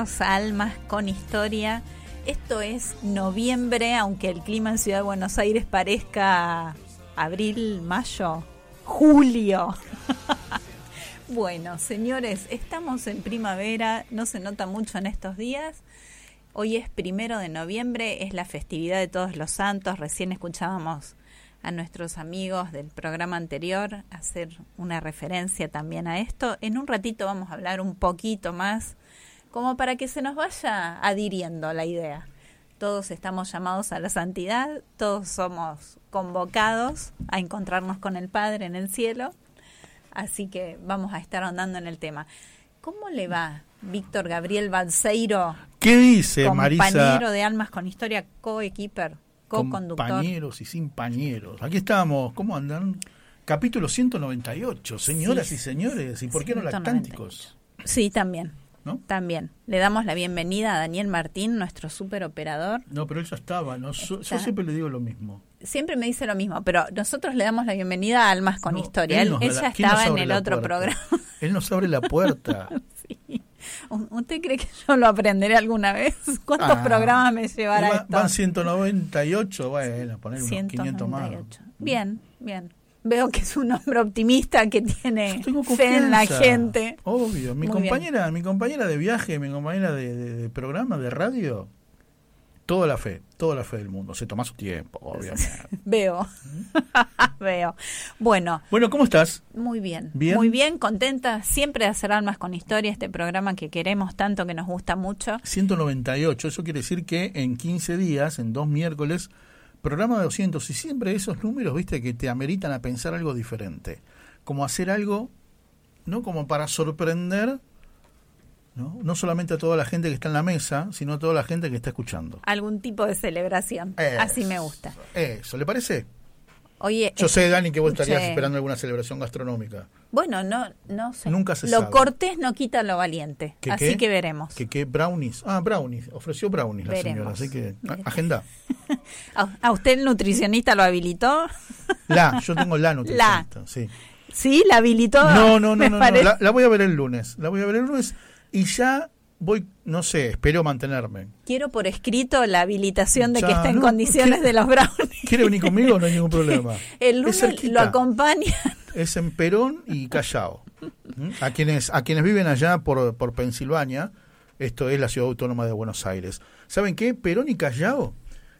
Almas con Historia. Esto es noviembre, aunque el clima en Ciudad de Buenos Aires parezca abril, mayo, julio. bueno, señores, estamos en primavera, no se nota mucho en estos días. Hoy es primero de noviembre, es la festividad de todos los santos. Recién escuchábamos a nuestros amigos del programa anterior hacer una referencia también a esto. En un ratito vamos a hablar un poquito más, como para que se nos vaya adhiriendo la idea. Todos estamos llamados a la santidad, todos somos convocados a encontrarnos con el Padre en el cielo, así que vamos a estar andando en el tema. ¿Cómo le va, Víctor Gabriel Balseiro, ¿Qué dice Marisa? compañero de Almas con Historia, co-equiper, co-conductor? Compañeros y sin pañeros. Aquí estamos. ¿Cómo andan? Capítulo 198, señoras Sí, y señores. ¿Y por qué no 198. lactánticos? Sí, también. ¿No? También. Le damos la bienvenida a Daniel Martín, nuestro super operador. No, pero él ya estaba. ¿no? Yo, yo siempre le digo lo mismo. Siempre me dice lo mismo, pero nosotros le damos la bienvenida a Almas con No, Historia. Él, ya la- ¿quién nos estaba en el otro puerta? programa. Él nos abre la puerta. Sí. ¿Usted cree que yo lo aprenderé alguna vez? ¿Cuántos Ah. programas me llevará va- esto? van 198, bueno, poner unos 500 más. 198. Bien, bien. Veo que es un hombre optimista que tiene fe en la gente. Obvio. Mi Muy bien. compañera, mi compañera de viaje, mi compañera de, de- de programa, de radio, toda la fe, toda la fe del mundo. Se toma su tiempo, obviamente. Veo. Veo. Bueno, bueno, ¿cómo estás? muy bien. Bien. Muy bien, contenta siempre de hacer Almas con Historia, este programa que queremos tanto, que nos gusta mucho. 198. Eso quiere decir que en 15 días, en dos miércoles, programa de 200. Y siempre esos números, viste, que te ameritan a pensar algo diferente. Como hacer algo, ¿no? Como para sorprender, ¿no? No solamente a toda la gente que está en la mesa, sino a toda la gente que está escuchando. Algún tipo de celebración. Así me gusta. Eso, ¿le parece? Oye, Yo sé, Dani, que vos estarías sí. esperando alguna celebración gastronómica. Bueno, no, no sé. Nunca se lo sabe. cortés no quita lo valiente. ¿Que así qué? que veremos. Que qué brownies. Ah, brownies. Ofreció brownies la Veremos. señora. Así que, Veremos. agenda. ¿A, usted el nutricionista lo habilitó? La, yo tengo la nutricionista. Sí. Sí, la habilitó. No, no, no, no, no. La, la voy a ver el lunes. La voy a ver el lunes y ya voy, no sé, espero mantenerme. Quiero por escrito la habilitación de Ya, que está en no, condiciones ¿quiere- de los brownies. ¿Quiere venir conmigo? No hay ningún problema. El Es lunes lo acompaña. Es en Perón y Callao. A quienes, a quienes viven allá por, por Pensilvania, esto es la ciudad autónoma de Buenos Aires. ¿Saben qué? Perón y Callao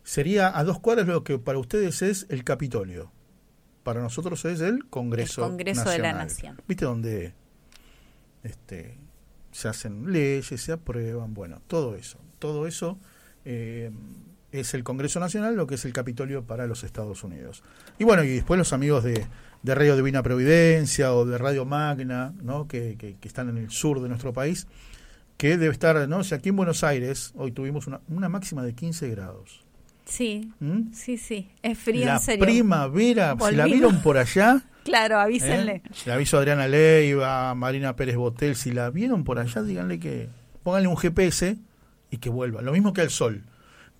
sería a dos cuadras lo que para ustedes es el Capitolio. Para nosotros es el Congreso, El Congreso de la. Nación. ¿Viste donde este, se hacen leyes, se aprueban? Bueno, todo eso. Todo eso eh, es el Congreso Nacional, lo que es el Capitolio para los Estados Unidos. Y bueno, y después los amigos de, de Radio Divina Providencia o de Radio Magna, ¿no? que, que- que están en el sur de nuestro país, que debe estar, ¿no? O sea, aquí en Buenos Aires hoy tuvimos una, una máxima de 15 grados. Sí, ¿Mm? sí, sí. Es frío la en serio. primavera, si la vieron por allá, Claro, avísenle. ¿eh? le aviso a Adriana Leiva, a Marina Pérez Botel, si la vieron por allá, díganle que pónganle un GPS y que vuelva. Lo mismo que al sol.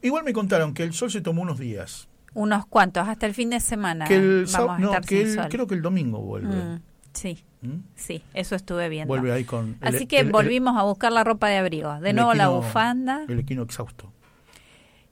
Igual me contaron que el sol se tomó unos días. Unos cuantos, hasta el fin de semana. que el, vamos sábado- a no, estar que sin el- sol. creo que el domingo vuelve. Mm, sí, ¿Mm? sí, eso estuve viendo. Vuelve ahí con. el- Así que el- el- volvimos a buscar la ropa de abrigo. De nuevo la bufanda. El equino exhausto.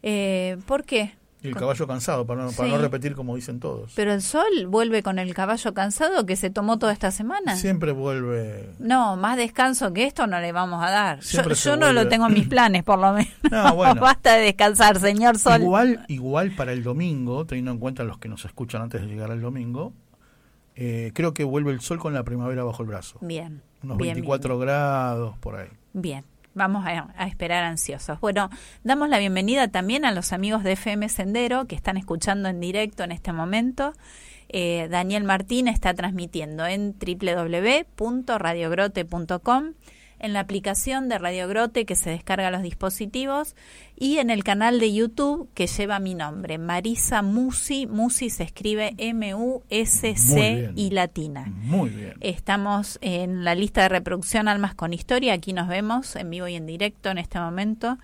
Eh, ¿Por qué? Y el caballo cansado, para no, para Sí. no repetir como dicen todos. Pero el sol vuelve con el caballo cansado que se tomó toda esta semana. Siempre vuelve. No, más descanso que esto no le vamos a dar. Yo, Siempre se yo no lo tengo en mis planes, por lo menos. No, bueno. Basta de descansar, señor sol. Igual, igual para el domingo, teniendo en cuenta los que nos escuchan antes de llegar al domingo, eh, creo que vuelve el sol con la primavera bajo el brazo. Bien. Unos bien, 24 grados por ahí. Bien. Vamos a, a esperar ansiosos. Bueno, damos la bienvenida también a los amigos de FM Sendero que están escuchando en directo en este momento. Eh, Daniel Martín está transmitiendo en www.radiogrote.com, en la aplicación de Radio Grote que se descarga a los dispositivos y en el canal de YouTube que lleva mi nombre, Marisa Musi. Musi se escribe M-U-S-C y latina. Muy bien. Estamos en la lista de reproducción Almas con Historia. Aquí nos vemos en vivo y en directo en este momento.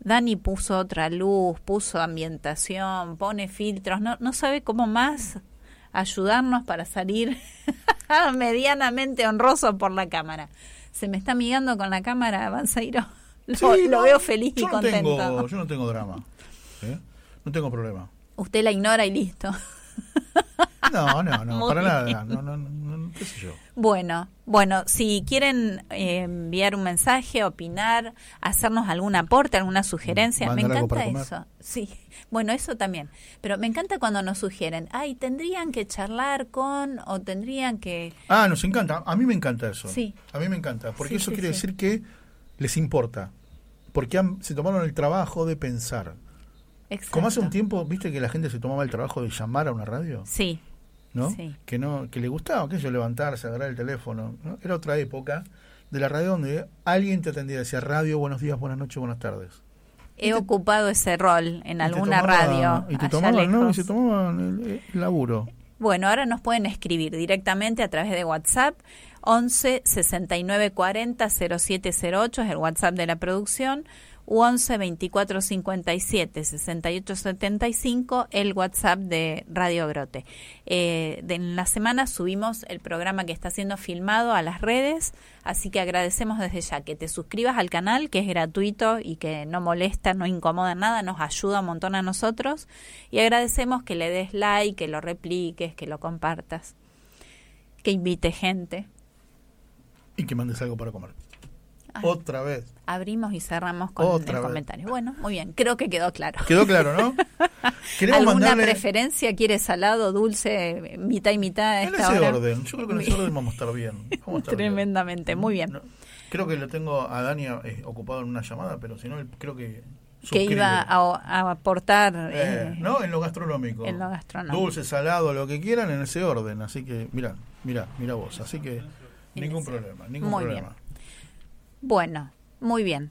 Dani puso otra luz, puso ambientación, pone filtros. No, no sabe cómo más ayudarnos para salir medianamente honroso por la cámara. Se me está amigando con la cámara, Banseiro. Lo, Sí, lo no, veo feliz y no contento. Tengo, yo no tengo drama. ¿eh? No tengo problema. Usted la ignora y listo. No, no, no, Muy para nada. No, no, no, qué sé yo. Bueno, bueno, si quieren eh, enviar un mensaje, opinar, hacernos algún aporte, alguna sugerencia, me encanta eso. Sí, bueno, eso también. Pero me encanta cuando nos sugieren, ay, tendrían que charlar con o tendrían que... Ah, nos encanta. A mí me encanta eso. Sí. A mí me encanta. Porque Sí, eso sí, quiere sí. decir que les importa. Porque han- se tomaron el trabajo de pensar. Exacto. Como hace un tiempo, viste que la gente se tomaba el trabajo de llamar a una radio, Sí, ¿no? Sí. Que no, que le gustaba, que yo levantarse, agarrar el teléfono, ¿no? Era otra época de la radio donde alguien te atendía, decía radio, buenos días, buenas noches, buenas tardes. He ocupado ese rol en alguna tomaba- radio. Y te tomaban, ¿no? Y se tomaban el, el laburo. Bueno, ahora nos pueden escribir directamente a través de WhatsApp 11 69 40 0708 es el WhatsApp de la producción 11 24 57 68 75 el WhatsApp de Radio Grote. Eh, de- en la semana subimos el programa que está siendo filmado a las redes, así que agradecemos desde ya que te suscribas al canal, que es gratuito y que no molesta, no incomoda nada, nos ayuda un montón a nosotros y agradecemos que le des like, que lo repliques, que lo compartas, que invite gente. Y que mandes algo para comer. Otra vez. Abrimos y cerramos con Otra el vez. comentario. Bueno, muy bien, creo que quedó claro. Quedó claro, ¿no? ¿Alguna mandarle preferencia? ¿Quiere salado, dulce, mitad y mitad en ese hora? orden. Yo creo que en ese orden vamos a estar bien. A estar bien. Tremendamente, muy bien. No, creo que lo tengo a Dani eh, ocupado en una llamada, pero si no, creo que. que suscribe. iba a, a aportar Eh, eh, no, en lo gastronómico. en lo gastronómico. Dulce, salado, lo que quieran, en ese orden. Así que, mira, mira, mira vos. Así que, ningún problema, ningún Muy problema. Bueno, Muy bien.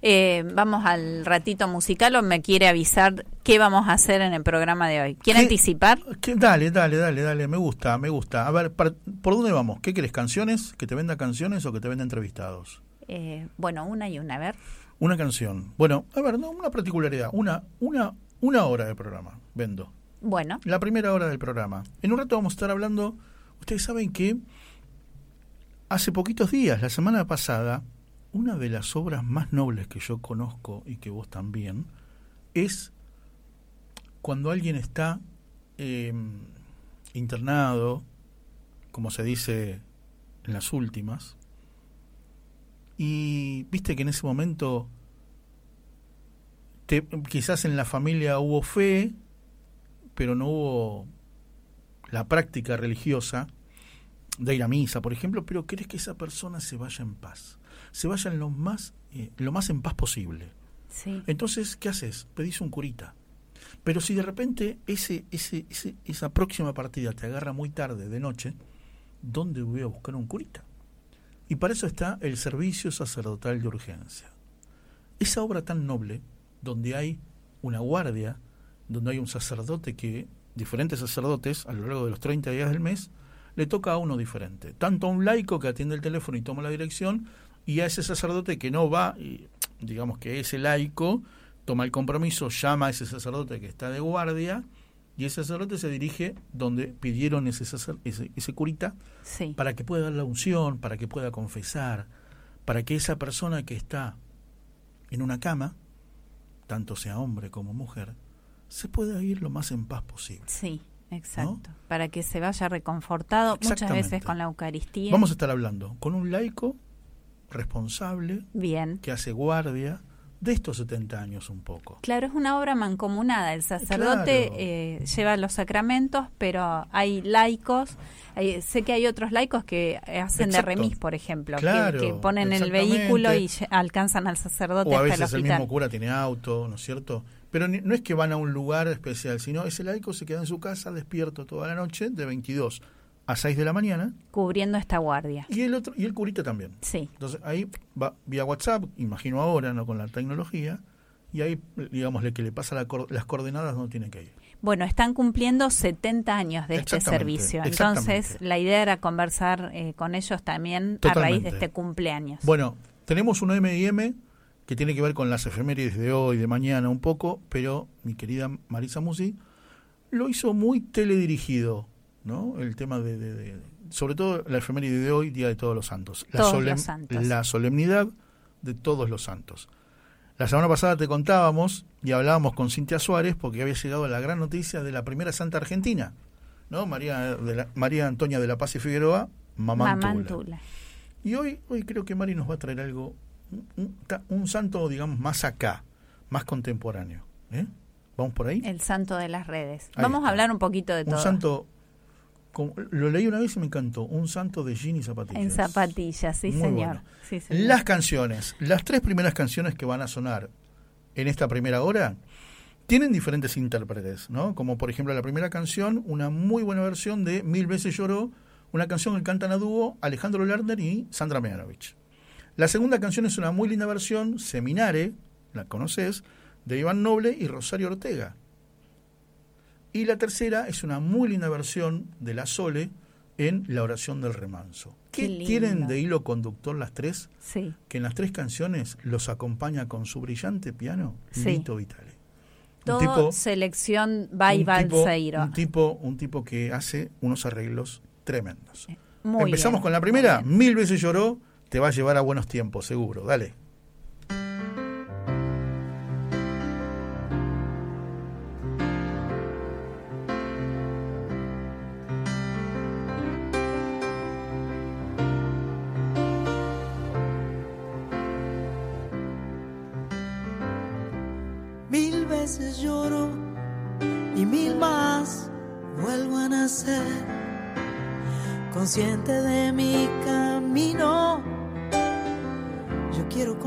Eh, vamos al ratito musical o me quiere avisar qué vamos a hacer en el programa de hoy. ¿Quiere ¿Qué? anticipar? ¿Qué? Dale, dale, dale, dale, me gusta, me gusta. A ver, par- ¿por dónde vamos? ¿Qué querés? ¿Canciones? ¿Que te venda canciones o que te venda entrevistados? Eh, bueno, una y una, a ver. Una canción. Bueno, a ver, no, una particularidad. Una, una, una hora de programa, vendo. Bueno, La primera hora del programa. En un rato vamos a estar hablando. Ustedes saben que hace poquitos días, la semana pasada, una de las obras más nobles que yo conozco y que vos también es cuando alguien está eh, internado, como se dice en las últimas, y viste que en ese momento te- quizás en la familia hubo fe, pero no hubo la práctica religiosa de ir a misa, por ejemplo, pero querés que esa persona se vaya en paz, se vaya en lo más, eh, lo más en paz posible. sí. Entonces, ¿qué haces? Pedís un curita. Pero si de repente ese, ese, ese- esa próxima partida te agarra muy tarde, de noche, ¿dónde voy a buscar un curita? Y para eso está el servicio sacerdotal de urgencia. Esa obra tan noble, donde hay una guardia, donde hay un sacerdote que, diferentes sacerdotes, a lo largo de los 30 días del mes, le toca a uno diferente. Tanto a un laico que atiende el teléfono y toma la dirección, y a ese sacerdote que no va, y digamos que ese laico toma el compromiso, llama a ese sacerdote que está de guardia, y ese sacerdote se dirige donde pidieron ese, sacer- ese, ese curita Sí. para que pueda dar la unción, para que pueda confesar, para que esa persona que está en una cama, tanto sea hombre como mujer, se pueda ir lo más en paz posible. Sí, exacto. Para que se vaya reconfortado muchas veces con la Eucaristía. Vamos a estar hablando con un laico responsable Bien. que hace guardia de estos 70 años un poco. Claro, es una obra mancomunada. El sacerdote Claro. eh, lleva los sacramentos, pero hay laicos. sé que hay otros laicos que hacen de remis, por ejemplo, que- Claro, que, ponen el vehículo y alcanzan al sacerdote O a hasta el veces el hospital. mismo cura tiene auto, ¿no es cierto? Pero ni- no es que van a un lugar especial, sino ese laico se queda en su casa despierto toda la noche de 22 a 6 de la mañana Cubriendo esta guardia. y el otro y el curita también. Sí, Entonces ahí va vía WhatsApp, imagino ahora, no con la tecnología, y ahí, digámosle que le pasa la cor- las coordenadas donde tiene que ir. Bueno, están cumpliendo 70 años de este servicio. Entonces, la idea era conversar eh, con ellos también a raíz de este cumpleaños. Bueno, tenemos un M&M que tiene que ver con las efemérides de hoy, de mañana un poco, pero mi querida Marisa Musi lo hizo muy teledirigido, ¿no? El tema de, de- de- sobre todo la efeméride de hoy, Día de Todos los Santos. La, Todos los santos. la solemnidad de todos los santos. La semana pasada te contábamos y hablábamos con Cintia Suárez porque había llegado la gran noticia de la primera santa argentina, ¿no? María, de la- María Antonia de la Paz y Figueroa, Mamá Antula. Mamantula. Y hoy, hoy creo que Mari nos va a traer algo, un, un- un santo, digamos, más acá, más contemporáneo. ¿eh? ¿Vamos por ahí? El santo de las redes. Ahí Vamos está. a hablar un poquito de un todo. santo, como- lo leí una vez y me encantó, un santo de jean y zapatillas. En zapatillas, sí, Muy señor. bueno. Sí, señor. Las canciones, las tres primeras canciones que van a sonar en esta primera hora, tienen diferentes intérpretes, ¿no? Como por ejemplo la primera canción, una muy buena versión de Mil veces lloró, una canción que cantan a dúo Alejandro Lerner y Sandra Mianovich. La segunda canción es una muy linda versión, Seminare, la conoces, de Iván Noble y Rosario Ortega. Y la tercera es una muy linda versión de La Sole en La oración del remanso. Qué ¿Qué tienen de hilo conductor las tres? Sí, que en las tres canciones los acompaña con su brillante piano Sí. Lito Vitale. todo selección by un tipo, Balseiro. un tipo, un tipo que hace unos arreglos tremendos. Muy Empezamos bien, con la primera, mil veces lloró, te va a llevar a buenos tiempos, seguro. Dale. Mil veces lloro y mil más vuelvo a nacer, consciente de mi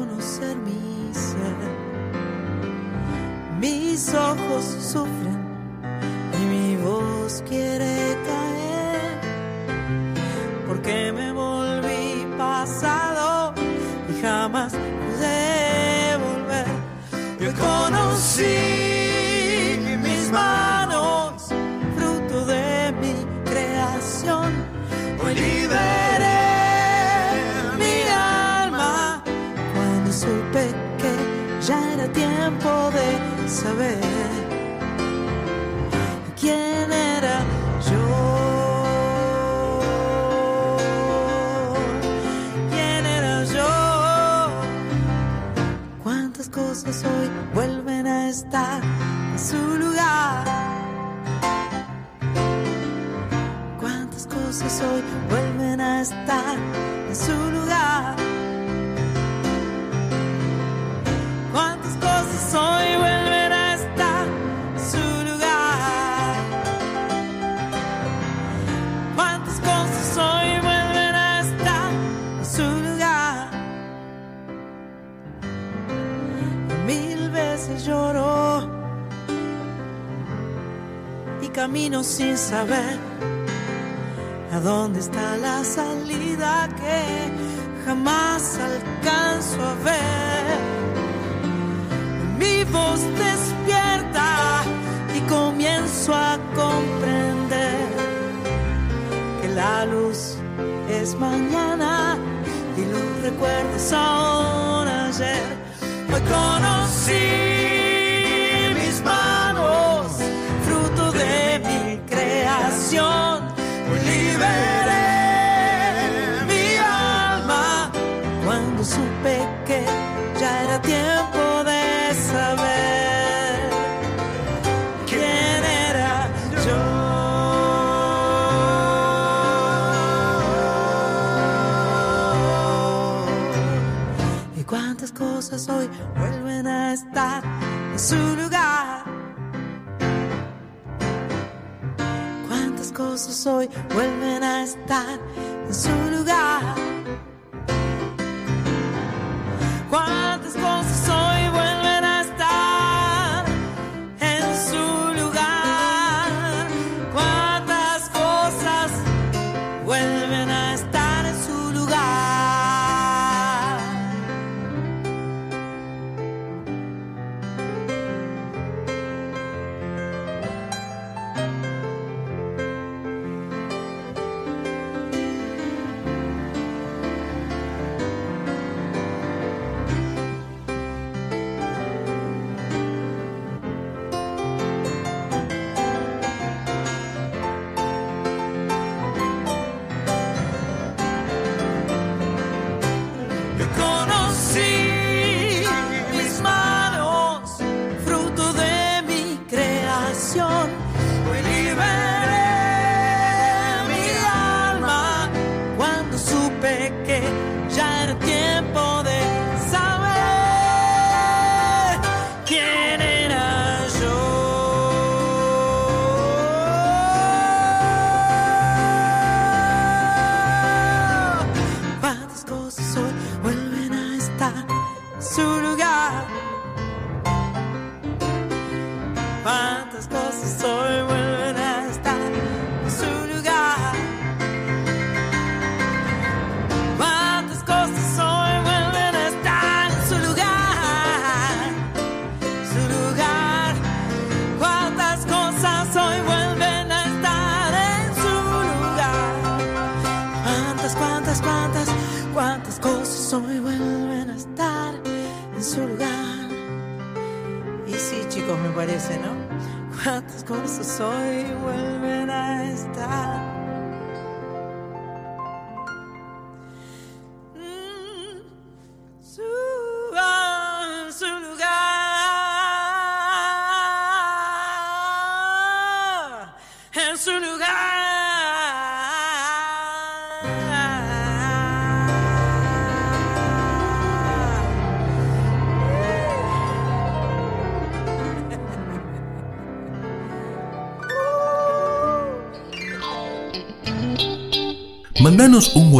conocer mi ser. Mis ojos sufren y mi voz quiere quién era yo. ¿Quién era yo? Cuántas cosas hoy vuelven a estar en su lugar. Cuántas cosas hoy vuelven a estar en su lugar. Cuántas cosas hoy camino sin saber a dónde está la salida que jamás alcanzo a ver. Mi voz despierta y comienzo a comprender que la luz es mañana y los recuerdos son ayer. Hoy conocí Hoy liberé mi alma cuando supe que ya era tiempo de saber quién era yo. Y cuántas cosas hoy vuelven a estar en su lugar. Hoy vuelven a estar en su lugar.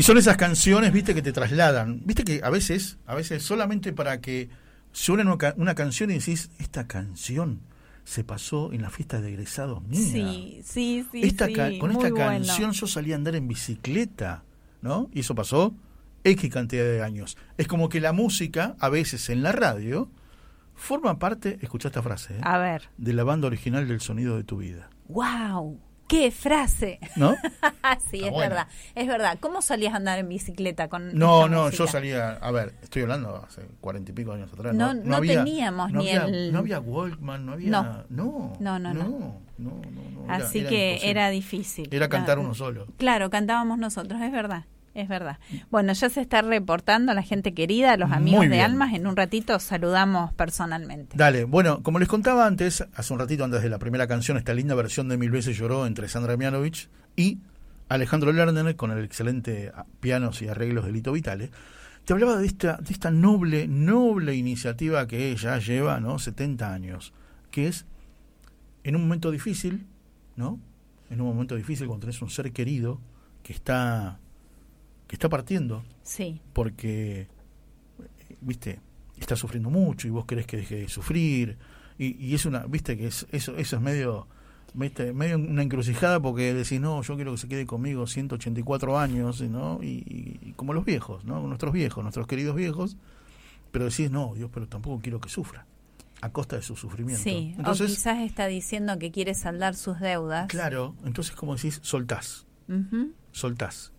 Y son esas canciones, viste, que te trasladan. Viste que a veces, a veces solamente para que suene una, ca- una canción y decís, esta canción se pasó en la fiesta de egresados mía. Sí, sí, sí. Esta sí, ca- con esta bueno. canción yo salí a andar en bicicleta, ¿no? Y eso pasó X cantidad de años. Es como que la música, a veces en la radio, forma parte, escucha esta frase, ¿eh? A ver. de la banda original del sonido de tu vida. ¡Wow! ¡Qué frase! ¿No? sí, Está es verdad. Es verdad. ¿Cómo solías andar en bicicleta con No, no, música? yo salía, a ver, estoy hablando hace cuarenta y pico años atrás. No- No, no había- teníamos no ni había, el- No había Walkman, no había... No. No, No, no, no. no, era- Así era que imposible. era difícil. Era cantar No, uno solo. Claro, cantábamos nosotros, es verdad. Es verdad. Bueno, ya se está reportando la gente querida, los amigos de. Almas. En un ratito saludamos personalmente. Dale, bueno, como les contaba antes, hace un ratito antes de la primera canción, esta linda versión de Mil veces lloró entre Sandra Mianovich y Alejandro Lerner con el excelente pianos y arreglos de Lito Vitale. Te hablaba de esta, de esta noble, noble iniciativa que ella lleva, ¿no? 70 años, que es en un momento difícil, ¿no? En un momento difícil cuando tenés un ser querido que está que está partiendo Sí, porque, viste, está sufriendo mucho y vos querés que deje de sufrir. Y, y es una, viste, que es, eso, eso es medio, viste, medio una encrucijada porque decís, no, yo quiero que se quede conmigo 184 años, ¿no? Y, y- y como los viejos, ¿no? Nuestros viejos, nuestros queridos viejos. Pero decís, no, Dios, pero tampoco quiero que sufra a costa de su sufrimiento. sí. Entonces, o quizás está diciendo que quiere saldar sus deudas. claro, entonces como decís, soltás Ujú. soltás.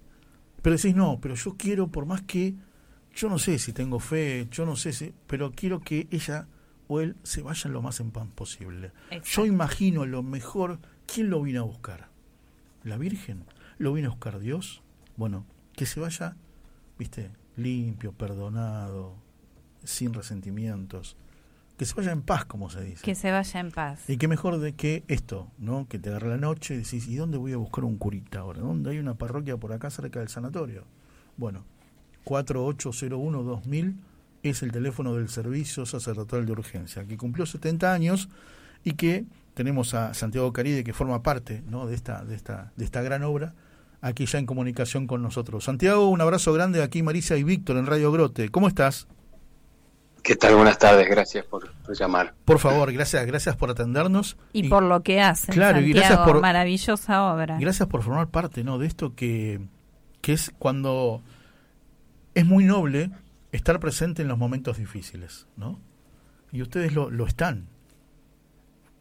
Pero decís, no, pero yo quiero, por más que, yo no sé si tengo fe, yo no sé si, pero quiero que ella o él se vayan lo más en paz posible. Exacto. Yo imagino lo mejor, ¿quién lo vino a buscar? ¿La Virgen? ¿Lo vino a buscar Dios? Bueno, que se vaya, viste, limpio, perdonado, sin resentimientos, que se vaya en paz, como se dice. Que se vaya en paz. Y qué mejor de que esto, ¿no? Que te agarra la noche y decís, ¿y dónde voy a buscar un curita ahora? ¿Dónde hay una parroquia por acá cerca del sanatorio? Bueno, 4801-2000 es el teléfono del Servicio Sacerdotal de Urgencia, que cumplió 70 años y que tenemos a Santiago Caride, que forma parte ¿no? de, esta, de, esta, de esta gran obra, aquí ya en comunicación con nosotros. Santiago, un abrazo grande aquí, Marisa y Víctor en Radio Grote. ¿Cómo estás? ¿Qué tal? Buenas tardes, gracias por, por llamar. Por favor, gracias, gracias por atendernos. Y, por lo que hacen. Claro, y gracias por- maravillosa obra. Gracias por formar parte ¿no? de esto que, que es cuando es muy noble estar presente en los momentos difíciles, ¿no? Y ustedes lo, lo están.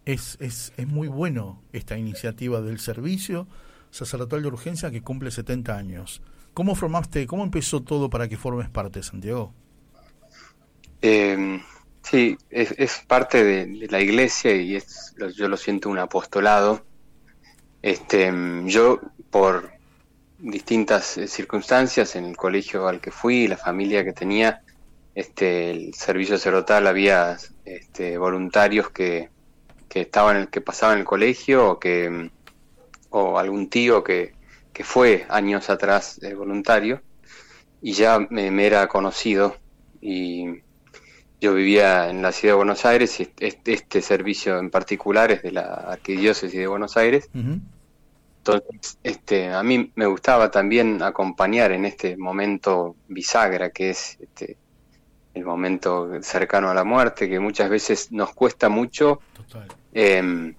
Es, es, es muy bueno esta iniciativa del servicio sacerdotal de urgencia que cumple 70 años. ¿Cómo formaste, cómo empezó todo para que formes parte, Santiago? Eh, sí, es, parte de, la iglesia y es, yo lo siento un apostolado. Este, mm, yo, por distintas eh, circunstancias, en el colegio al que fui, la familia que tenía, este, el servicio sacerdotal, había este, voluntarios que, que estaban, que pasaban el colegio o que, mm, o algún tío que, que fue años atrás eh, voluntario y ya me, me era conocido y yo vivía en la ciudad de Buenos Aires y este, este servicio en particular es de la Arquidiócesis de Buenos Aires. Entonces, este, a mí me gustaba también acompañar en este momento bisagra que es este, el momento cercano a la muerte, que muchas veces nos cuesta mucho eh,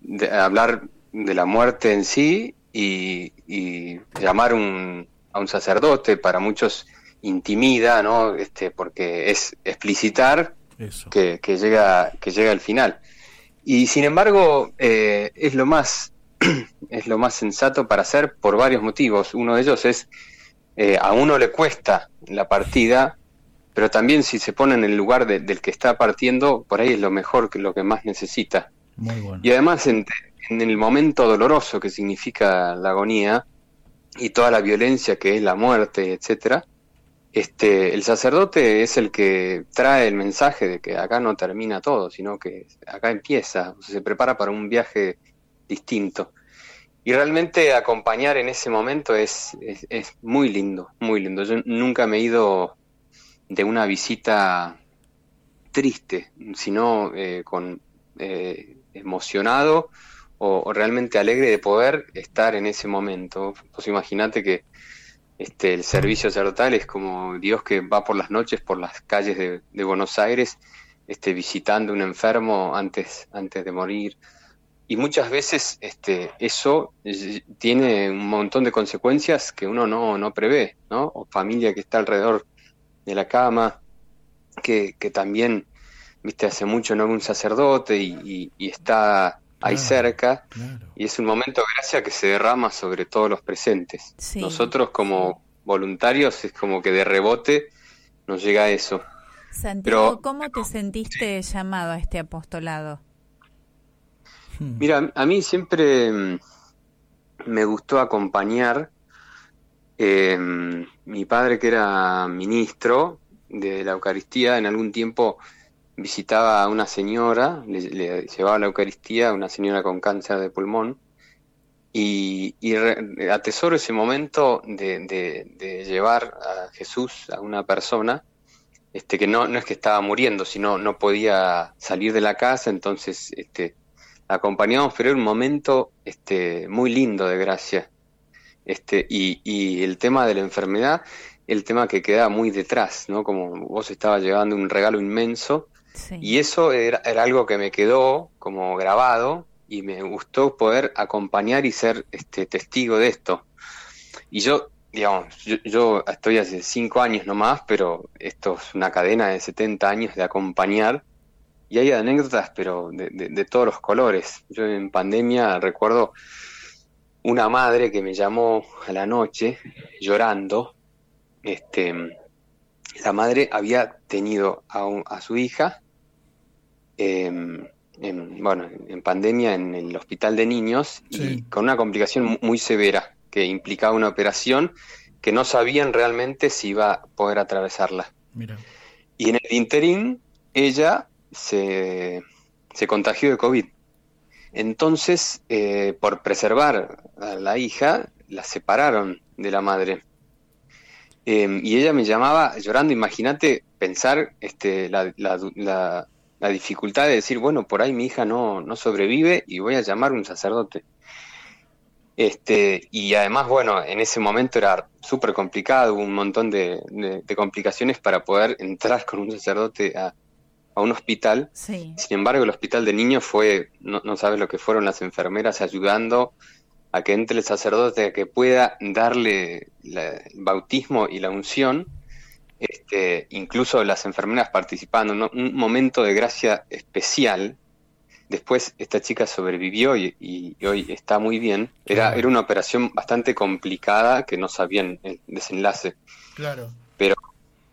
de hablar de la muerte en sí y, y llamar un, a un sacerdote. Para muchos intimida, ¿no? Este, porque es explicitar Eso. que, que llega que llega al final. Y sin embargo eh, es lo más es lo más sensato para hacer por varios motivos. Uno de ellos es eh, a uno le cuesta la partida, pero también si se pone en el lugar de- del que está partiendo, por ahí es lo mejor que lo que más necesita. Muy bueno. Y además en, en el momento doloroso que significa la agonía y toda la violencia que es la muerte, etcétera, este, el sacerdote es el que trae el mensaje de que acá no termina todo, sino que acá empieza, se prepara para un viaje distinto. Y realmente acompañar en ese momento es muy lindo, muy lindo. Yo nunca me he ido de una visita triste, sino eh, con eh, emocionado o, o realmente alegre de poder estar en ese momento. Pues imagínate que este, el servicio sacerdotal es como Dios que va por las noches por las calles de, Buenos Aires este, visitando un enfermo antes, antes de morir. Y muchas veces este, eso eh, tiene un montón de consecuencias que uno no, no prevé, ¿no? O familia que está alrededor de la cama, que, que también, viste, hace mucho no un sacerdote y está ahí Claro. cerca, Claro. y es un momento de gracia que se derrama sobre todos los presentes. Sí. Nosotros como voluntarios es como que de rebote nos llega eso. Santiago, Pero- ¿cómo te sentiste llamado a este apostolado? Hmm. Mira, a mí siempre mm, me gustó acompañar. eh, mi padre, que era ministro de la Eucaristía, en algún tiempo visitaba a una señora, le, le llevaba la Eucaristía a una señora con cáncer de pulmón, y, re- atesoro ese momento de, llevar a Jesús a una persona este, que no, no es que estaba muriendo, sino no podía salir de la casa, entonces este, la acompañamos, pero era un momento este, muy lindo de gracia. Este, y, y el tema de la enfermedad, el tema que queda muy detrás, ¿no? Como vos estabas llevando un regalo inmenso, Y eso era, era algo que me quedó como grabado y me gustó poder acompañar y ser este, testigo de esto. Y yo, digamos, yo, estoy hace cinco años nomás, pero esto es una cadena de 70 años de acompañar y hay anécdotas, pero de, de- de todos los colores. Yo en pandemia recuerdo una madre que me llamó a la noche llorando. Este, la madre había tenido a, un- a su hija, en, bueno, en pandemia en el hospital de niños y con una complicación mu- muy severa que implicaba una operación que no sabían realmente si iba a poder atravesarla. Mira. Y en el interín, ella se, se contagió de COVID. Entonces, eh, por preservar a la hija, la separaron de la madre. Eh, y ella me llamaba llorando, imagínate pensar este, la, la- la- la dificultad de decir, bueno, por ahí mi hija no, no sobrevive y voy a llamar a un sacerdote. Este, y además, bueno, en ese momento era súper complicado, hubo un montón de, de- de complicaciones para poder entrar con un sacerdote a, a un hospital. Sí. Sin embargo, el hospital de niños fue, no, no sabes lo que fueron las enfermeras ayudando a que entre el sacerdote, a que pueda darle la- el bautismo y la unción, este, incluso las enfermeras participando, ¿no? un momento de gracia especial. Después esta chica sobrevivió y, y- y hoy está muy bien. Era, Claro. era una operación bastante complicada que no sabían el desenlace. Claro.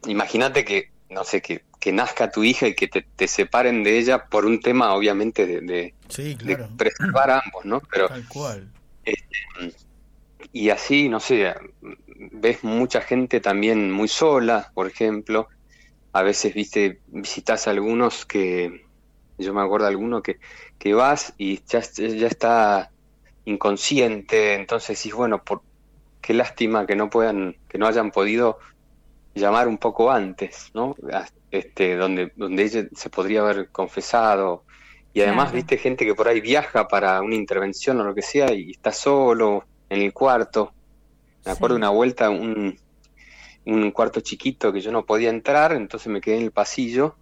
Imagínate que, no sé, que, que nazca tu hija y que te, te separen de ella por un tema, obviamente, de, de- Sí, de claro. preservar a ambos, ¿no? Pero, Tal cual. y así, no sé, ves mucha gente también muy sola, por ejemplo. A veces, viste, visitas a algunos que, yo me acuerdo de alguno que, que vas y ya, ya está inconsciente, entonces decís, bueno, por, qué lástima que no puedan, que no hayan podido llamar un poco antes, ¿no? Este, donde, donde ella se podría haber confesado Y además, Claro. viste, gente que por ahí viaja para una intervención o lo que sea y está solo en el cuarto. Me Sí. acuerdo una vuelta, un, un cuarto chiquito que yo no podía entrar, entonces me quedé en el pasillo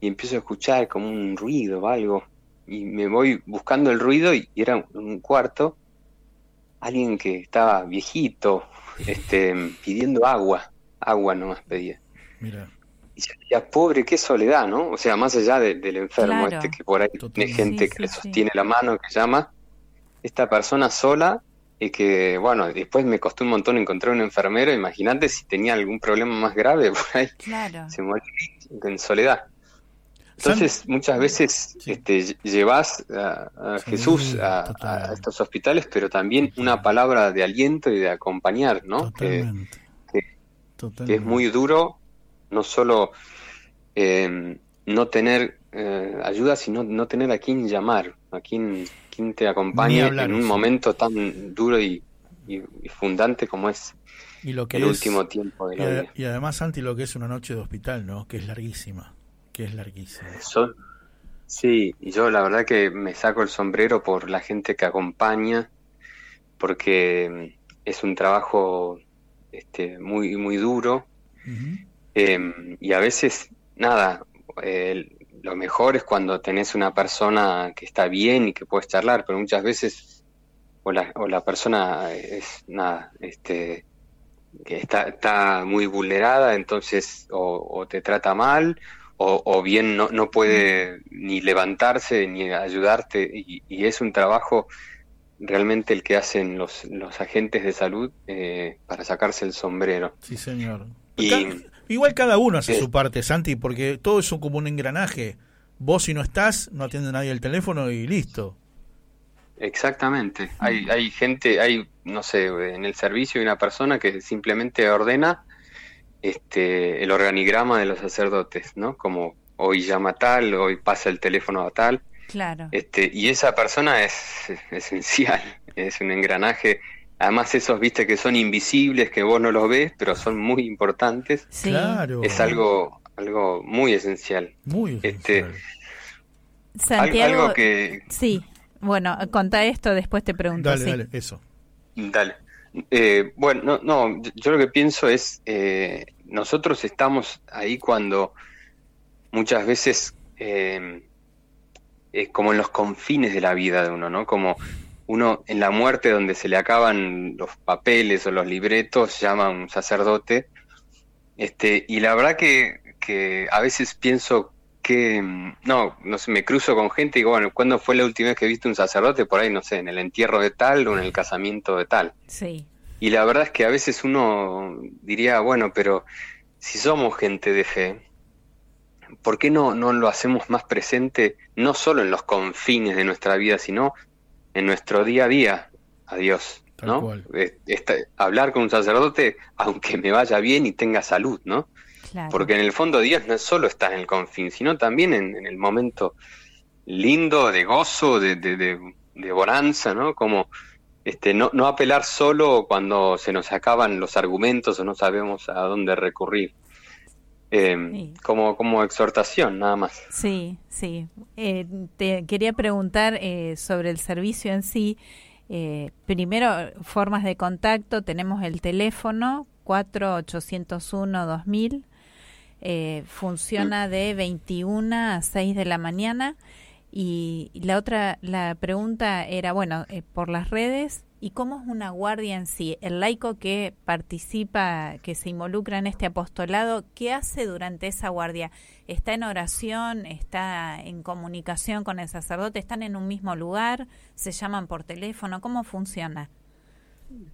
y empiezo a escuchar como un ruido o algo. Y me voy buscando el ruido y era un- un cuarto, alguien que estaba viejito, este, pidiendo agua, agua nomás pedía. Mira, Y yo decía, pobre, qué soledad, ¿no? O sea, más allá de- del enfermo Claro. este que por ahí tiene Totalmente. gente Sí, que sí, le sí. sostiene la mano, que llama, esta persona sola y que, bueno, después me costó un montón encontrar un enfermero, imagínate si tenía algún problema más grave por ahí, Claro. se moría en soledad. Entonces, muchas veces Sí. este, lle- llevas a, a Sí, Jesús a, estos hospitales, pero también una palabra de aliento y de acompañar, ¿no? Que- totalmente. que- Totalmente. que es muy duro no solo eh, no tener eh, ayuda, sino no tener a quién llamar, a quién, quién te acompañe hablar, en un sí. momento tan duro y, y- y fundante como es Y lo que el es- último tiempo de la vida. y además, Santi, lo que es una noche de hospital, ¿no? Que es larguísima. Que es larguísima. Sí, y yo la verdad que me saco el sombrero por la gente que acompaña, porque mm, es un trabajo este, muy, muy duro. Eh, y a veces, nada, eh, lo mejor es cuando tenés una persona que está bien y que puedes charlar, pero muchas veces o la, o la persona es nada, este, que está, está muy vulnerada, entonces o, o te trata mal o, o bien no, no puede ni levantarse ni ayudarte y, y es un trabajo realmente el que hacen los, los agentes de salud eh, para sacarse el sombrero. Sí, señor. Y- Igual cada uno hace Sí. su parte, Santi, porque todo es como un engranaje. Vos si no estás, no atiende nadie el teléfono y listo. Exactamente. Hay, hay gente, hay, no sé, en el servicio hay una persona que simplemente ordena este, el organigrama de los sacerdotes, ¿no? Como hoy llama tal, hoy pasa el teléfono a tal, Claro. este, y esa persona es esencial, es un engranaje. Además esos, viste, que son invisibles, que vos no los ves, pero son muy importantes. Sí. Claro. Es algo, algo muy esencial. muy este, esencial. Al- Santiago, algo que, sí. Bueno, contá esto, después te pregunto. Dale, sí. dale, eso. Dale. Eh, bueno, no, no, yo- yo lo que pienso es, eh, nosotros estamos ahí cuando muchas veces, eh, es como en los confines de la vida de uno, ¿no? Como uno en la muerte donde se le acaban los papeles o los libretos, llama a un sacerdote, este, y la verdad que, que a veces pienso que, mm, no, no sé, me cruzo con gente y digo, bueno, ¿cuándo fue la última vez que viste un sacerdote? Por ahí, no sé, en el entierro de tal o en el casamiento de tal. Sí. Y la verdad es que a veces uno diría, bueno, pero si somos gente de fe, ¿por qué no, no lo hacemos más presente, no solo en los confines de nuestra vida, sino en nuestro día a día a Dios? ¿no? esta- hablar con un sacerdote, aunque me vaya bien y tenga salud, ¿no? Claro. Porque en el fondo Dios no solo está en el confín, sino también en, en el momento lindo, de gozo, de, de, de- de bonanza, ¿no? Como este, no, no apelar solo cuando se nos acaban los argumentos o no sabemos a dónde recurrir. Eh, Sí. como, como exhortación, nada más. Sí, sí. Eh, te quería preguntar eh, sobre el servicio en sí. Eh, primero, formas de contacto. Tenemos el teléfono 4801-2000. Eh, funciona de 21 a 6 de la mañana. Y la otra, la pregunta era, bueno, eh, por las redes, ¿y cómo es una guardia en sí? El laico que participa, que se involucra en este apostolado, ¿qué hace durante esa guardia? ¿Está en oración? ¿Está en comunicación con el sacerdote? ¿Están en un mismo lugar? ¿Se llaman por teléfono? ¿Cómo funciona?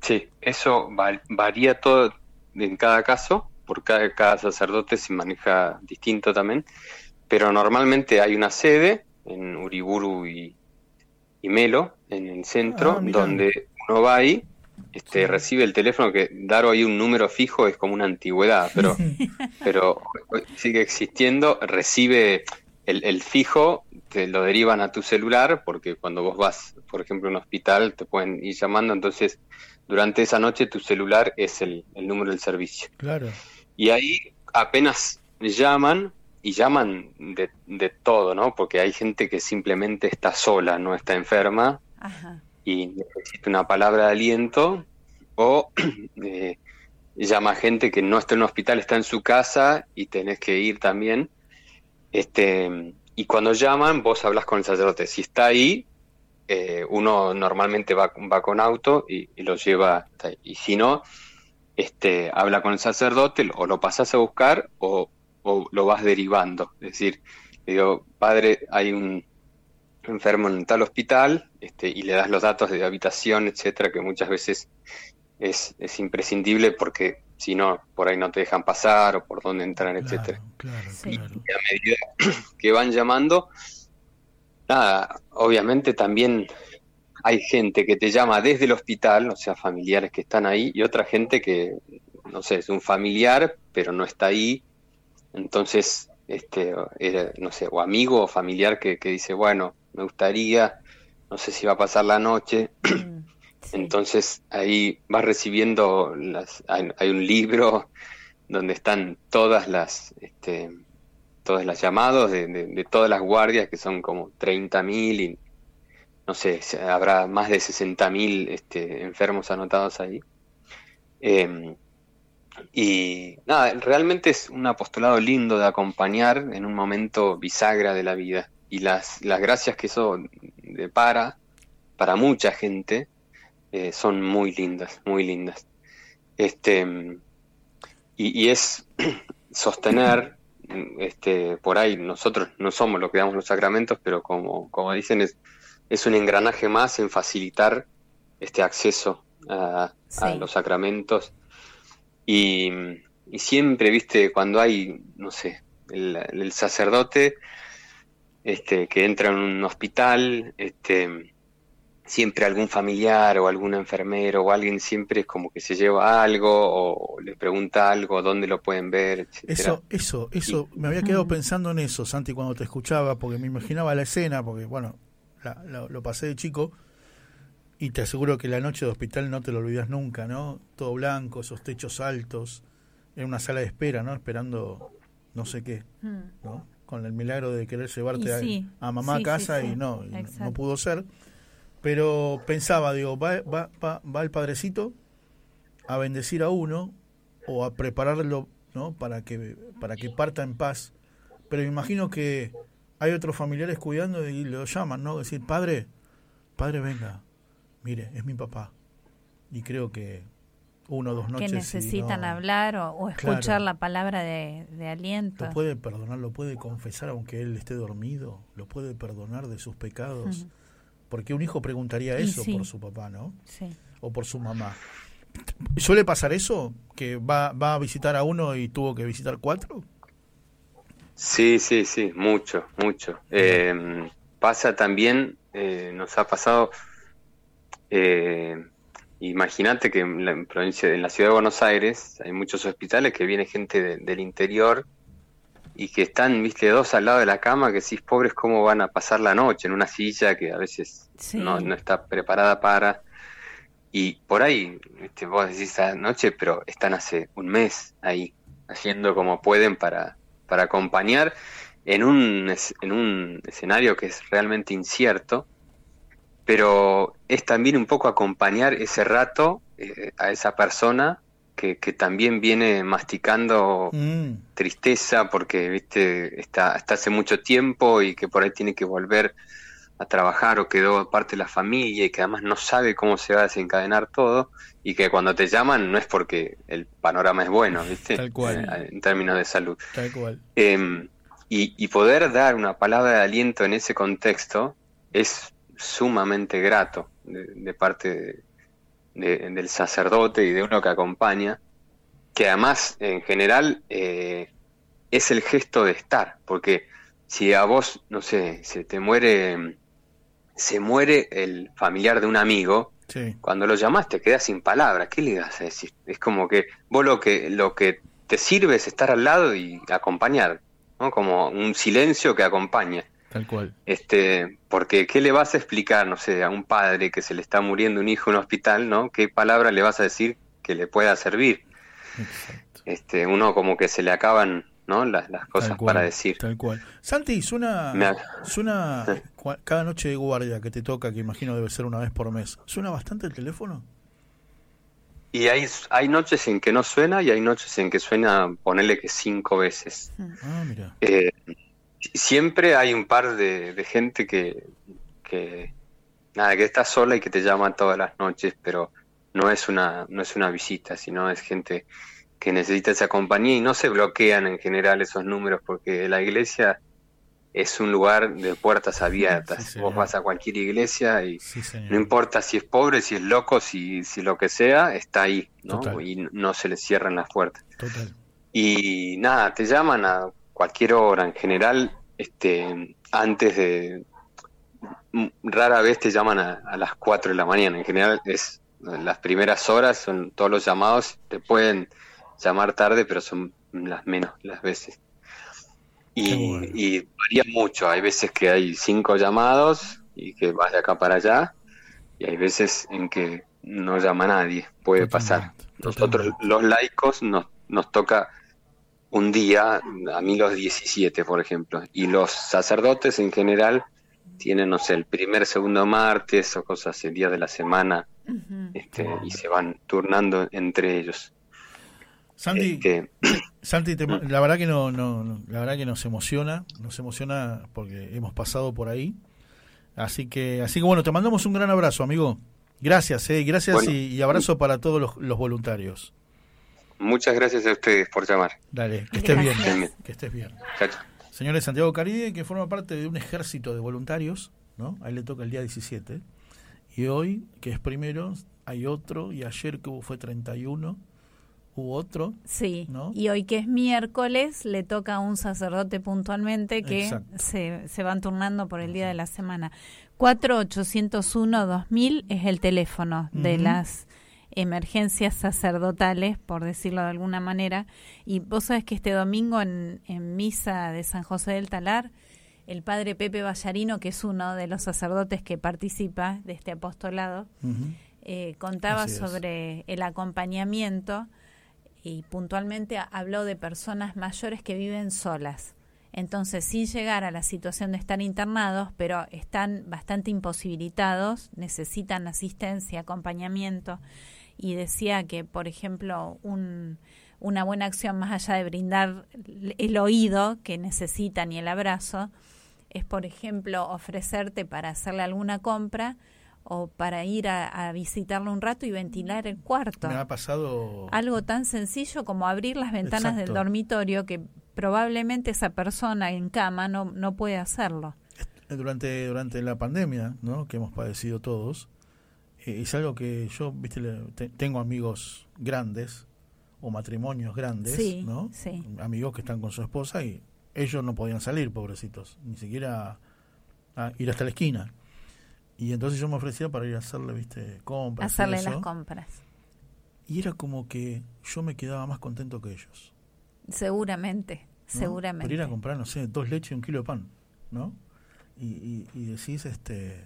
Sí, eso va- varía todo en cada caso, por cada, cada sacerdote se maneja distinto también, pero normalmente hay una sede en Uriburu y, y Melo, en el centro, Ah, donde uno va ahí, este, Sí. recibe el teléfono, que dar hoy un número fijo es como una antigüedad, pero, pero sigue existiendo, recibe el, el fijo, te lo derivan a tu celular, porque cuando vos vas, por ejemplo, a un hospital, te pueden ir llamando, entonces durante esa noche tu celular es el, el número del servicio. Claro. Y ahí apenas llaman, y llaman de, de todo, ¿no? Porque hay gente que simplemente está sola, no está enferma Ajá. Y necesita una palabra de aliento, o eh, llama gente que no está en un hospital, está en su casa y tenés que ir también. Este, y cuando llaman, vos hablas con el sacerdote. Si está ahí, eh, uno normalmente va, va con auto y, lo lleva. Y si no, este, habla con el sacerdote, o lo pasas a buscar o, o lo vas derivando. Es decir, digo, padre, hay un enfermo en tal hospital, este, y le das los datos de habitación, etcétera, que muchas veces es, es imprescindible porque si no, por ahí no te dejan pasar o por dónde entrar, etcétera. Claro, claro, Sí. claro. Y a medida que van llamando, nada, obviamente también hay gente que te llama desde el hospital, o sea, familiares que están ahí, y otra gente que, no sé, es un familiar, pero no está ahí. Entonces, este, era, no sé, o amigo o familiar que, que dice, bueno, me gustaría, no sé si va a pasar la noche. Mm, sí. Entonces ahí vas recibiendo las, hay, hay un libro donde están todas las este, todas las llamados de, de- de todas las guardias que son como 30.000 y no sé, habrá más de 60.000 este, enfermos anotados ahí. Em, y nada, realmente es un apostolado lindo de acompañar en un momento bisagra de la vida. Y las, las gracias que eso depara para mucha gente eh, son muy lindas, muy lindas. Este, y, y es sostener, este, por ahí nosotros no somos los que damos los sacramentos, pero como, como dicen, es, es un engranaje más en facilitar este acceso a, los sacramentos. Y, y siempre, viste, cuando hay, no sé, el, el sacerdote este, que entra en un hospital, este, siempre algún familiar o algún enfermero o alguien siempre es como que se lleva algo o le pregunta algo, dónde lo pueden ver, etcétera. Eso, eso, eso, me había quedado pensando en eso, Santi, cuando te escuchaba, porque me imaginaba la escena, porque bueno, la- la- lo pasé de chico, y te aseguro que la noche de hospital no te lo olvidas nunca, ¿no? Todo blanco, esos techos altos, en una sala de espera, ¿no? Esperando no sé qué, Mm, ¿no? Con el milagro de querer llevarte a, mamá sí, a casa sí, y no, y no- pudo ser. Pero pensaba, digo, va, va, va, va el padrecito a bendecir a uno o a prepararlo ¿no? para, que, para que parta en paz. Pero me imagino que hay otros familiares cuidando y lo llaman, ¿no? Decir, padre, padre, venga, mire, es mi papá. Y creo que uno o dos que noches. si necesitan no- hablar o, o escuchar Claro. la palabra de, de aliento. Lo puede perdonar, lo puede confesar aunque él esté dormido, lo puede perdonar de sus pecados. Ujú. Porque un hijo preguntaría eso sí. por su papá, ¿no? Sí. O por su mamá. ¿Suele pasar eso? ¿Que va, va a visitar a uno y tuvo que visitar cuatro? Sí, sí, sí, mucho, mucho. Eh, pasa también, eh, nos ha pasado, eh, imagínate que en la provincia, en la ciudad de Buenos Aires hay muchos hospitales que viene gente de- del interior y que están, viste, dos al lado de la cama, que decís, pobres, cómo van a pasar la noche en una silla que a veces Sí. no, no está preparada para. Y por ahí, viste, vos decís anoche, pero están hace un mes ahí, haciendo como pueden para, para acompañar en un, en un escenario que es realmente incierto, pero es también un poco acompañar ese rato eh, a esa persona que, que también viene masticando Mm, tristeza porque viste está, está hace mucho tiempo y que por ahí tiene que volver a trabajar o quedó parte de la familia y que además no sabe cómo se va a desencadenar todo y que cuando te llaman no es porque el panorama es bueno, ¿viste? Tal cual. Eh, en términos de salud. tal cual. Eh, y, y poder dar una palabra de aliento en ese contexto es sumamente grato de, de parte de- de- del sacerdote y de uno que acompaña, que además en general eh, es el gesto de estar, porque si a vos, no sé, se te muere, se muere el familiar de un amigo, Sí. cuando lo llamas te quedas sin palabras, ¿qué le vas a decir? Es como que vos lo que, lo que te sirve es estar al lado y acompañar, ¿no? Como un silencio que acompaña. Tal cual. Este, porque ¿qué le vas a explicar, no sé, a un padre que se le está muriendo un hijo en un hospital, ¿no? ¿Qué palabra le vas a decir que le pueda servir? Exacto. Este, uno como que se le acaban ¿no? Las, las cosas cual, para decir. Tal cual. Santi, suena, Me suena cada noche de guardia que te toca, que imagino debe ser una vez por mes. ¿Suena bastante el teléfono? Y hay, hay noches en que no suena y hay noches en que suena, ponerle que cinco veces. Ah, mira. Eh, siempre hay un par de, de gente que, que, nada, que está sola y que te llama todas las noches, pero no es una, no es una visita, sino es gente que necesita esa compañía y no se bloquean en general esos números porque la iglesia es un lugar de puertas abiertas. Sí. Vos vas a cualquier iglesia y Sí, no importa si es pobre, si es loco, si, si lo que sea, está ahí, ¿no? Total. Y no se le cierran las puertas. Total. Y nada, te llaman a cualquier hora, en general, este, antes de, m- rara vez te llaman a, a las 4 de la mañana, en general es las primeras horas, son todos los llamados, te pueden llamar tarde, pero son las menos las veces. Y, bueno. y varía mucho, hay veces que hay cinco llamados y que vas de acá para allá, y hay veces en que no llama nadie, puede pasar. Totalmente, Nosotros los laicos nos, nos toca un día, a mí los 17, por ejemplo, y los sacerdotes en general tienen, no sé, el primer, segundo martes o cosas así, días de la semana, este, y se van turnando entre ellos. Santi, Este, Santi, te- la verdad que no, no, no, la verdad que nos emociona, nos emociona porque hemos pasado por ahí. Así que, así que bueno, te mandamos un gran abrazo, amigo. Gracias, eh, gracias Bueno. y, y abrazo para todos los, los voluntarios. Muchas gracias a ustedes por llamar. Dale, que estés bien, que estés bien. Chao. Señores, Santiago Caride, que forma parte de un ejército de voluntarios, ¿no? A él le toca el día 17. Y hoy, que es primero, hay otro, y ayer que hubo fue 31, hubo otro. Sí, ¿No? y hoy que es miércoles le toca a un sacerdote puntualmente que se, se van turnando por el día de la semana. 4801-2000 es el teléfono de las emergencias sacerdotales, por decirlo de alguna manera. Y vos sabés que este domingo en, en misa de San José del Talar, el padre Pepe Ballarino, que es uno de los sacerdotes que participa de este apostolado, eh, contaba Así es. sobre el acompañamiento y puntualmente habló de personas mayores que viven solas. Entonces, sin llegar a la situación de estar internados, pero están bastante imposibilitados, necesitan asistencia, acompañamiento, y decía que, por ejemplo, un, una buena acción más allá de brindar el oído que necesitan y el abrazo, es, por ejemplo, ofrecerte para hacerle alguna compra o para ir a, a visitarlo un rato y ventilar el cuarto. Me ha pasado... Algo tan sencillo como abrir las ventanas del dormitorio que probablemente esa persona en cama no, no puede hacerlo. durante durante la pandemia ¿no? que hemos padecido todos eh, es algo que yo viste le- te- tengo amigos grandes o matrimonios grandes Sí, no sí. amigos que están con su esposa y ellos no podían salir pobrecitos ni siquiera a ir hasta la esquina y entonces yo me ofrecía para ir a hacerle viste compras y Hacerle las compras. y era como que yo me quedaba más contento que ellos Seguramente, ¿no? seguramente. Por ir a comprar, no sé, dos leches y un kilo de pan, ¿no? Y, y, y decís, este,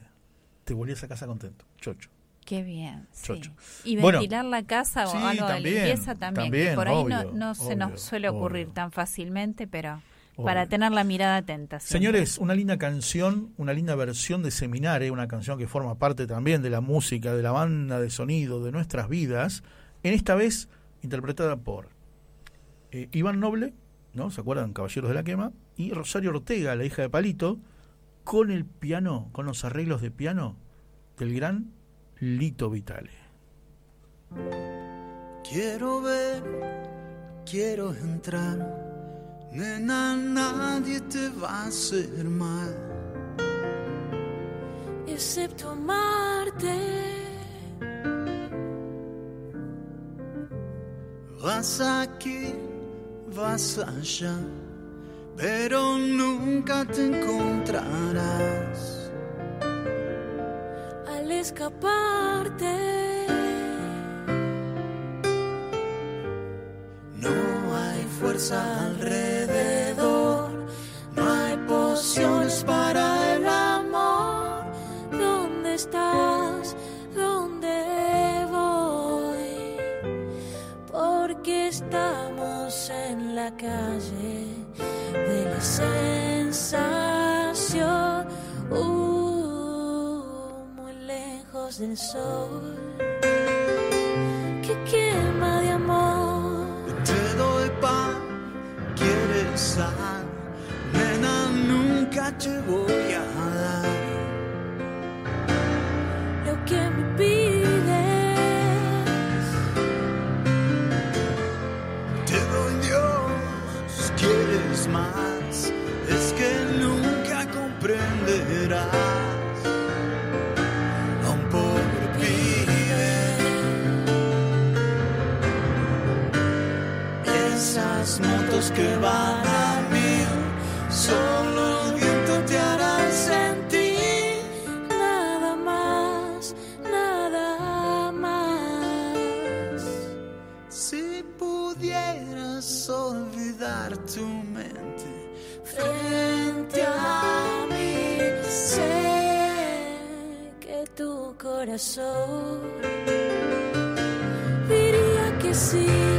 te volvías a casa contento, chocho. Qué bien, sí. Y Bueno, ventilar la casa o sí, algo también, de limpieza también, que por ahí no, obvio, se nos suele ocurrir obvio. tan fácilmente, pero Obvio. para tener la mirada atenta. siempre. Señores, una linda canción, una linda versión de Seminare, una canción que forma parte también de la música, de la banda de sonido, de nuestras vidas, en esta vez interpretada por eh, Iván Noble, ¿no? ¿Se acuerdan? Caballeros de la Quema, y Rosario Ortega, la hija de Palito, con el piano, con los arreglos de piano del gran Lito Vitale. Quiero ver, quiero entrar, nena, nadie te va a hacer mal. excepto amarte. Vas aquí, vas allá, pero nunca te encontrarás. Escaparte, No hay fuerza alrededor, no hay pociones para el amor. ¿dónde estás? ¿Dónde voy? Porque estamos en la calle. sensación, del sol, que quema de amor. Te doy pan, quieres sal, nena, nunca te voy a Esas motos que van a mil, solo el viento te hará sentir. nada más, nada más. Si pudieras olvidar tu mente frente a mí. Sé que tu corazón diría que sí.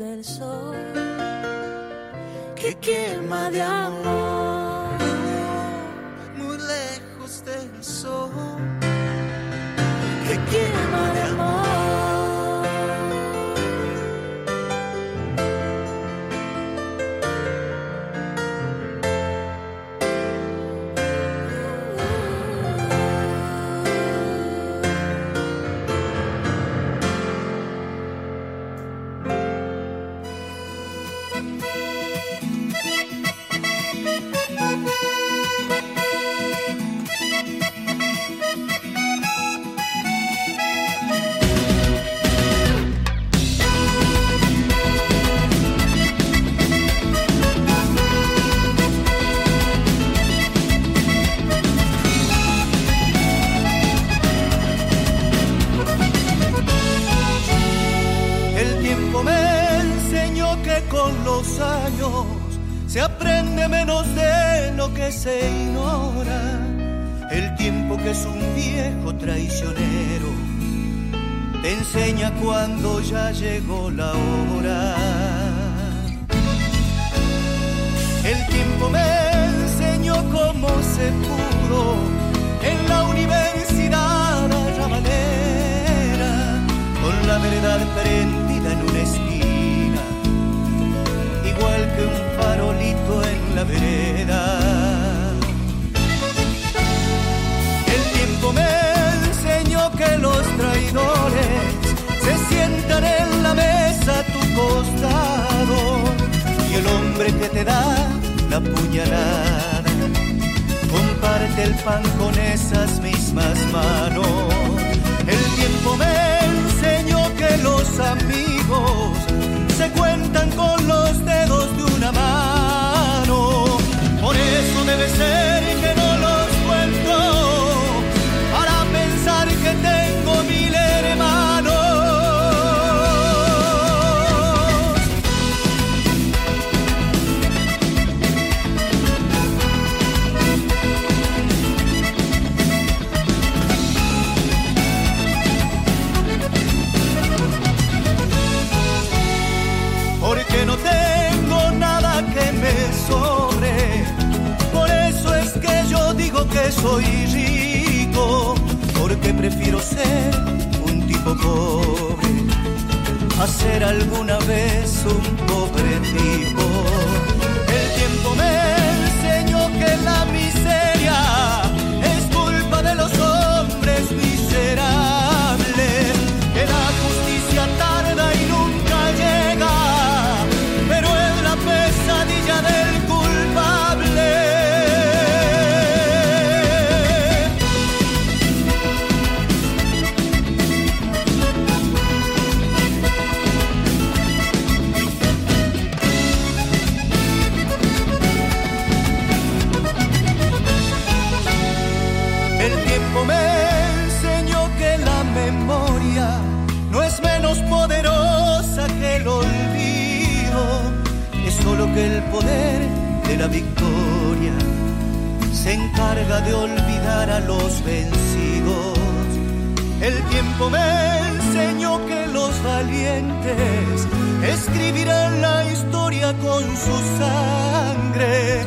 Del sol que quema de amor, menos de lo que se ignora. El tiempo que es un viejo traicionero te enseña cuando ya llegó la hora. El tiempo me enseñó cómo se pudo en la universidad a manera con la verdad prendida en una esquina, igual que un farolito en la vereda. El tiempo me enseñó que los traidores se sientan en la mesa a tu costado y el hombre que te da la puñalada comparte el pan con esas mismas manos. El tiempo me enseñó que los amigos se soy rico, porque prefiero ser un tipo pobre a ser alguna vez un pobre tipo. La victoria se encarga de olvidar a los vencidos. El tiempo me enseñó que los valientes escribirán la historia con su sangre,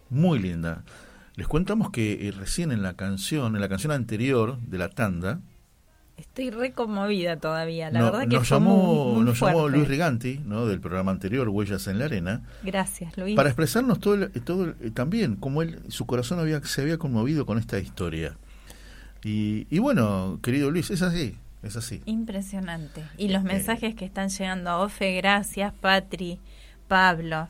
muy linda. Les contamos que eh, recién en la canción, en la canción anterior de la tanda, Estoy re conmovida todavía. La no- verdad que nos, fue llamó, muy, muy nos llamó. Luis Riganti, ¿no? del programa anterior, Huellas en la Arena, Gracias, Luis. para expresarnos todo, el- todo el- eh, también cómo él, su corazón había, se había conmovido con esta historia. Y, y bueno, querido Luis, es así, es así. Impresionante. Y los mensajes que están llegando a Ofe, gracias, Patri, Pablo.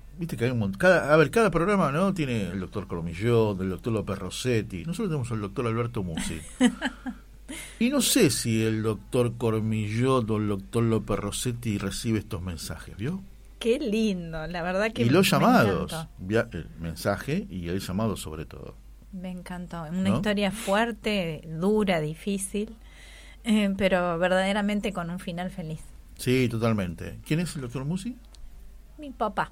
Viste que hay un montón. Cada, a ver, cada programa no tiene el doctor Cormillot, el doctor López Rossetti. Nosotros tenemos al doctor Alberto Musi. y no sé si el doctor Cormillot o el doctor López Rossetti recibe estos mensajes, ¿vio? Qué lindo, la verdad que Y los me llamados, via- el mensaje y el llamado sobre todo. Me encantó. Una ¿No? historia fuerte, dura, difícil, eh, pero verdaderamente con un final feliz. Sí, totalmente. ¿Quién es el doctor Musi? Mi papá.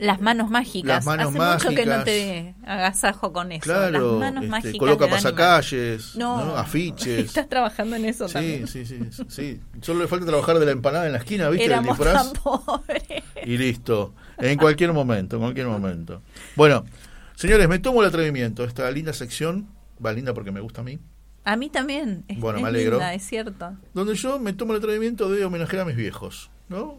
Las manos mágicas. Las manos Hace mucho que no te agasajo con eso. Claro, Las manos este, mágicas. coloca pasacalles, No, ¿no? afiches. Estás trabajando en eso Sí, también. sí, sí, sí, sí. Solo le falta trabajar de la empanada en la esquina, ¿viste? Éramos el disfraz. tan pobres. Y listo. En cualquier momento, en cualquier momento. Bueno, señores, me tomo el atrevimiento. Esta linda sección, va linda porque me gusta a mí, A mí también. Es, Bueno, es me alegro. linda, es cierto. donde yo me tomo el atrevimiento de homenajear a mis viejos, ¿no?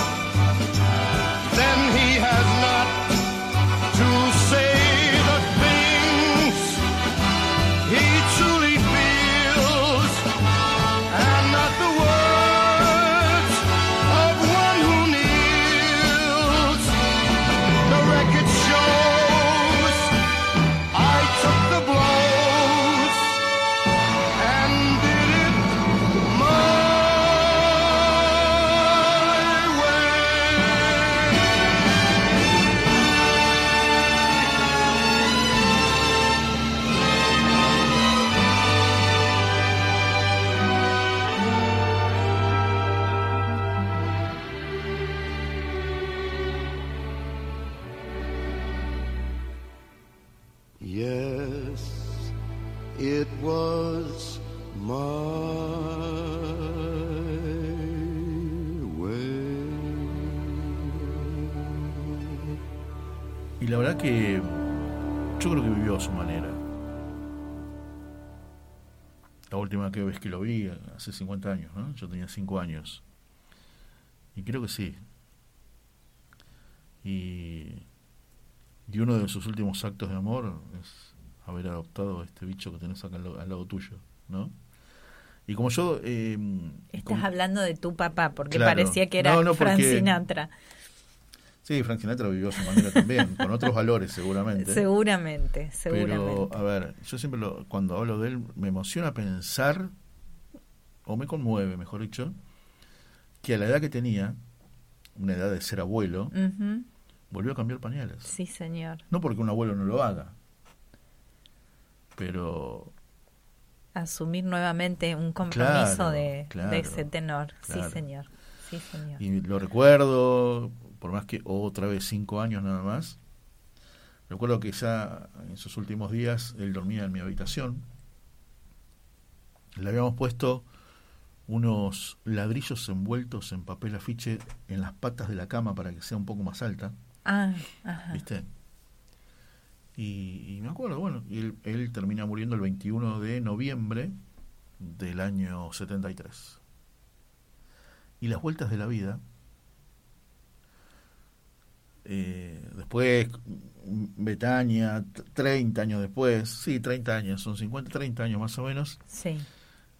verdad que yo creo que vivió a su manera. La última que vez que lo vi, hace 50 años, ¿no? Yo tenía 5 años. Y creo que sí. Y, y uno de sus últimos actos de amor es haber adoptado a este bicho que tenés acá al, lado- al lado tuyo, ¿no? Y como yo... eh, Estás como- hablando de tu papá, porque Claro. parecía que era No, no, Frank porque- Sinatra. Sí, Frank Sinatra vivió a su manera también, con otros valores seguramente. Seguramente, seguramente. Pero, a ver, yo siempre lo, cuando hablo de él me emociona pensar, o me conmueve, mejor dicho, que a la edad que tenía, una edad de ser abuelo, volvió a cambiar pañales. Sí, señor. No porque un abuelo no lo haga, pero Asumir nuevamente un compromiso Claro, de, claro, de ese tenor. claro. Sí, señor. Sí, señor. y lo recuerdo, por más que otra vez cinco años nada más. Recuerdo que ya en sus últimos días él dormía en mi habitación. Le habíamos puesto unos ladrillos envueltos en papel afiche en las patas de la cama para que sea un poco más alta, Ah, ajá. ¿viste? Y, y me acuerdo, bueno, y él, él termina muriendo el 21 de noviembre del año 73. Y las vueltas de la vida, eh, después, Betania, t- 30 años después, sí, 30 años, son 50, 30 años más o menos, Sí.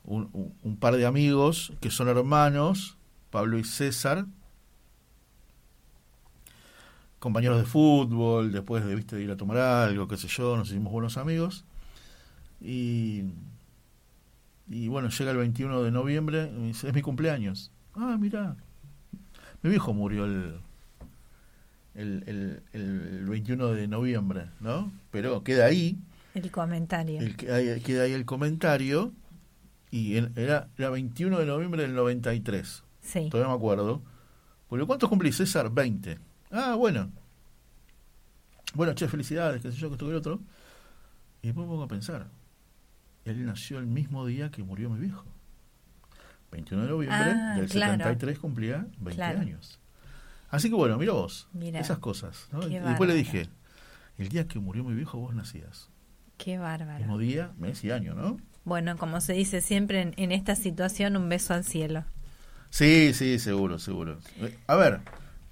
un, un- un par de amigos que son hermanos, Pablo y César, compañeros de fútbol, después de, ¿viste, de ir a tomar algo, qué sé yo, nos hicimos buenos amigos. Y, y bueno, llega el 21 de noviembre, es mi cumpleaños. Ah, mira, mi viejo murió el, el, el, el 21 de noviembre, ¿no? Pero queda ahí, El comentario. el, queda ahí el comentario, y era, era 21 de noviembre del 93. Sí. Todavía me acuerdo. Porque ¿cuántos cumplís, César? 20. Ah, bueno. Bueno, che, felicidades, qué sé yo, que esto que el otro. Y después me pongo a pensar. Él nació el mismo día que murió mi viejo. 21 de noviembre Ah, del claro. 73 cumplía 20 Claro. años. Así que bueno, mira vos. Mira. Esas cosas. ¿no? Y después le dije, el día que murió mi viejo vos nacías. Qué bárbaro. Mismo día, mes y año, ¿no? Bueno, como se dice siempre en, en esta situación, un beso al cielo. Sí, sí, seguro, seguro. Eh, A ver,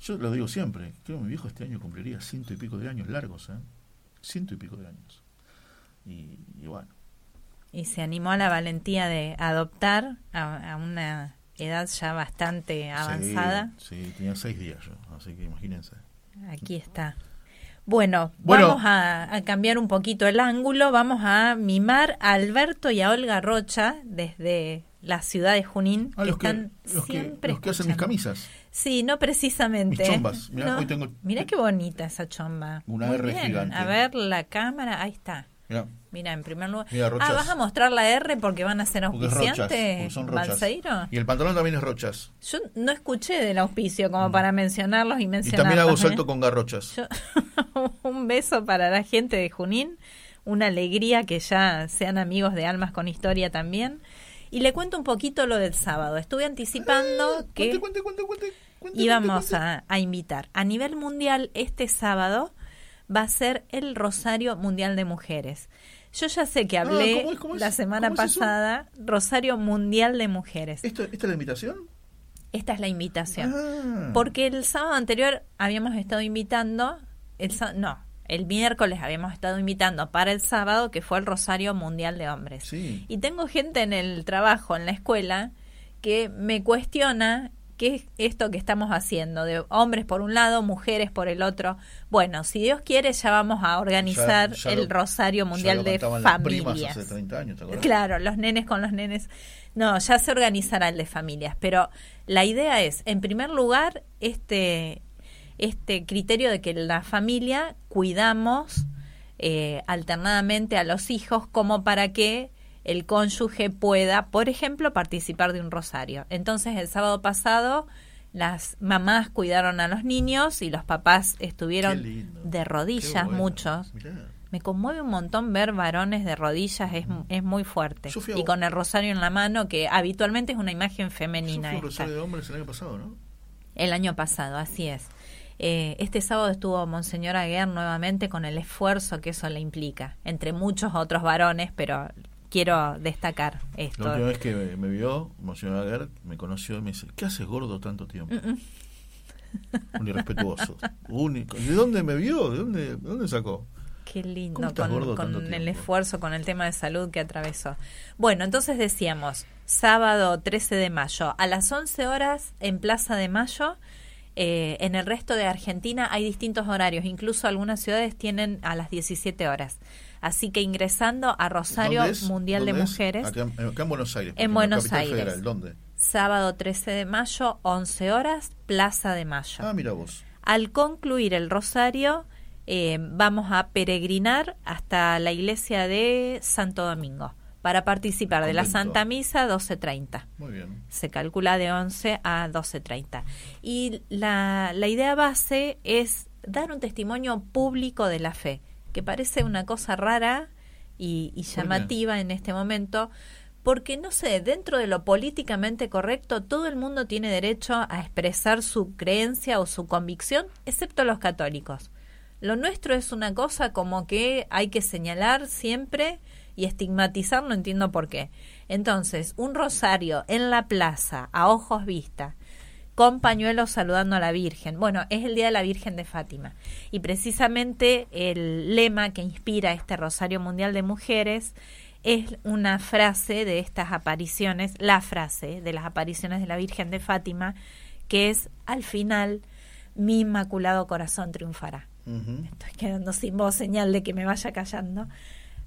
yo lo digo siempre, creo que mi viejo este año cumpliría ciento y pico de años largos, ¿eh? Ciento y pico de años. Y, y bueno, Y se animó a la valentía de adoptar a, a una edad ya bastante avanzada. Sí, sí, tenía seis días yo, así que imagínense. Aquí está. Bueno, Bueno. vamos a, a cambiar un poquito el ángulo. Vamos a mimar a Alberto y a Olga Rocha desde la ciudad de Junín. Ah, los que, los hacen mis camisas. Sí, no precisamente. Mis chombas. Mirá, No. hoy tengo- Mirá qué bonita esa chomba. Una Muy R bien. gigante. A ver la cámara, ahí está. Mira, en primer lugar. Ah. ¿vas a mostrar la R porque van a ser auspiciantes, Porque son rochas. Balseiro? Y el pantalón también es rochas. Yo no escuché del auspicio como para mencionarlos y Mm. Y mencionarlos. también hago ¿eh? salto con garrochas. Yo- un beso para la gente de Junín, una alegría que ya sean amigos de Almas con Historia también. Y le cuento un poquito lo del sábado. Estuve anticipando que Cuente, cuente, cuente, cuente, cuente, íbamos a invitar. A nivel mundial, este sábado va a ser el Rosario Mundial de Mujeres. Yo ya sé que hablé Ah, ¿cómo es? ¿Cómo es? la semana pasada, Rosario Mundial de Mujeres. ¿Esto, ¿Esta es la invitación? Esta es la invitación. Ah. Porque el sábado anterior habíamos estado invitando, el no, el miércoles habíamos estado invitando para el sábado que fue el Rosario Mundial de Hombres. Sí. Y tengo gente en el trabajo, en la escuela, que me cuestiona qué es esto que estamos haciendo, de hombres por un lado, mujeres por el otro. Bueno, si Dios quiere ya vamos a organizar Ya- ya el lo- Rosario Mundial de Familias. hace 30 años. Claro, los nenes con los nenes. No, ya se organizará el de familias, pero la idea es, en primer lugar, este, este criterio de que la familia cuidamos eh, alternadamente a los hijos como para que el cónyuge pueda, por ejemplo, participar de un rosario. Entonces, el sábado pasado, las mamás cuidaron a los niños y los papás estuvieron de rodillas, bueno. muchos. Mirá. Me conmueve un montón ver varones de rodillas, es, es muy fuerte. Yo fui a- Y con el rosario en la mano, que habitualmente es una imagen Yo femenina. fui un. Rosario de hombres el año pasado, ¿no? El año pasado, así es. Eh, este sábado estuvo Monseñor Aguer nuevamente con el esfuerzo que eso le implica, entre muchos otros varones, pero quiero destacar La esto. última vez que me, me vio, Monseñor Aguer me conoció y me dice, ¿qué haces gordo tanto tiempo? Mm, Un irrespetuoso. Único. ¿De dónde me vio? ¿De dónde, de dónde sacó? Qué lindo, ¿Cómo estás con, con el esfuerzo, con el tema de salud que atravesó. Bueno, entonces decíamos, sábado 13 de mayo, a las 11 horas en Plaza de Mayo. eh, en el resto de Argentina hay distintos horarios, incluso algunas ciudades tienen a las 17 horas. Así que ingresando a Rosario. Mundial de ¿Dónde es? Mujeres, Acá, en- acá en Buenos Aires. En Buenos Aires. Federal. ¿Dónde? sábado 13 de mayo, 11 horas, Plaza de Mayo. Ah, mira vos. Al concluir el rosario, eh, vamos a peregrinar hasta la iglesia de Santo Domingo para participar de la. Santa Misa 12.30 Muy bien. se calcula de 11 a 12.30. Y la, la idea base es dar un testimonio público de la fe, que parece una cosa rara y, llamativa en este momento, porque no sé, dentro de lo políticamente correcto, todo el mundo tiene derecho a expresar su creencia o su convicción, excepto los católicos. Lo nuestro es una cosa como que hay que señalar siempre y estigmatizar, no entiendo por qué. Entonces, un rosario en la plaza, a ojos vista, con pañuelos saludando a la Virgen. Bueno, es el Día de la Virgen de Fátima. Y precisamente el lema que inspira este Rosario Mundial de Mujeres es una frase de estas apariciones, la frase de las apariciones de la Virgen de Fátima, que es, al final, mi inmaculado corazón triunfará. Estoy quedando sin voz, señal de que me vaya callando.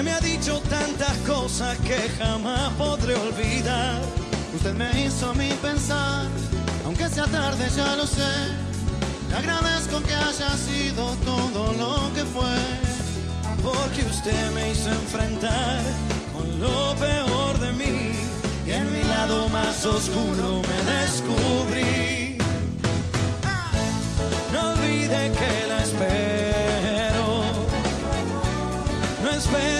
Usted me ha dicho tantas cosas que jamás podré olvidar. Usted me hizo mí pensar, aunque sea tarde ya lo sé. Le agradezco que haya sido todo lo que fue. Porque usted me hizo enfrentar con lo peor de mí. Y en mi lado más oscuro me descubrí. No olvide que la espero. No espere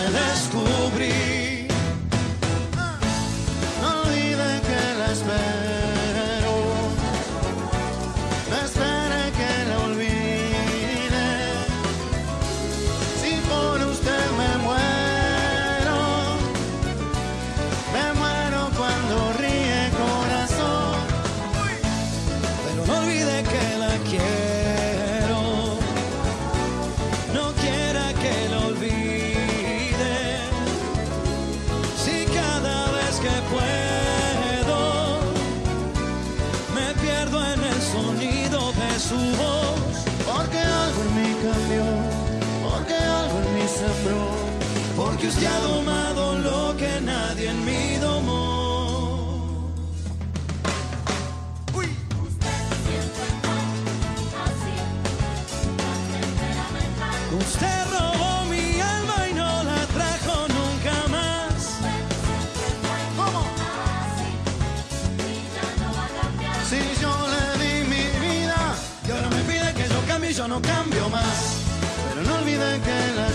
porque usted ha domado lo que nadie en mí domó. Usted robó mi alma y no la trajo nunca más. ¿Cómo? Si yo le di mi vida y ahora me pide que yo cambie yo no cambio más. Pero no olvide que la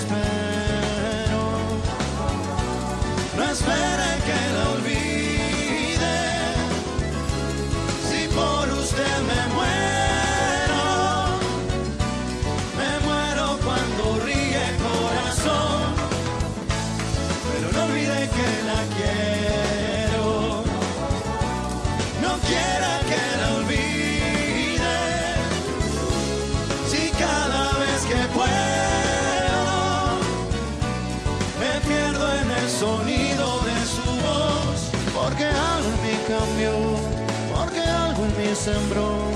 porque algo en mí sembró.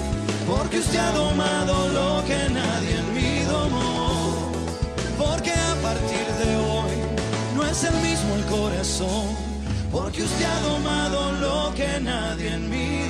Porque usted ha domado lo que nadie en mí domó. Porque a partir de hoy no es el mismo el corazón. Porque usted ha domado lo que nadie en mí domó.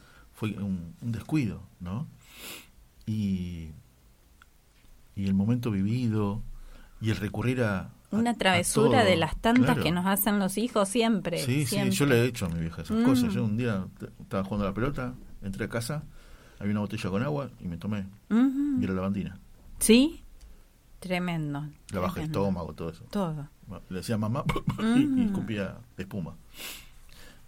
fue un, un descuido, ¿no? Y, y el momento vivido y el recurrir a... a- Una a travesura todo. de las tantas Claro. que nos hacen los hijos siempre. Sí, siempre. sí, yo le he hecho a mi vieja esas Mm. cosas. Yo un día estaba jugando a la pelota, entré a casa, había una botella con agua y me tomé. Ujú. Y era lavandina. ¿Sí? Tremendo. La baja tremendo. estómago, todo eso. Todo. Le decía mamá y, y Mm. escupía espuma.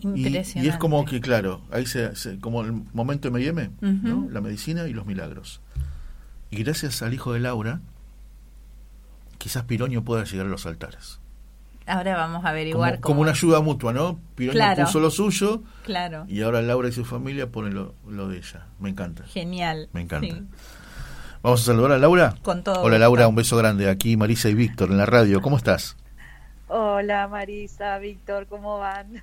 Y, Impresionante. y es como que, claro, ahí se, se- como el momento M&M, ¿no? Ujú. La medicina y los milagros. Y gracias al hijo de Laura, quizás Piroño pueda llegar a los altares. Ahora vamos a averiguar como cómo- una ayuda mutua, ¿no? Piroño Claro. puso lo suyo Claro. y ahora Laura y su familia ponen lo, lo de ella. Me encanta. Genial. Me encanta. Sí. Vamos a saludar a Laura. Con todo Hola gusto. Laura, un beso grande. Aquí Marisa y Víctor en la radio. ¿Cómo estás? Hola Marisa, Víctor, ¿cómo van?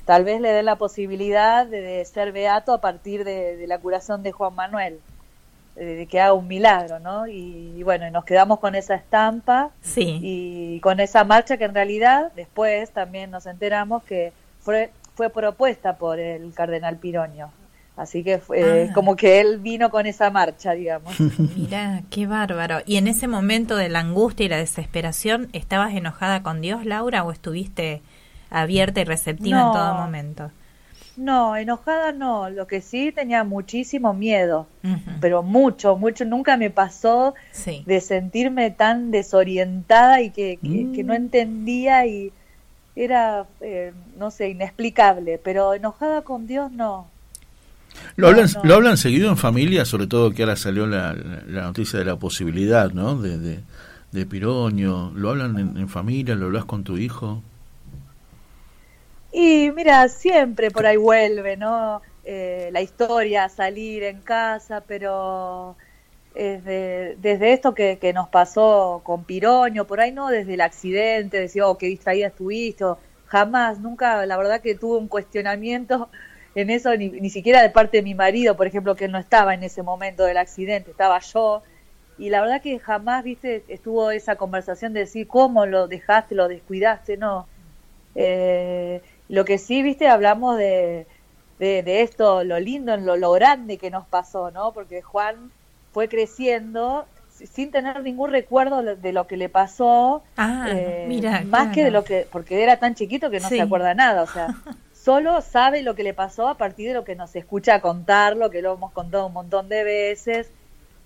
tal vez le den la posibilidad de, de ser beato a partir de, de la curación de Juan Manuel, de, que haga un milagro, ¿no? Y, y bueno, y nos quedamos con esa estampa Sí. y con esa marcha que en realidad después también nos enteramos que fue, fue propuesta por el cardenal Piroño. Así que fue Ah. como que él vino con esa marcha, digamos. Mira, qué bárbaro. ¿Y en ese momento de la angustia y la desesperación, estabas enojada con Dios, Laura, o estuviste abierta y receptiva en todo momento? No, enojada no, lo que sí tenía muchísimo miedo, pero mucho, mucho, nunca me pasó Sí. de sentirme tan desorientada y que, que, Mm. que no entendía y era, eh, no sé, inexplicable, pero enojada con Dios no. Lo hablan, no. lo hablan seguido en familia, sobre todo que ahora salió la, la- la noticia de la posibilidad, ¿no? De, de, de Piroño. ¿Lo hablan en, en familia? ¿Lo hablas con tu hijo? Y mira, siempre por ahí vuelve, ¿no? Eh, la historia, salir en casa, pero desde, desde esto que, que nos pasó con Piroño, por ahí no desde el accidente, decía, oh, qué distraída estuviste, jamás, nunca, la verdad que tuve un cuestionamiento en eso, ni, ni siquiera de parte de mi marido, por ejemplo, que no estaba en ese momento del accidente, estaba yo, y la verdad que jamás, viste, estuvo esa conversación de decir cómo lo dejaste, lo descuidaste, no. Eh, lo que sí, viste, hablamos de, de, de esto, lo lindo, lo, lo grande que nos pasó, ¿no? Porque Juan fue creciendo si- sin tener ningún recuerdo de- lo que le pasó, Ah, eh, mira, más que de lo que, porque era tan chiquito que no Sí. se acuerda nada, o sea, solo sabe lo que le pasó a partir de lo que nos escucha contarlo, que lo hemos contado un montón de veces,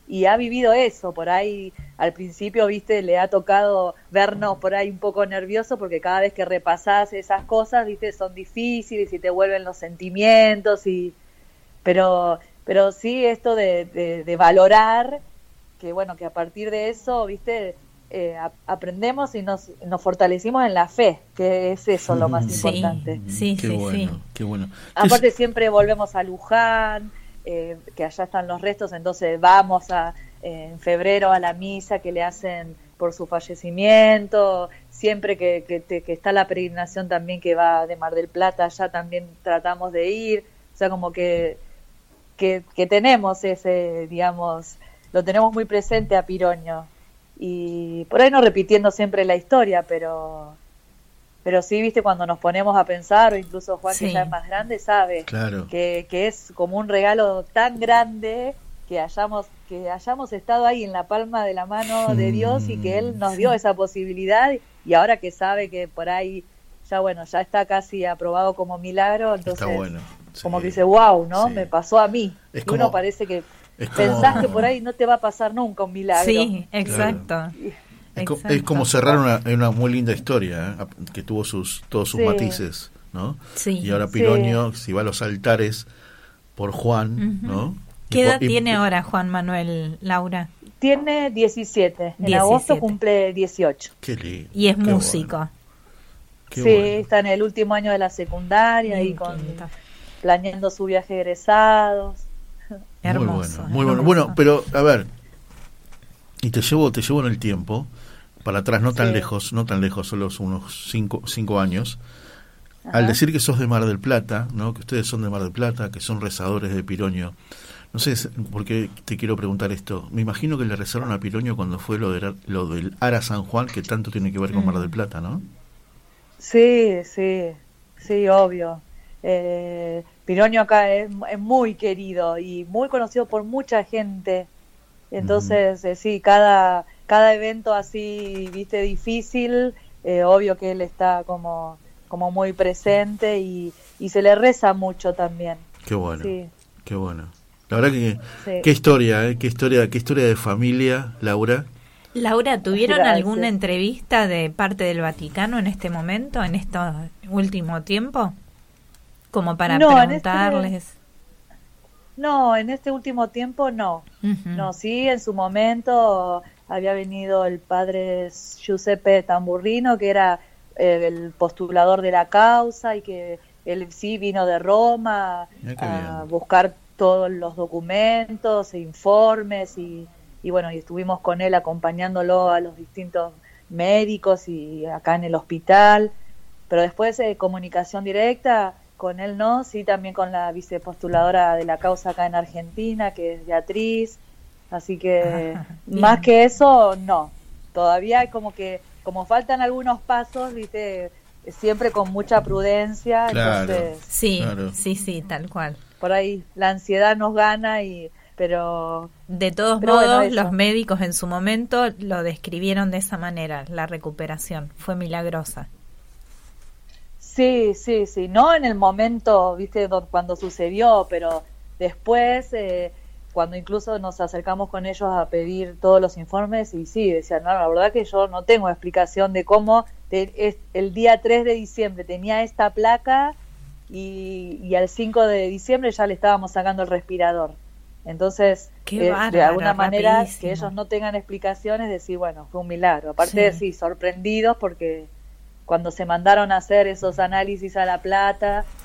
y ha vivido eso, por ahí al principio, viste, le ha tocado vernos por ahí un poco nervioso porque cada vez que repasás esas cosas, viste, son difíciles y te vuelven los sentimientos y pero pero sí esto de, de- de valorar que bueno que a partir de eso viste Eh, aprendemos y nos, nos fortalecimos en la fe que es eso lo más Sí, importante sí, qué sí, bueno, sí. qué bueno. aparte siempre volvemos a Luján eh, que allá están los restos entonces vamos a eh, en febrero a la misa que le hacen por su fallecimiento siempre que, que, está la peregrinación también que va de Mar del Plata allá también tratamos de ir o sea como que, que tenemos ese, digamos, lo tenemos muy presente a Piroño. Y por ahí no repitiendo siempre la historia, pero pero sí, viste, cuando nos ponemos a pensar, o incluso Juan, Sí. que ya es más grande, sabe Claro. que, que es como un regalo tan grande que hayamos, que hayamos estado ahí en la palma de la mano de Dios y que Él nos dio esa posibilidad y ahora que sabe que por ahí ya bueno, ya está casi aprobado como milagro, entonces Está bueno. como que dice, wow, ¿no? Sí. Me pasó a mí. Es y como- uno parece que como- pensás que por ahí no te va a pasar nunca un milagro. Sí, exacto. Es, co- Exacto. es como cerrar una, una muy linda historia, ¿eh? que tuvo sus todos sus Sí. matices, ¿no? Sí. Y ahora Sí. Piroño, si va a los altares por Juan, Ujú. ¿no? ¿Qué Y edad y- tiene ahora Juan Manuel Laura? Tiene 17. En 17. agosto cumple 18. Qué lindo. Y es qué músico. bueno, qué sí, bueno. está en el último año de la secundaria y con lindo. planeando su viaje de egresados. Hermoso. Muy bueno, muy bueno. hermoso. Bueno, pero a ver, y te llevo, te llevo en el tiempo, para atrás, no tan Sí. lejos, no tan lejos, solo unos cinco, cinco años. Ajá. Al decir que sos de Mar del Plata, ¿no? que ustedes son de Mar del Plata, que son rezadores de Piroño, no sé por qué te quiero preguntar esto. Me imagino que le rezaron a Piroño cuando fue lo, de, lo del Ara San Juan, que tanto tiene que ver con Mar del Plata, ¿no? Sí, sí, sí, obvio. Eh, Piroño acá es, es muy querido y muy conocido por mucha gente. Entonces, eh, sí, cada, cada evento así, viste, difícil, eh, obvio que él está como, como muy presente y, y se le reza mucho también. Qué bueno, Sí, qué bueno. La verdad que, Sí. qué historia, ¿eh? qué historia, qué historia de familia, Laura. Laura, ¿tuvieron Gracias. alguna entrevista de parte del Vaticano en este momento, en este último tiempo? Como para No, en este- preguntarles. No, en este último tiempo no. No, sí, en su momento había venido el padre Giuseppe Tamburrino, que era eh, el postulador de la causa y que él sí vino de Roma a buscar todos los documentos e informes y, y bueno, y estuvimos con él acompañándolo a los distintos médicos y acá en el hospital, pero después de comunicación directa con él no, sí también con la vicepostuladora de la causa acá en Argentina, que es Beatriz, así que más que eso, no, todavía hay como que, como faltan algunos pasos, viste, siempre con mucha prudencia, Claro. entonces Sí, Claro. sí, sí, tal cual. por ahí la ansiedad nos gana y pero De todos Pero modos, los médicos en su momento lo describieron de esa manera, la recuperación fue milagrosa. sí sí sí no en el momento viste do- cuando sucedió pero después eh, cuando incluso nos acercamos con ellos a pedir todos los informes y sí decían no la verdad que yo no tengo explicación de cómo te- es- el día 3 de diciembre tenía esta placa y, y al 5 de diciembre ya le estábamos sacando el respirador entonces eh, de alguna manera rapidísimo. que ellos no tengan explicaciones decir bueno fue un milagro aparte Sí. sí sorprendidos porque cuando se mandaron a hacer esos análisis a la plata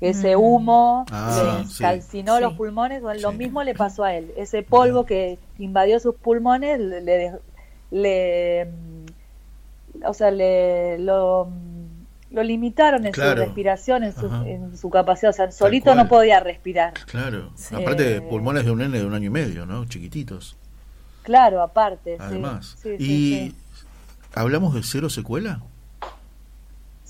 que ese Mm. humo Ah, le sí. calcinó Sí. los pulmones, bueno, lo mismo le pasó a él. Ese polvo que invadió sus pulmones le, le, le- o sea, le lo, lo limitaron en Claro. su respiración, en su, en su capacidad, o sea, solito no podía respirar. Claro. Sí. Aparte, pulmones de un nene de un año y medio, ¿no? Chiquititos. Claro, aparte. sí. Además. Sí, sí, y sí. hablamos de cero secuela.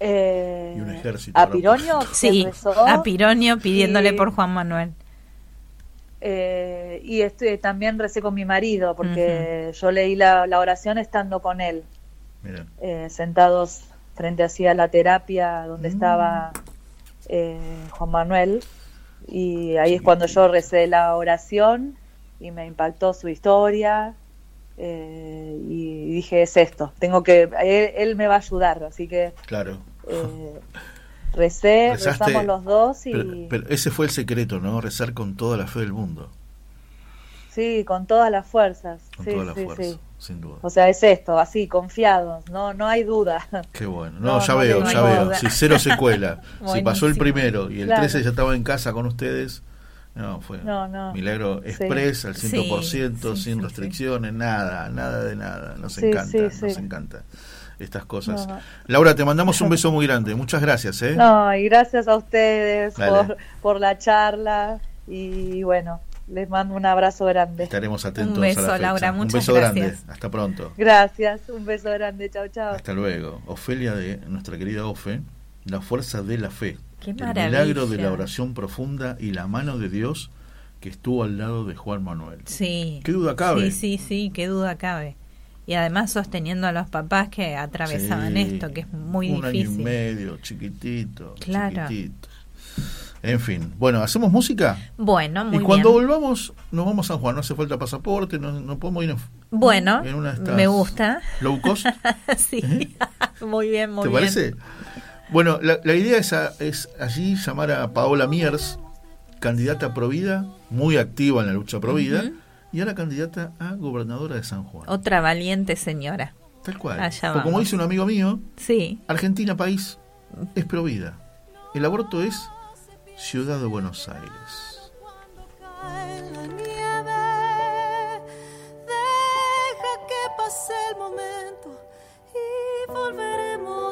Eh, Y un ejército a Pironio Sí, rezó, a Pironio pidiéndole por Juan Manuel. eh, y estoy, también recé con mi marido porque yo leí la, la oración estando con él, eh, sentados frente hacia la terapia donde Mm. estaba eh, Juan Manuel. Y ahí es cuando yo recé la oración y me impactó su historia eh, y dije es esto, tengo que él, él me va a ayudar, así que Claro. eh, recé, Rezaste, rezamos los dos y Pero, pero ese fue el secreto, ¿no? Rezar con toda la fe del mundo. sí, con todas las fuerzas. Con sí, toda la sí, fuerza, sí. sin duda. O sea, es esto, así, confiados, no, no hay duda. Qué bueno. No, No, ya no veo, ya veo. Si cero secuela. si pasó el primero y el Claro. 13 ya estaba en casa con ustedes. No, fue No, no. milagro Sí. express al 100%, Sí, sin sí, restricciones, nada, nada de nada. Nos encanta, nos encanta estas cosas. No. Laura, te mandamos un beso muy grande. Muchas gracias, ¿eh? No, y gracias a ustedes por, por la charla y bueno, les mando un abrazo grande. Estaremos atentos Un beso, a la fecha. Laura, un muchas beso gracias. grande. Hasta pronto. Gracias, un beso grande, chao, chao. Hasta luego. Ofelia de nuestra querida Ofe, la fuerza de la fe. Qué el maravilla. milagro de la oración profunda y la mano de Dios que estuvo al lado de Juan Manuel. Sí. ¿Qué duda cabe? Sí, sí, sí, qué duda cabe. Y además sosteniendo a los papás que atravesaban Sí, esto, que es muy un año y difícil. medio, chiquitito, Claro. chiquitito. En fin, bueno, ¿hacemos música? Bueno, muy y cuando bien. volvamos, nos vamos a San Juan. No hace falta pasaporte, no, no podemos ir en, Bueno, en una de estas me gusta. low cost. sí, muy bien, muy ¿Te bien. parece? Bueno, la, la idea es, a- es allí llamar a Paola Miers, candidata a Provida, muy activa en la lucha Provida, Ujú. y ahora candidata a gobernadora de San Juan. Otra valiente señora. Tal cual. Allá O como dice un amigo mío, Sí, Argentina país es Provida. El aborto es Ciudad de Buenos Aires. cae la nieve. Deja que pase el momento y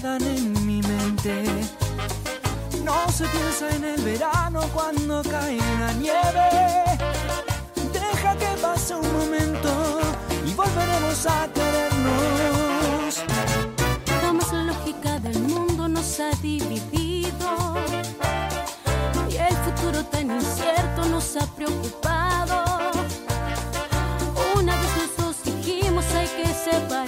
quedan en mi mente. No se piensa en el verano cuando cae la nieve. Deja que pase un momento y volveremos a querernos. La lógica del mundo nos ha dividido y el futuro tan incierto nos ha preocupado. Una vez los dos dijimos hay que separarse,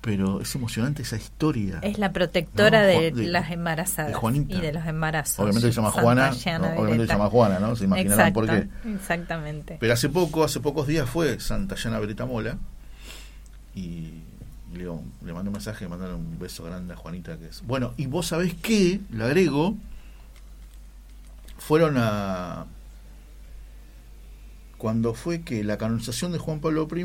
Pero es emocionante esa historia. Es la protectora No, de, las embarazadas de Juanita. y de los embarazos. Obviamente se llama Santa Juana, obviamente se llama Juana, ¿no? Se imaginarán por qué. Exacto, Exactamente. Pero hace poco, hace pocos días fue Santa Yana Beretta Mola y, le, le mandé un mensaje, le mandaron un beso grande a Juanita que es. Bueno, y vos sabés qué, le agrego, fueron a cuando fue que la canonización de Juan Pablo I,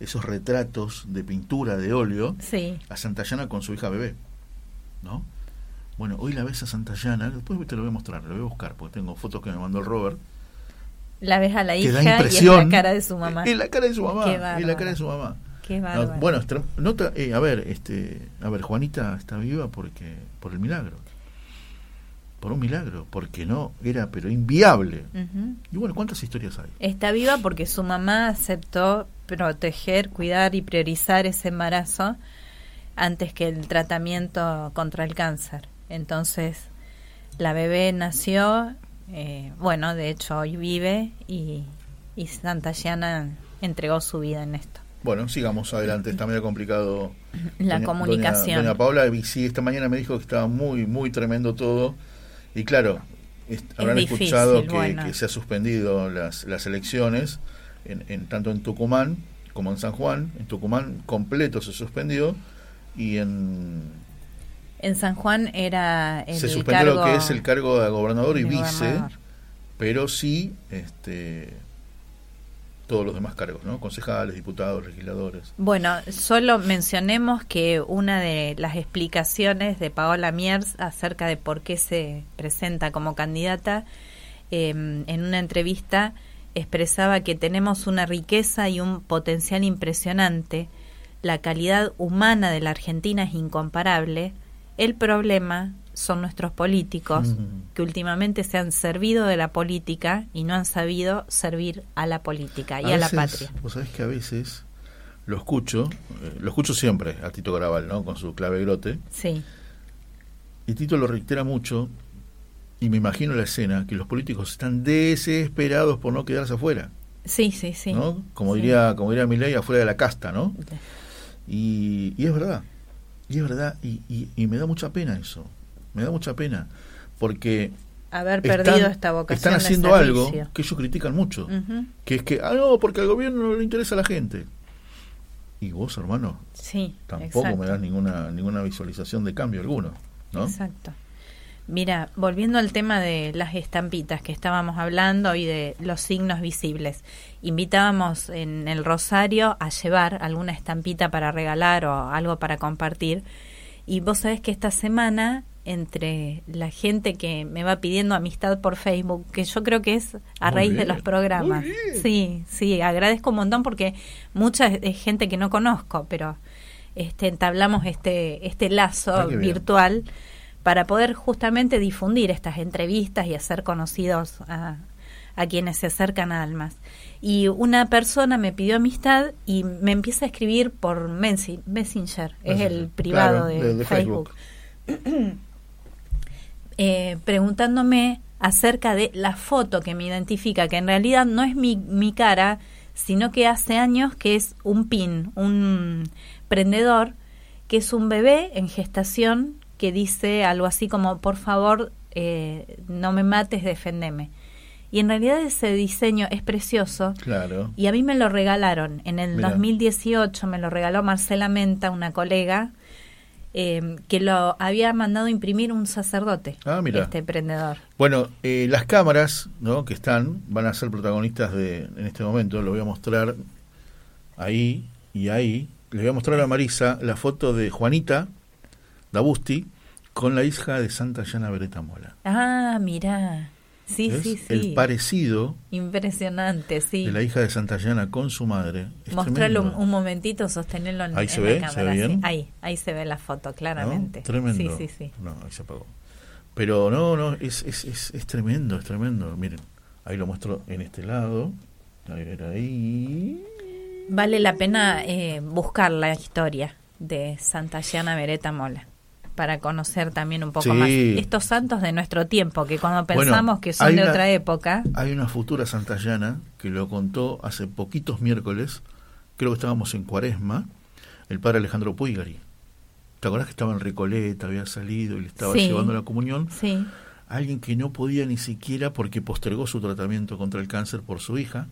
esos retratos de pintura de óleo Sí. a Santa Yana con su hija bebé. ¿No? Bueno, hoy la ves a Santa Yana, después te lo voy a mostrar, lo voy a buscar, porque tengo fotos que me mandó el Robert. La ves a la hija da y es la cara de su mamá. Es la cara de su mamá. Es la cara de su mamá. Qué No, bueno, nota, eh, a ver, este, a ver, Juanita está viva porque por el milagro. Por un milagro, porque no era pero inviable. Y bueno, ¿cuántas historias hay? Está viva porque su mamá aceptó proteger, cuidar y priorizar ese embarazo antes que el tratamiento contra el cáncer. Entonces, la bebé nació, eh, bueno, de hecho hoy vive y, y Santa Yana entregó su vida en esto. Bueno, sigamos adelante, está medio complicado. La comunicación. Doña, doña Paula, y sí, esta mañana me dijo que estaba muy, muy tremendo todo. Y claro, est- habrán difícil, escuchado que, bueno. que se ha suspendido las, las elecciones, en, en- tanto en Tucumán como en San Juan. En Tucumán completo se suspendió y en En San Juan era el se suspendió cargo lo que es el cargo de gobernador y vice, gobernador. pero sí este todos los demás cargos, ¿no? Concejales, diputados, legisladores. Bueno, solo mencionemos que una de las explicaciones de Paola Miers acerca de por qué se presenta como candidata, eh, en una entrevista expresaba que tenemos una riqueza y un potencial impresionante, la calidad humana de la Argentina es incomparable, el problema son nuestros políticos que últimamente se han servido de la política y no han sabido servir a la política y a, la veces, patria. Vos sabés que a veces lo escucho, eh, lo escucho siempre a Tito Graval, ¿no? Con su clave grote. Sí. Y Tito lo reitera mucho, y me imagino la escena, que los políticos están desesperados por no quedarse afuera, Sí, sí, sí. ¿no? Como Sí. diría, como diría afuera de la casta, ¿no? Y, y es verdad, y es verdad, y, y- y me da mucha pena eso, me da mucha pena, porque Haber están- perdido esta vocación están de haciendo algo que ellos critican mucho, Ujú. que es que, ah, no, porque al gobierno no le interesa a la gente. Y vos, hermano, Sí, tampoco exacto. me das ninguna, ninguna visualización de cambio alguno, ¿no? Exacto. Mira, volviendo al tema de las estampitas que estábamos hablando y de los signos visibles, invitábamos en el Rosario a llevar alguna estampita para regalar o algo para compartir. Y vos sabés que esta semana, entre la gente que me va pidiendo amistad por Facebook, que yo creo que es a Muy raíz de los programas. Sí, sí, agradezco un montón porque mucha es- gente que no conozco, pero este entablamos este este lazo bien. Para poder justamente difundir estas entrevistas y hacer conocidos a, a quienes se acercan a Almas. Y una persona me pidió amistad y me empieza a escribir por Messi- Messenger, es el privado Claro, de, de- de Facebook, eh, preguntándome acerca de la foto que me identifica, que en realidad no es mi, mi cara, sino que hace años que es un pin, un prendedor, que es un bebé en gestación que dice algo así como, por favor, eh, no me mates, defendeme. Y en realidad ese diseño es precioso. Claro. Y a mí me lo regalaron. En el Mira. 2018 me lo regaló Marcela Menta, una colega, eh, que lo había mandado imprimir un sacerdote, Ah, mira. este emprendedor. Bueno, eh, las cámaras ¿no? que están van a ser protagonistas de en este momento. Lo voy a mostrar ahí y ahí. Le voy a mostrar a Marisa la foto de Juanita Dabusti con la hija de Santa Yana Beretta Mola. Ah, mira. Sí, ¿Ves? sí, sí. El parecido Impresionante, sí. de la hija de Santayana con su madre. Mostrarlo un, momentito, sostenerlo en, Ahí en se la ve, cámara. ¿se ve sí. bien? Ahí, ahí se ve la foto ¿no? claramente. Tremendo. Sí, sí, sí. No, ahí se apagó. Pero no, no, es, es, es, es tremendo, es tremendo. Miren, ahí lo muestro en este lado. A ver, ahí. Vale la pena eh, buscar la historia de Santa Yana Beretta Mola para conocer también un poco Sí. más estos santos de nuestro tiempo, que cuando Bueno, pensamos que son de una- otra época, Hay una futura Santayana que lo contó hace poquitos miércoles, creo que estábamos en Cuaresma, el padre Alejandro Puigari. ¿Te acordás que estaba en Recoleta, había salido y le estaba Sí. llevando la comunión? sí, Alguien que no podía ni siquiera porque postergó su tratamiento contra el cáncer por su hija.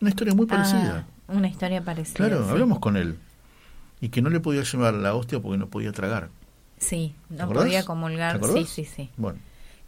Una historia muy parecida. Ah, una historia parecida. claro, sí. hablamos con él. Y que no le podía llevar la hostia porque no podía tragar. Sí, no podía comulgar. Sí, sí, sí.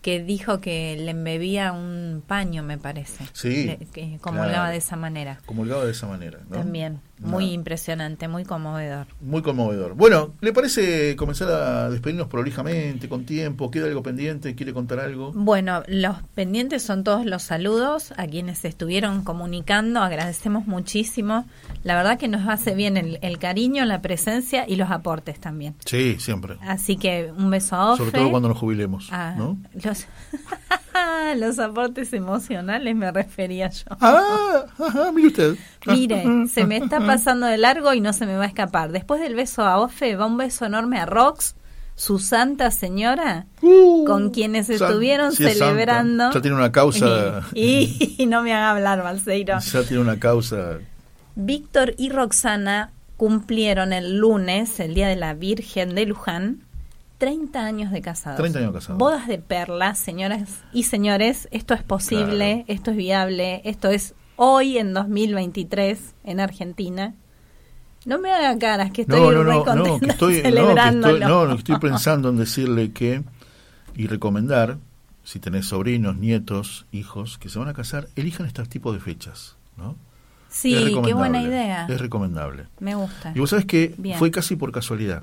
Que dijo que le embebía un paño, me parece. Sí, Le- que comulgaba claro. de esa manera. comulgaba de esa manera. ¿no? También. Muy impresionante, muy conmovedor. Muy conmovedor. Bueno, ¿le parece comenzar a despedirnos prolijamente, con tiempo? ¿Queda algo pendiente? ¿Quiere contar algo? Bueno, los pendientes son todos los saludos a quienes estuvieron comunicando. Agradecemos muchísimo. La verdad que nos hace bien el, el cariño, la presencia y los aportes también. Sí, siempre. Así que un beso a Ofe. Sobre todo cuando nos jubilemos. Ah, ¿no? los, los aportes emocionales me refería yo. Ah, ajá, mire usted. Mire, se me está pasando de largo y no se me va a escapar. Después del beso a Ofe, va un beso enorme a Rox, su santa señora, Uh, con quienes san- estuvieron sí es santa. celebrando. Ya tiene una causa. Y, y no me haga hablar, Balseiro. Ya tiene una causa. Víctor y Roxana cumplieron el lunes, el Día de la Virgen de Luján, 30 años de casados. 30 años casados. Bodas de perlas, señoras y señores, esto es posible, esto es viable, esto es hoy en 2023 en Argentina. No me haga caras que estoy No, no, re no, no, que estoy, no, que estoy, no, pensando en decirle que y recomendar, si tenés sobrinos, nietos, hijos que se van a casar, elijan este tipo de fechas, ¿no? Sí, qué buena idea. Es recomendable. Me gusta. Y vos sabés que Bien. fue casi por casualidad.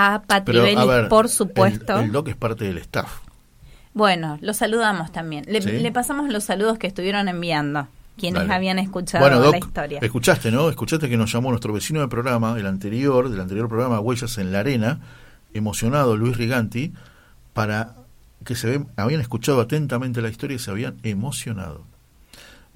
a Pero, ver, por supuesto. El, el doc es parte del staff. Bueno, los saludamos también. Le, Sí. le pasamos los saludos que estuvieron enviando, quienes Dale. habían escuchado Bueno, Doc, la historia. escuchaste, ¿no? Escuchaste que nos llamó nuestro vecino de programa, el anterior, del anterior programa Huellas en la Arena, emocionado Luis Riganti, para que se habían escuchado atentamente la historia y se habían emocionado.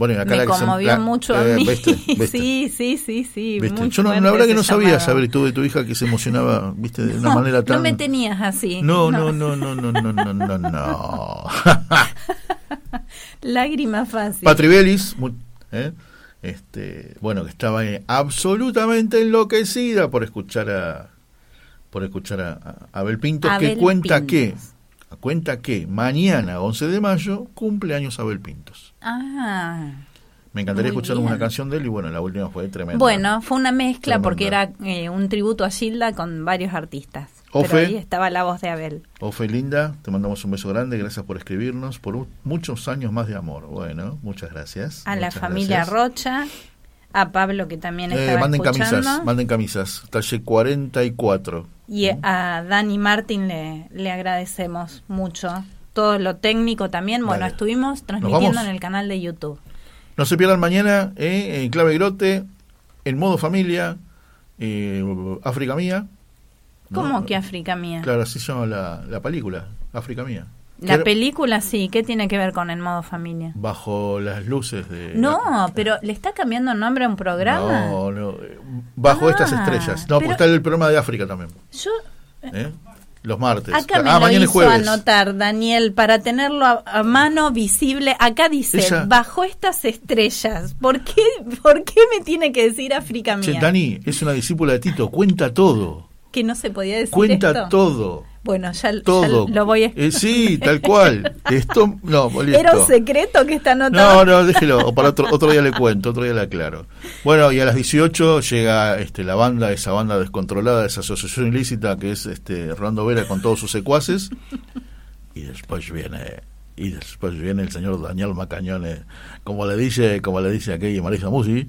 Bueno, y acá Me la que conmovió la- mucho a eh, mí. ¿viste? ¿Viste? Sí, sí, sí, sí. Yo no, la verdad que no sabía saber tú de tu hija que se emocionaba, viste, de una manera tan... No me tenías así. no, no, no, no, no, no, no, no, no. Lágrima fácil. Patri Vélez, mu- ¿eh? este, bueno, que estaba eh, absolutamente enloquecida por escuchar a por escuchar a, a Abel Pintos, que Abel cuenta Pintos. que cuenta que mañana, 11 de mayo, cumple años Abel Pintos. Ah. Me encantaría escuchar bien. una canción de él y bueno, la última fue tremenda. Bueno, fue una mezcla Tremenda. porque era eh, un tributo a Gilda con varios artistas. Ofe. Pero ahí estaba la voz de Abel. Ofe Linda, te mandamos un beso grande, gracias por escribirnos, por muchos años más de amor. Bueno, muchas gracias. A la familia gracias. Rocha, A Pablo que también Eh, estaba manden escuchando. camisas, manden camisas. Talle 44. Y a Dani Martín le, le agradecemos mucho. Todo lo técnico también. Bueno, estuvimos transmitiendo en el canal de YouTube. No se pierdan mañana eh, en Clave Grote, en modo familia, eh, África Mía. ¿no? ¿Cómo que África mía? Claro, así se llama la, la película, África Mía. La película sí, ¿qué tiene que ver con el modo familia? Bajo las luces de... No, pero le está cambiando el nombre a un programa. No, no, eh, bajo Ah, estas estrellas. No, porque está el programa de África también. Yo ¿eh? Los martes. acá me ah, lo mañana hizo jueves. anotar, Daniel, para tenerlo a, a mano visible. Acá dice, Ella- bajo estas estrellas. ¿Por qué, ¿Por qué me tiene que decir África Che, mía? Dani es una discípula de Tito, cuenta todo. Que no se podía decir Cuenta esto. todo. Bueno, ya, ya Todo. lo voy a... Eh, sí, tal cual. Esto, no, listo. Era un secreto que está anotado. No, no, déjelo, o para otro, otro día le cuento, otro día le aclaro. Bueno, y a las 18 llega este, la banda, esa banda descontrolada, esa asociación ilícita que es este, Rolando Vera con todos sus secuaces. Y después viene, y después viene el señor Daniel Macañones, como le dice, como le dice aquí Marisa Musi,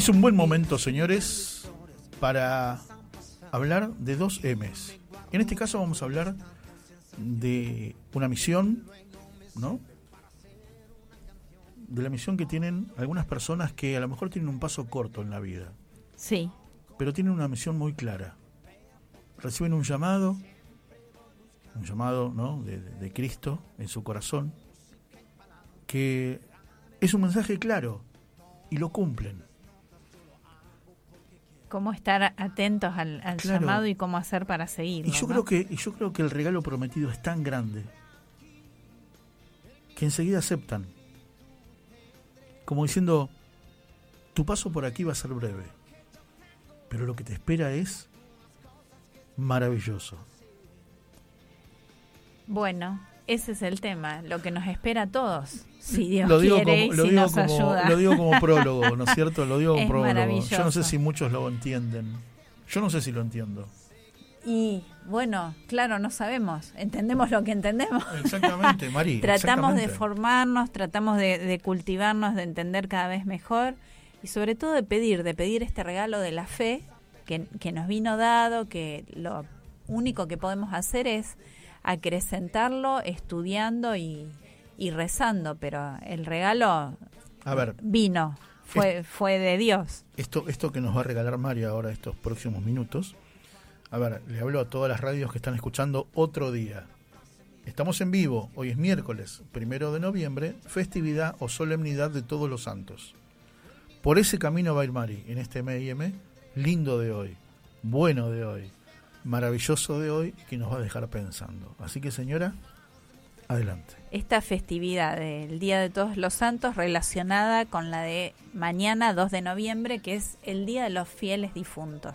Es un buen momento, señores, para hablar de dos M's. En este caso vamos a hablar de una misión, ¿no? De la misión que tienen algunas personas que a lo mejor tienen un paso corto en la vida, Sí. pero tienen una misión muy clara. Reciben un llamado, un llamado, ¿no? De, de- de Cristo en su corazón, que es un mensaje claro y lo cumplen. Cómo estar atentos al, al Claro. llamado y cómo hacer para seguirlo. Y yo ¿no? creo que y yo creo que el regalo prometido es tan grande que enseguida aceptan. Como diciendo, tu paso por aquí va a ser breve, pero lo que te espera es maravilloso. Bueno, ese es el tema, lo que nos espera a todos. Si Dios lo digo quiere como, y lo si digo nos como- ayuda. lo digo como prólogo, ¿no es cierto? Lo digo como Es prólogo. Yo no sé si muchos lo entienden. Yo no sé si lo entiendo. Y bueno, claro, no sabemos. Entendemos lo que entendemos. Exactamente, Mari. tratamos de formarnos, tratamos de, de cultivarnos, de entender cada vez mejor y sobre todo de pedir, de pedir este regalo de la fe que, que nos vino dado, que lo único que podemos hacer es acrecentarlo estudiando y, y rezando, pero el regalo A ver, vino, fue, fue de Dios. esto, esto que nos va a regalar María ahora estos próximos minutos. A ver, le hablo a todas las radios que están escuchando otro día. Estamos en vivo, hoy es miércoles, primero de noviembre, festividad o solemnidad de todos los santos. Por ese camino va a ir Mari en este M&M, lindo de hoy, bueno de hoy, maravilloso de hoy, que nos va a dejar pensando. Así que señora, adelante. esta festividad del Día de Todos los Santos relacionada con la de mañana 2 de noviembre, que es el Día de los Fieles Difuntos.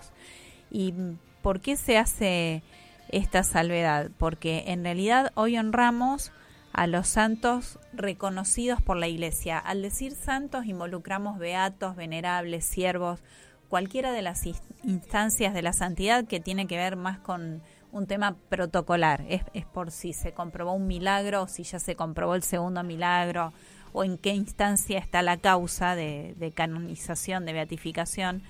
¿Y por qué se hace esta salvedad? Porque en realidad hoy honramos a los santos reconocidos por la Iglesia. Al decir santos involucramos beatos, venerables, siervos, cualquiera de las instancias de la santidad que tiene que ver más con un tema protocolar. Es, es por si se comprobó un milagro o si ya se comprobó el segundo milagro o en qué instancia está la causa de, de canonización, de beatificación,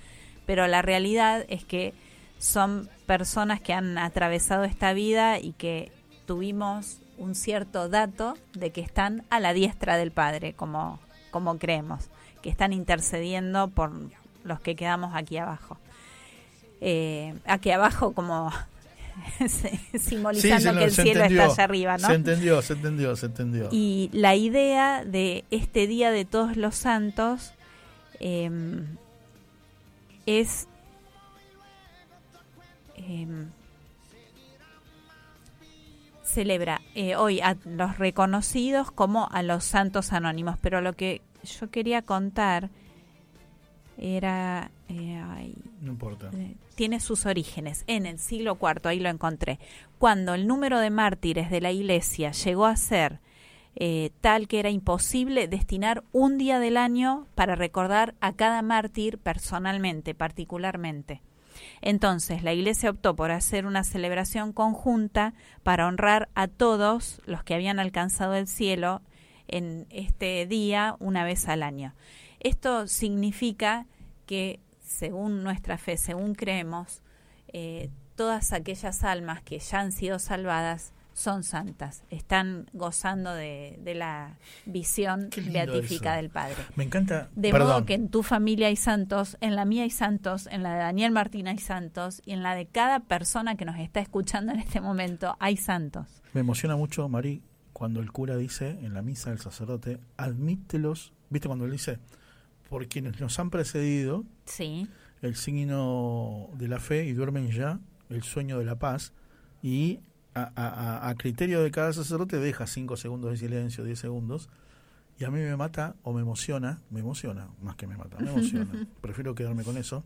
pero la realidad es que son personas que han atravesado esta vida y que tuvimos un cierto dato de que están a la diestra del Padre, como, como creemos, que están intercediendo por los que quedamos aquí abajo. Eh, aquí abajo como simbolizando Sí, que el cielo entendió. está allá arriba, ¿no? Se entendió, se entendió, se entendió. Y la idea de este Día de Todos los Santos eh, es eh, celebra eh, hoy a los reconocidos como a los santos anónimos, pero lo que yo quería contar era eh, ay, No importa. eh, tiene sus orígenes en el siglo IV, ahí lo encontré, cuando el número de mártires de la iglesia llegó a ser eh, tal que era imposible destinar un día del año para recordar a cada mártir personalmente, particularmente. Entonces, la Iglesia optó por hacer una celebración conjunta para honrar a todos los que habían alcanzado el cielo en este día una vez al año. Esto significa que, según nuestra fe, según creemos, eh, todas aquellas almas que ya han sido salvadas son santas, están gozando de, de la visión beatífica eso. del Padre. Me encanta. De perdón. modo que en tu familia hay santos, en la mía hay santos, en la de Daniel Martín hay santos y en la de cada persona que nos está escuchando en este momento hay santos. Me emociona mucho, Mari, cuando el cura dice en la misa del sacerdote, admítelos, ¿viste cuando él dice? Por quienes nos han precedido, Sí, el signo de la fe y duermen ya el sueño de la paz y a, a- a- criterio de cada sacerdote deja cinco segundos de silencio, 10 segundos y a mí me mata o me emociona, me emociona, más que me mata, me emociona, prefiero quedarme con eso,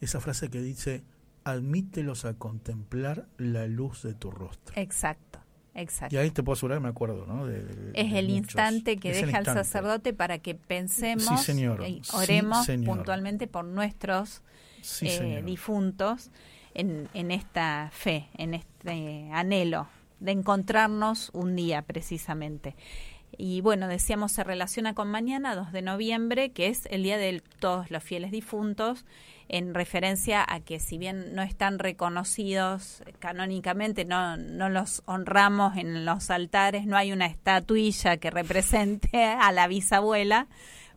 esa frase que dice, admítelos a contemplar la luz de tu rostro. exacto, exacto. Y ahí te puedo asurar, me acuerdo, ¿no? De- de- es el instante que Es deja el sacerdote para que pensemos Sí, señor. Sí, oremos señor. puntualmente por nuestros Sí, eh, difuntos en, en esta fe, en este anhelo de encontrarnos un día precisamente. Y bueno, decíamos, se relaciona con mañana, 2 de noviembre, que es el Día de todos los fieles difuntos, en referencia a que si bien no están reconocidos canónicamente, no, no los honramos en los altares, no hay una estatuilla que represente a la bisabuela,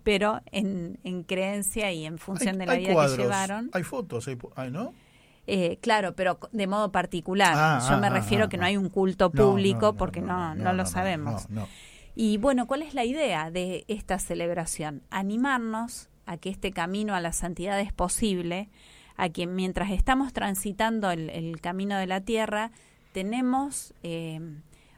pero en, en creencia y en función Hay- de la vida cuadros, que llevaron. Hay fotos, hay, hay, ¿no? Eh, claro, pero de modo particular. Ah, Yo ah, me ah, refiero ah, que ah. no hay un culto no, público no, porque no, no, lo sabemos. Y bueno, ¿cuál es la idea de esta celebración? Animarnos a que este camino a la santidad es posible, a que mientras estamos transitando el, camino de la tierra, tenemos eh,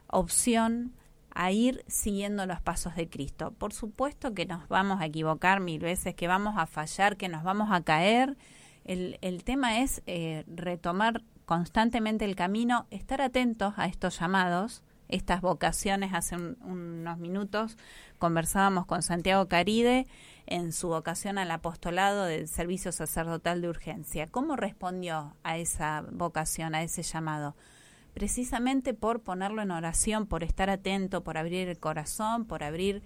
opción a ir siguiendo los pasos de Cristo. Por supuesto que nos vamos a equivocar mil veces, que vamos a fallar, que nos vamos a caer. El, tema es eh, retomar constantemente el camino, estar atentos a estos llamados, estas vocaciones. Hace un- unos minutos conversábamos con Santiago Caride en su vocación al apostolado del servicio sacerdotal de urgencia. ¿Cómo respondió a esa vocación, a ese llamado? precisamente por ponerlo en oración, por estar atento, por abrir el corazón, por abrir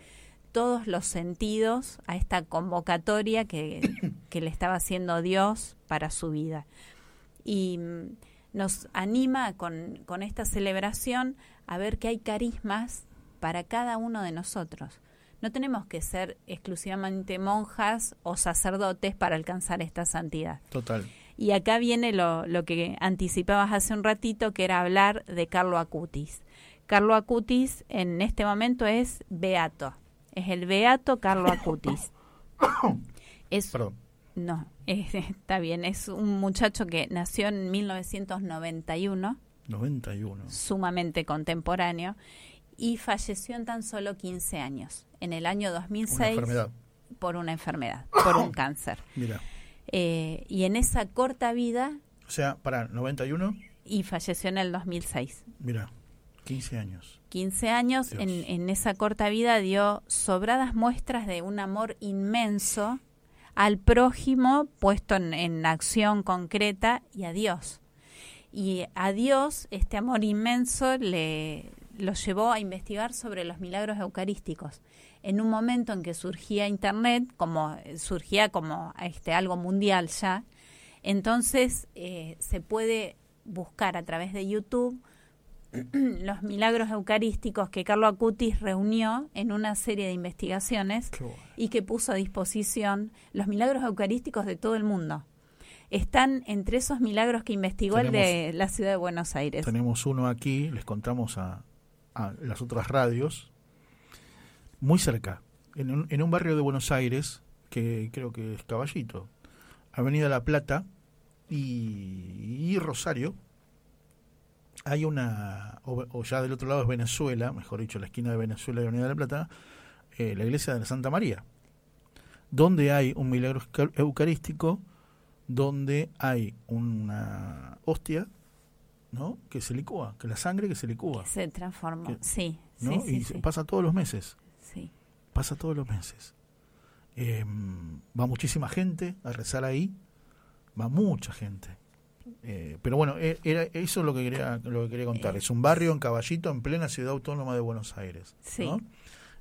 todos los sentidos a esta convocatoria que, que le estaba haciendo Dios para su vida. Y mm, nos anima con, con esta celebración a ver que hay carismas para cada uno de nosotros. No tenemos que ser exclusivamente monjas o sacerdotes para alcanzar esta santidad. Total. Y acá viene lo, lo que anticipabas hace un ratito, que era hablar de Carlo Acutis. Carlo Acutis en este momento es beato. Es el beato Carlo Acutis. Es, Perdón. No, es- está bien. Es un muchacho que nació en 1991, 91. sumamente contemporáneo, y falleció en tan solo 15 años. En el año 2006 enfermedad. por una enfermedad, por un cáncer. Mira. Eh, y en esa corta vida, O sea, para 91, y falleció en el 2006. mira, 15 años. 15 años, en, en esa corta vida dio sobradas muestras de un amor inmenso al prójimo puesto en, en acción concreta y a Dios. Y a Dios este amor inmenso le, los llevó a investigar sobre los milagros eucarísticos. En un momento en que surgía Internet, como surgía como este algo mundial ya, entonces eh, se puede buscar a través de YouTube los milagros eucarísticos que Carlo Acutis reunió en una serie de investigaciones y que puso a disposición los milagros eucarísticos de todo el mundo. Están entre esos milagros que investigó el de la ciudad de Buenos Aires. Tenemos uno aquí, les contamos a, a las otras radios, muy cerca, en un, en un barrio de Buenos Aires, que creo que es Caballito, Avenida La Plata y, y Rosario, hay una, o, o ya del otro lado es Venezuela, mejor dicho, la esquina de Venezuela y Avenida de la Plata, eh, la iglesia de la Santa María, donde hay un milagro euca- eucarístico, donde hay una hostia, ¿no? Que se licúa, que la sangre que se licúa, Se transformó, Que- sí, ¿no? sí, sí, y sí. pasa todos los meses. Pasa todos los meses. Eh, va muchísima gente a rezar ahí, va mucha gente. Eh, pero bueno, e- era eso es lo que quería lo que quería contar. Eh. Es un barrio en Caballito, en plena ciudad autónoma de Buenos Aires. Sí. ¿no?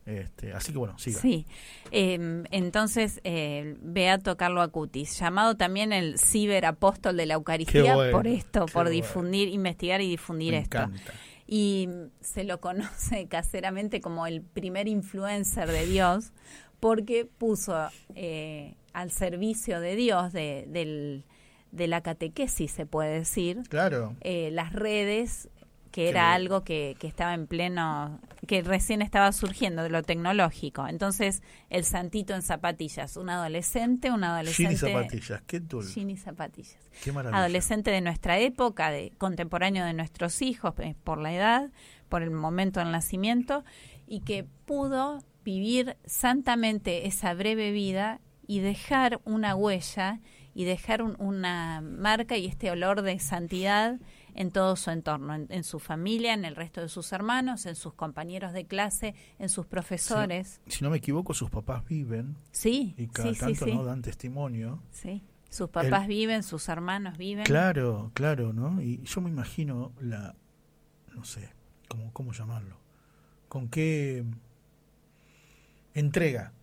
Este, así que bueno, siga. Sí, Eh, entonces eh, Beato Carlo Acutis, llamado también el ciberapóstol de la Eucaristía bueno, por esto, por bueno. difundir, investigar y difundir Me esto. encanta. Y se lo conoce caseramente como el primer influencer de Dios porque puso eh, al servicio de Dios, de, del- de la catequesis se puede decir, Claro. eh, las redes, que era algo que, que estaba en pleno, que recién estaba surgiendo de lo tecnológico. Entonces, el santito en zapatillas, un adolescente, un adolescente. Gini zapatillas, qué dulce. Gini zapatillas. Qué maravilla. Adolescente de nuestra época, de contemporáneo de nuestros hijos, eh, por la edad, por el momento del nacimiento, y que pudo vivir santamente esa breve vida y dejar una huella y dejar un- una marca y este olor de santidad en todo su entorno, en, en su familia, en el resto de sus hermanos, en sus compañeros de clase, en sus profesores. Si no me equivoco, sus papás viven Sí, y cada sí, tanto sí. no dan testimonio. Sí. Sus papás viven, sus hermanos viven. Claro, claro, ¿no? Y yo me imagino la, no sé, ¿cómo, cómo llamarlo? ¿Con qué entrega?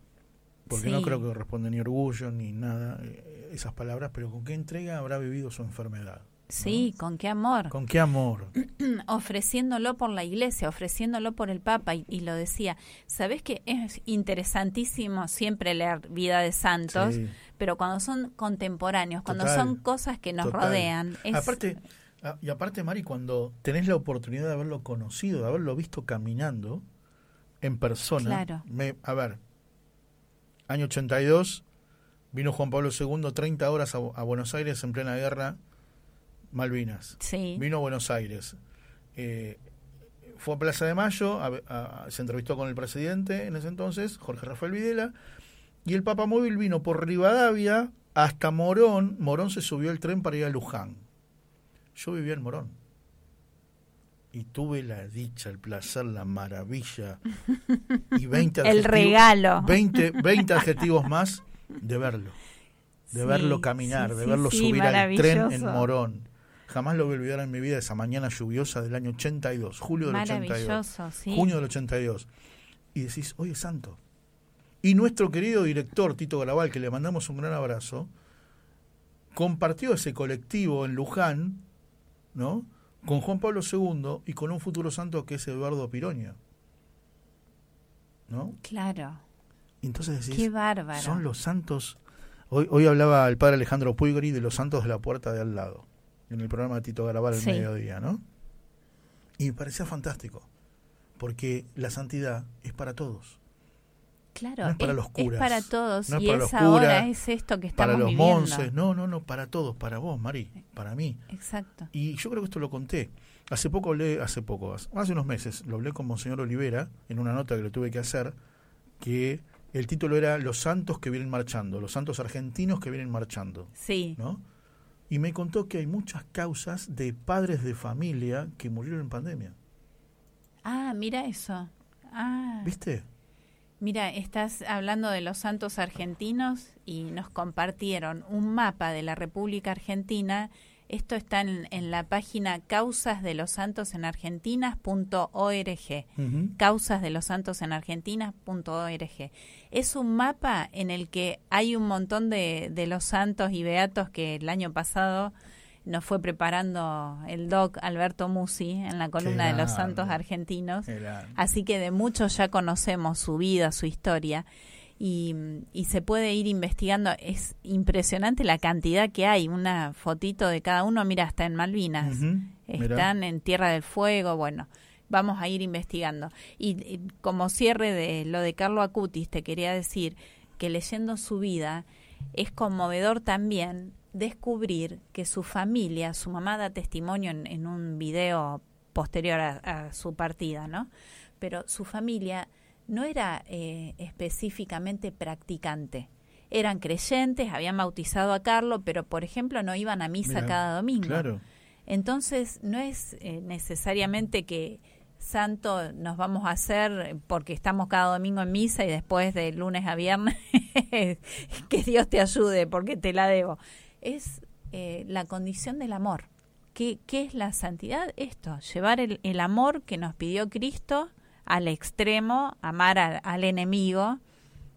Porque no creo que corresponde ni orgullo ni nada eh, esas palabras, pero ¿con qué entrega habrá vivido su enfermedad? Sí, con qué amor. ¿Con qué amor? ofreciéndolo por la iglesia, ofreciéndolo por el Papa, y, y lo decía. ¿Sabés que es interesantísimo siempre leer vida de santos? Sí. Pero cuando son contemporáneos, cuando Total, son cosas que nos total. rodean, es, Aparte, y aparte, Mari, cuando tenés la oportunidad de haberlo conocido, de haberlo visto caminando en persona, Claro. me, a ver, año 82, vino Juan Pablo II 30 horas a, a Buenos Aires en plena guerra, Malvinas. Sí. Vino a Buenos Aires. Eh, fue a Plaza de Mayo, a- a- se entrevistó con el presidente en ese entonces, Jorge Rafael Videla, y el Papa Móvil vino por Rivadavia hasta Morón. Morón se subió el tren para ir a Luján. Yo vivía en Morón. Y tuve la dicha, el placer, la maravilla y 20 El adjetivos- regalo. 20, 20 adjetivos más de verlo. De Sí, verlo caminar, sí, de verlo sí, subir al tren en. Morón. Jamás lo voy a olvidar en mi vida esa mañana lluviosa del año 82, julio del 82. Maravilloso, sí. Junio del 82. Y decís, oye, santo. Y nuestro querido director, Tito Garabal, que le mandamos un gran abrazo, compartió ese colectivo en Luján, ¿no? Con Juan Pablo II y con un futuro santo que es Eduardo Piroña. ¿No? Claro. Y entonces decís, Qué bárbaro. son los santos. Hoy, hoy hablaba el padre Alejandro Puigori de los santos de la puerta de al lado, en el programa de Tito Garabal al Sí. mediodía, ¿no? Y me parecía fantástico, porque la santidad es para todos. Claro, No es para es, los es curas, para todos no es y para es los ahora, curas, es esto que para estamos los viviendo. monjes, no, no, no, para todos, para vos, Mari, para mí. Exacto. Y yo creo que esto lo conté. Hace poco hablé, hace poco, hace unos meses, lo hablé con Monseñor Olivera en una nota que le tuve que hacer, que el título era Los santos que vienen marchando, los santos argentinos que vienen marchando. Sí. ¿no? Y me contó que hay muchas causas de padres de familia que murieron en pandemia. Ah, mira eso. Ah. ¿Viste? Mira, estás hablando de los santos argentinos y nos compartieron un mapa de la República Argentina Esto está en, en la página causas de los santos en Argentinas.org. Ujú. Causas de los santos en Argentinas.org. Es un mapa en el que hay un montón de, de los santos y beatos que el año pasado nos fue preparando el doc Alberto Musi en la columna de los santos argentinos. Así que de muchos ya conocemos su vida, su historia. Y, y se puede ir investigando. Es impresionante la cantidad que hay. Una fotito de cada uno. Mira, está en Malvinas. Están en Tierra del Fuego. Bueno, vamos a ir investigando. Y, y como cierre de lo de Carlo Acutis, te quería decir que leyendo su vida es conmovedor también descubrir que su familia, su mamá da testimonio en, en un video posterior a, a su partida, ¿no? Pero su familia no era eh, específicamente practicante. Eran creyentes, habían bautizado a Carlo, pero por ejemplo no iban a misa cada domingo. Claro. Entonces, no es eh, necesariamente que santo nos vamos a hacer porque estamos cada domingo en misa y después de lunes a viernes que Dios te ayude porque te la debo. Es eh, la condición del amor. ¿Qué, ¿Qué es la santidad? Esto, llevar el, el amor que nos pidió Cristo al extremo, amar al- al enemigo.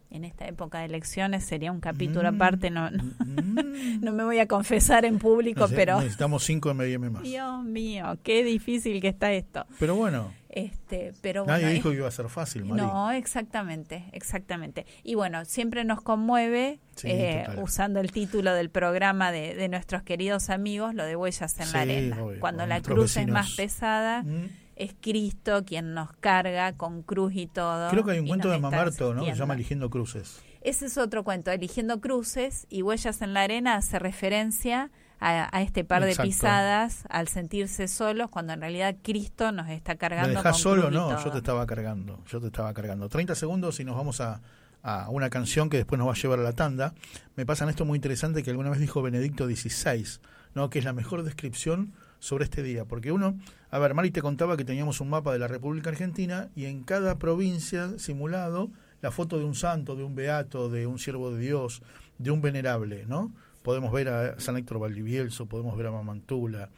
En esta época de elecciones sería un capítulo Mm, aparte, no, no, no me voy a confesar en público, pero Necesitamos cinco M&M más. Dios mío, qué difícil que está esto. Pero bueno, Este, pero nadie bueno, dijo es- que iba a ser fácil, Mari. no, exactamente, exactamente. Y bueno, siempre nos conmueve, Sí, eh, usando el título del programa de, de nuestros queridos amigos, lo de huellas en Sí, la arena. obvio, Cuando la cruz es más pesada, Mm. Es Cristo quien nos carga con cruz y todo. Creo que hay un cuento de Mamarto, ¿no? Que se llama Eligiendo Cruces. Ese es otro cuento, Eligiendo Cruces y Huellas en la Arena hace referencia a, a este par de pisadas al sentirse solos cuando en realidad Cristo nos está ¿Me cargando dejás con solo? cruz y No, todo. yo te estaba cargando. Yo te estaba cargando. 30 segundos y nos vamos a, a una canción que después nos va a llevar a la tanda. Me pasan esto muy interesante que alguna vez dijo Benedicto XVI, ¿no? que es la mejor descripción sobre este día. Porque uno, a ver, Mari te contaba que teníamos un mapa de la República Argentina y en cada provincia simulado la foto de un santo, de un beato, de un siervo de Dios, de un venerable, ¿no? Podemos ver a San Héctor Valdivielso, podemos ver a Mamantula,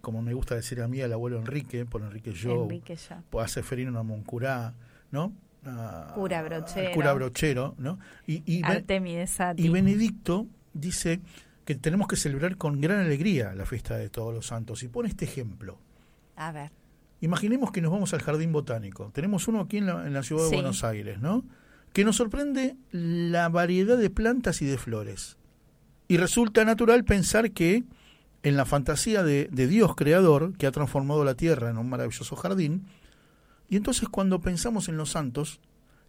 como me gusta decir a mí, al abuelo Enrique, por Enrique ya. a Seferino Namoncurá, ¿no? A- Cura Brochero. al cura Brochero, ¿no? Y, y, Ben- y Benedicto dice que tenemos que celebrar con gran alegría la fiesta de todos los santos. Y pone este ejemplo. A ver. Imaginemos que nos vamos al jardín botánico. Tenemos uno aquí en la, en la ciudad de Sí. Buenos Aires, ¿no? Que nos sorprende la variedad de plantas y de flores. Y resulta natural pensar que en la fantasía de, de Dios creador, que ha transformado la tierra en un maravilloso jardín, y entonces cuando pensamos en los santos,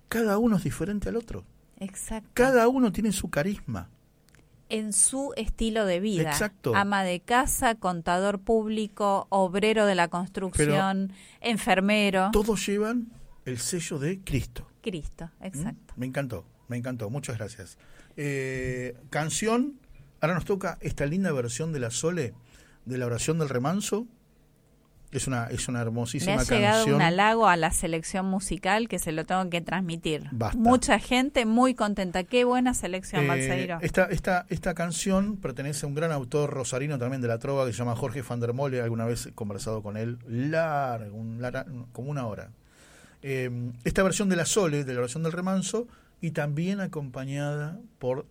cada uno es diferente al otro. Exacto. Cada uno tiene su carisma. En su estilo de vida. Exacto. Ama de casa, contador público, obrero de la construcción, enfermero. Todos llevan el sello de Cristo. Cristo, ¿Mm? exacto. Me encantó, me encantó. Muchas gracias. Eh, canción. Ahora nos toca esta linda versión de la Sole, de la oración del remanso. Es una, es una Me hermosísima ha llegado canción. un halago a la selección musical que se lo tengo que transmitir. Basta. Mucha gente muy contenta. Qué buena selección, Eh, esta, esta, esta canción pertenece a un gran autor rosarino también de la trova que se llama Jorge van der Mole. Alguna vez he conversado con él largo, un lara- como una hora. Eh, esta versión de la Sole, de la oración del remanso, y también acompañada por,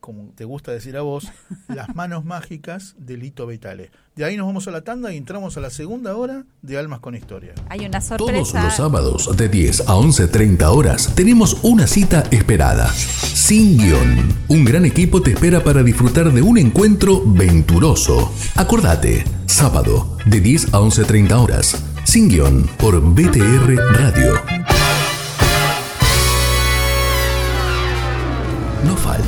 como te gusta decir a vos, las manos mágicas de Lito Vitale. De ahí nos vamos a la tanda y entramos a la segunda hora de Almas con Historia. Hay una Todos sorpresa. los sábados de 10 a 11.30 horas tenemos una cita esperada. Sin guion. Un gran equipo te espera para disfrutar de un encuentro venturoso. Acordate, sábado de 10 a 11.30 horas. Sin guion por BTR Radio. No faltes.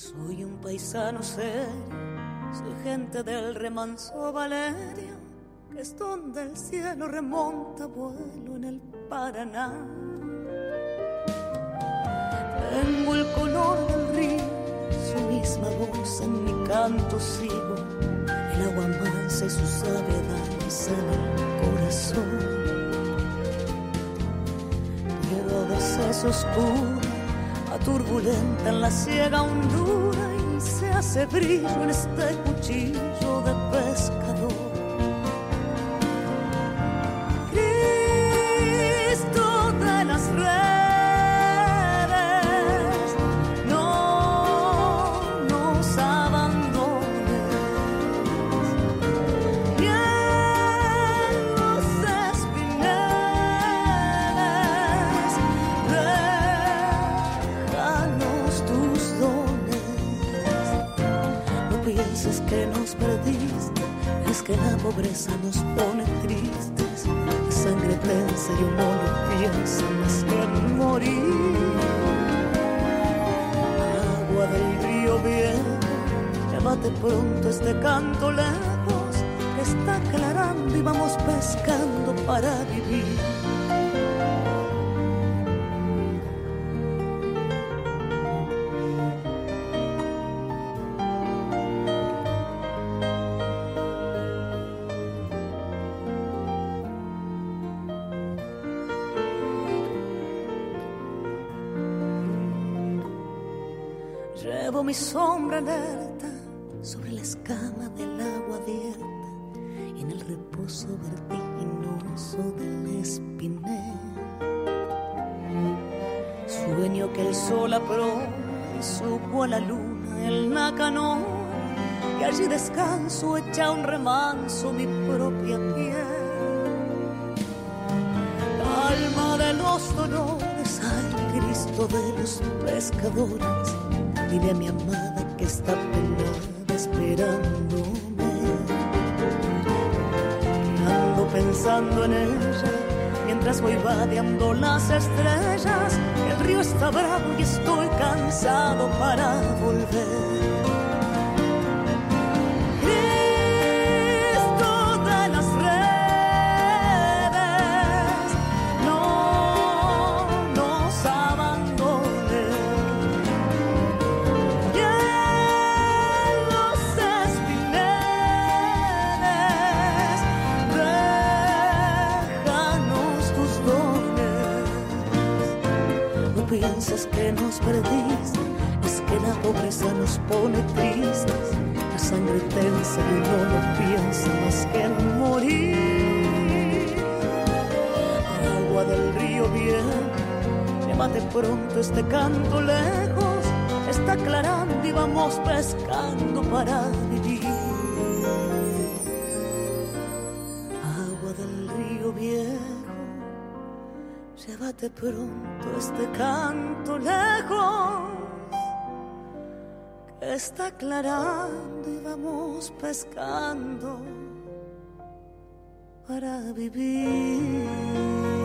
Soy un paisano serio, soy gente del remanso Valerio, que es donde el cielo remonta vuelo en el Paraná. Tengo el color del río, su misma voz en mi canto sigo, el agua mansa y su sabiedad me sana el corazón. Pero a veces oscura, turbulenta en la ciega hondura y se hace brillo en este cuchillo de pescador. La pobreza nos pone tristes. La sangre tensa y uno no piensa más que en morir. Agua del río viejo, llévate pronto este canto lejos, que está aclarando y vamos pescando para vivir. Mi sombra alerta sobre la escama del agua abierta en el reposo vertiginoso del espinel. Sueño que el sol apró y supo a la luna el nácano y allí descanso echa un remanso mi propia piel. Alma de los dolores, ay Cristo de los pescadores, dile a mi que está penada esperándome. Ando pensando en ella mientras voy vadeando las estrellas. El río está bravo y estoy cansado para volver. Nos perdiste, es que la pobreza nos pone tristes. La sangre tensa y no piensa más que en morir. Agua del río viejo, llévate pronto este canto lejos. Está aclarando y vamos pescando para llévate pronto este canto lejos. Que está aclarando y vamos pescando para vivir.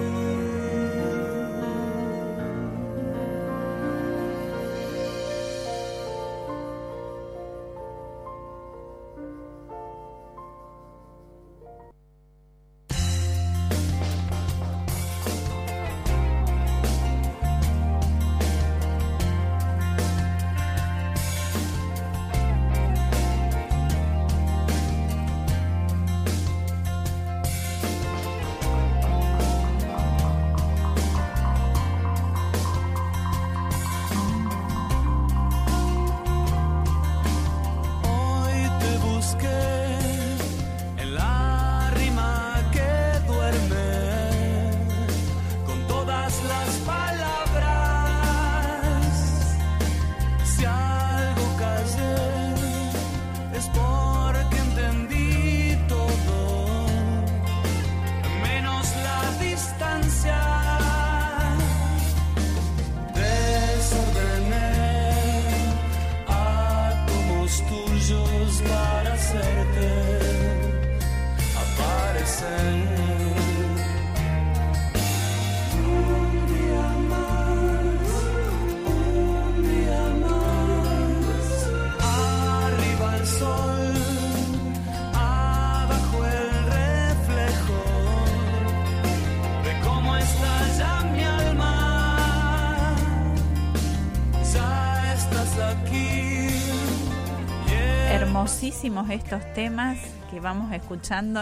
Estos temas que vamos escuchando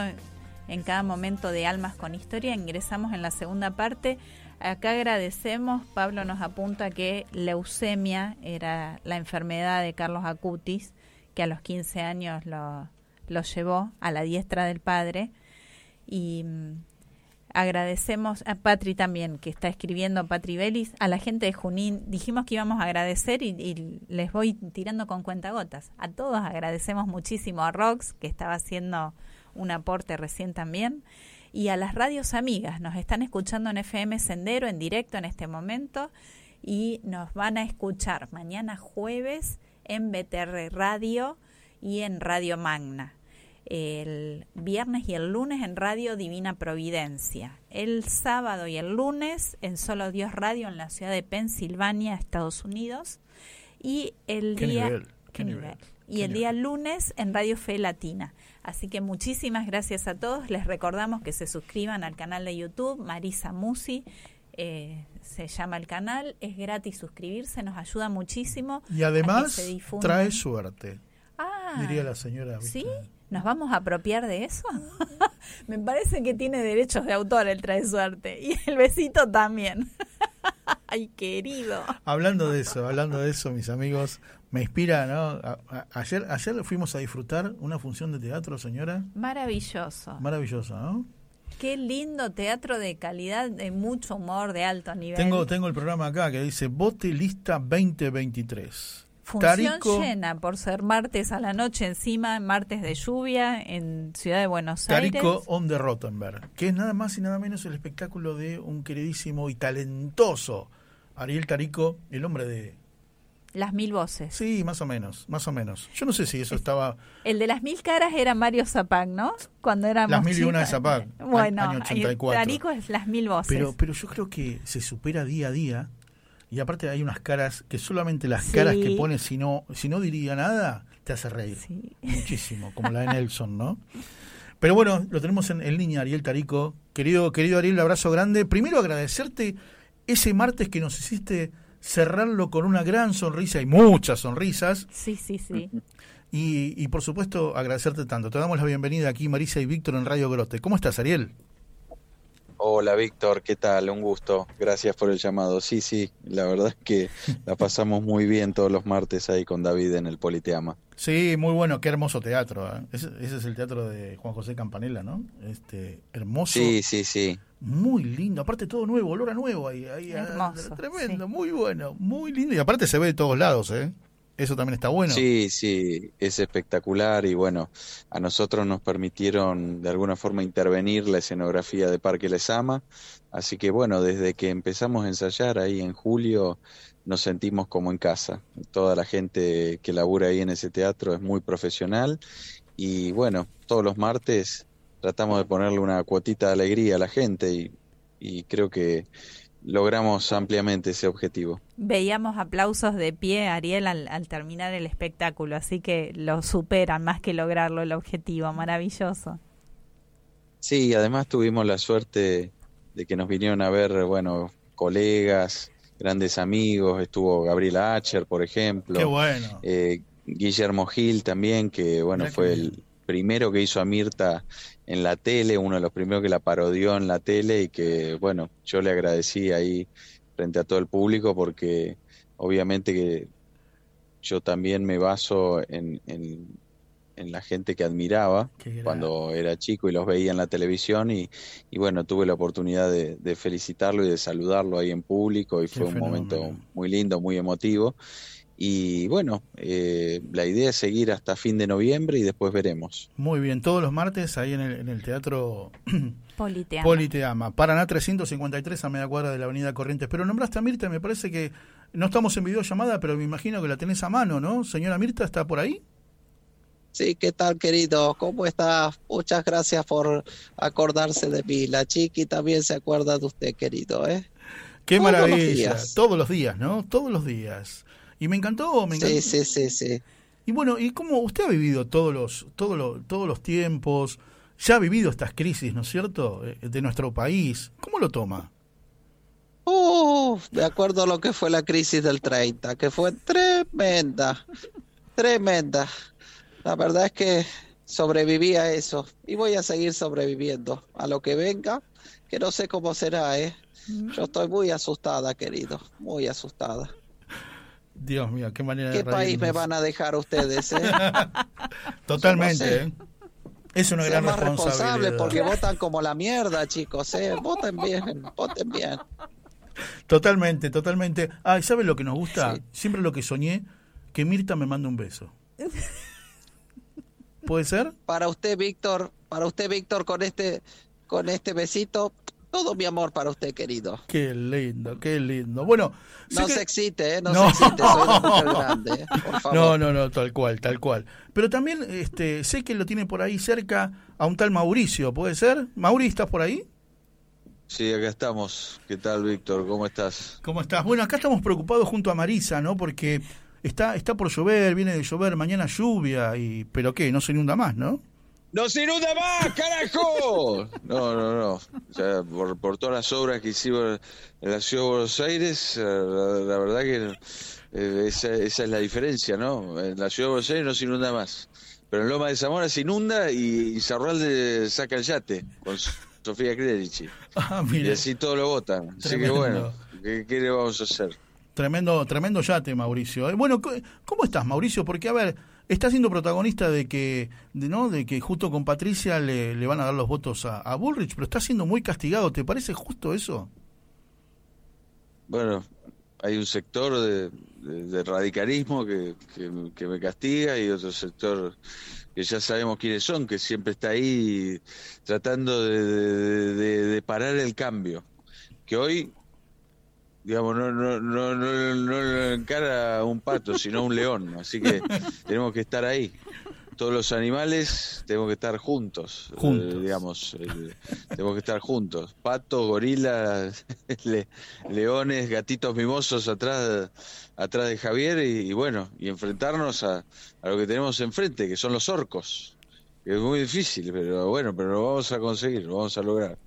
en cada momento de Almas con Historia. Ingresamos en la segunda parte. Acá agradecemos, Pablo nos apunta que leucemia era la enfermedad de Carlos Acutis, que a los 15 años lo, lo llevó a la diestra del padre. Y mm, agradecemos a Patri también, que está escribiendo Patri Belis, a la gente de Junín. Dijimos que íbamos a agradecer y, y les voy tirando con cuentagotas. A todos agradecemos muchísimo a Rox, que estaba haciendo un aporte recién también. Y a las radios amigas, nos están escuchando en FM Sendero en directo en este momento y nos van a escuchar mañana jueves en BTR Radio y en Radio Magna el viernes y el lunes en Radio Divina Providencia, el sábado y el lunes en Solo Dios Radio en la ciudad de Pensilvania, Estados Unidos, y el ¿Qué día nivel? ¿qué ¿Qué nivel? nivel? y el día lunes en Radio Fe Latina. Así que muchísimas gracias a todos. Les recordamos que se suscriban al canal de YouTube Marisa Musi. eh, se llama el canal, es gratis suscribirse, nos ayuda muchísimo. Y además trae suerte, Ah, diría la señora. ¿viste? ¿Sí? ¿Nos vamos a apropiar de eso? Me parece que tiene derechos de autor el Trae Suerte. Y el besito también. Ay, querido. Hablando de eso, hablando de eso, mis amigos, me inspira, ¿no? A- a- ayer, ayer fuimos a disfrutar una función de teatro, señora. Maravilloso. Maravillosa, ¿no? Qué lindo teatro de calidad, de mucho humor, de alto nivel. Tengo, tengo el programa acá que dice Bote Lista 2023. Función Tarico, llena por ser martes a la noche encima, martes de lluvia en Ciudad de Buenos Aires. Tarico on the Rottenberg, que es nada más y nada menos el espectáculo de un queridísimo y talentoso Ariel Tarico, el hombre de... Las mil voces. Sí, más o menos, más o menos. Yo no sé si eso estaba... El de las mil caras era Mario Zapac, ¿no? Cuando éramos Las mil y una de. Zapac, Bueno, año 84. Tarico es las mil voces. Pero, pero yo creo que se supera día a día. Y aparte hay unas caras que solamente las Sí. caras que pone si no, si no diría nada, te hace reír. Sí. Muchísimo, como la de Nelson, ¿no? Pero bueno, lo tenemos en, en línea, Ariel Tarico. Querido, querido Ariel, abrazo grande. Primero agradecerte ese martes que nos hiciste cerrarlo con una gran sonrisa y muchas sonrisas. Sí, sí, sí. Y, y por supuesto agradecerte tanto. Te damos la bienvenida aquí, Marisa y Víctor, en Radio Grote. ¿Cómo estás, Ariel? Hola Víctor, ¿qué tal? Un gusto. Gracias por el llamado. Sí, sí, la verdad es que la pasamos muy bien todos los martes ahí con David en el Politeama. Sí, muy bueno, qué hermoso teatro. ¿eh? Ese, ese es el teatro de Juan José Campanella, ¿no? Este, hermoso. Sí, sí, sí. Muy lindo, aparte todo nuevo, olor a nuevo ahí, ahí ah, Hermoso, tremendo, muy bueno, muy lindo y aparte se ve de todos lados, ¿eh? Eso también está bueno. Sí, sí, es espectacular y bueno, a nosotros nos permitieron de alguna forma intervenir la escenografía de Parque Lesama, así que bueno, desde que empezamos a ensayar ahí en julio nos sentimos como en casa. Toda la gente que labura ahí en ese teatro es muy profesional y bueno, todos los martes tratamos de ponerle una cuotita de alegría a la gente y, y creo que logramos ampliamente ese objetivo. Veíamos aplausos de pie, Ariel, al, al terminar el espectáculo, así que lo superan más que lograrlo el objetivo. Maravilloso. Sí, además tuvimos la suerte de que nos vinieron a ver, bueno, colegas, grandes amigos, estuvo Gabriela Acher, por ejemplo, Qué bueno. eh, Guillermo Gil también, que bueno, Mirá fue el primero que hizo a Mirta en la tele, uno de los primeros que la parodió en la tele y que bueno, yo le agradecí ahí frente a todo el público porque obviamente que yo también me baso en, en, en la gente que admiraba cuando era chico y los veía en la televisión y, y bueno, tuve la oportunidad de, de felicitarlo y de saludarlo ahí en público y Qué fue un momento muy lindo, muy emotivo. Y bueno, eh, la idea es seguir hasta fin de noviembre y después veremos. Muy bien, todos los martes ahí en el, en el Teatro Politeama. Politeama. Paraná 353 a media cuadra de la Avenida Corrientes. Pero nombraste a Mirta, me parece que no estamos en videollamada, pero me imagino que la tenés a mano, ¿no? Señora Mirta, ¿está por ahí? Sí, ¿qué tal, querido? ¿Cómo estás? Muchas gracias por acordarse de mí. La chiqui también se acuerda de usted, querido, ¿eh? Qué Todos los maravilla. días. Todos los días, ¿no? Todos los días. Y me encantó, me encantó. Sí, sí, sí, sí. Y bueno, ¿y cómo usted ha vivido todos los, todos los, todos los tiempos? Ya ha vivido estas crisis, ¿no es cierto? Eh, De nuestro país. ¿Cómo lo toma? Uh, de acuerdo a lo que fue la crisis del 30, que fue tremenda, tremenda. La verdad es que sobreviví a eso y voy a seguir sobreviviendo a lo que venga, que no sé cómo será, ¿eh? Yo estoy muy asustada, querido, muy asustada. Dios mío, qué manera de ¿Qué país me van a dejar ustedes, eh? Totalmente, Yo no sé. ¿eh? Es una Sean gran más responsabilidad. responsables porque votan como la mierda, chicos, ¿eh? Voten bien, voten bien. Totalmente, totalmente. Ah, ¿y ¿sabe lo que nos gusta? Siempre lo que soñé, que Mirta me mande un beso. ¿Puede ser? Para usted, Víctor, para usted, Víctor, con este, con este besito, todo mi amor para usted, querido. Qué lindo, qué lindo. Bueno, No que- se excite, ¿eh? No, No. se excite, soy una mujer grande, ¿eh? Por favor. No, no, no, tal cual, tal cual. Pero también este, sé que lo tiene por ahí cerca a un tal Mauricio, ¿puede ser? Mauri, ¿estás por ahí? Sí, acá estamos. ¿Qué tal, Víctor? ¿Cómo estás? ¿Cómo estás? Bueno, acá estamos preocupados junto a Marisa, ¿no? Porque está, está por llover, viene de llover, mañana lluvia, y pero qué, no se inunda más, ¿no? ¡No se inunda más, carajo! No, no, no. O sea, por, por todas las obras que hicimos en la ciudad de Buenos Aires, eh, la, la verdad que eh, esa, esa es la diferencia, ¿no? En la ciudad de Buenos Aires no se inunda más. Pero en Loma de Zamora se inunda y, Zarralde saca el yate con Sofía Clerici. Ah, Y así todos lo votan. Así que bueno, ¿qué, qué le vamos a hacer? tremendo, tremendo yate, Mauricio. Eh, Bueno, ¿cómo estás, Mauricio? Porque, a ver, está siendo protagonista de que, de, ¿no? De que justo con Patricia le, le van a dar los votos a, Bullrich, pero está siendo muy castigado. ¿Te parece justo eso? Bueno, hay un sector de, radicalismo que, que, que me castiga y otro sector que ya sabemos quiénes son, que siempre está ahí tratando de- de parar el cambio. Que hoy, digamos, no, no, no, no, no lo encara un pato, sino un león. Así que tenemos que estar ahí. Todos los animales tenemos que estar juntos, eh, Juntos. digamos, eh, tenemos que estar juntos. Patos, gorilas, le- leones, gatitos mimosos atrás, atrás de Javier y, y bueno, y enfrentarnos a, a lo que tenemos enfrente, que son los orcos. Que es muy difícil, pero bueno, pero lo vamos a conseguir, lo vamos a lograr.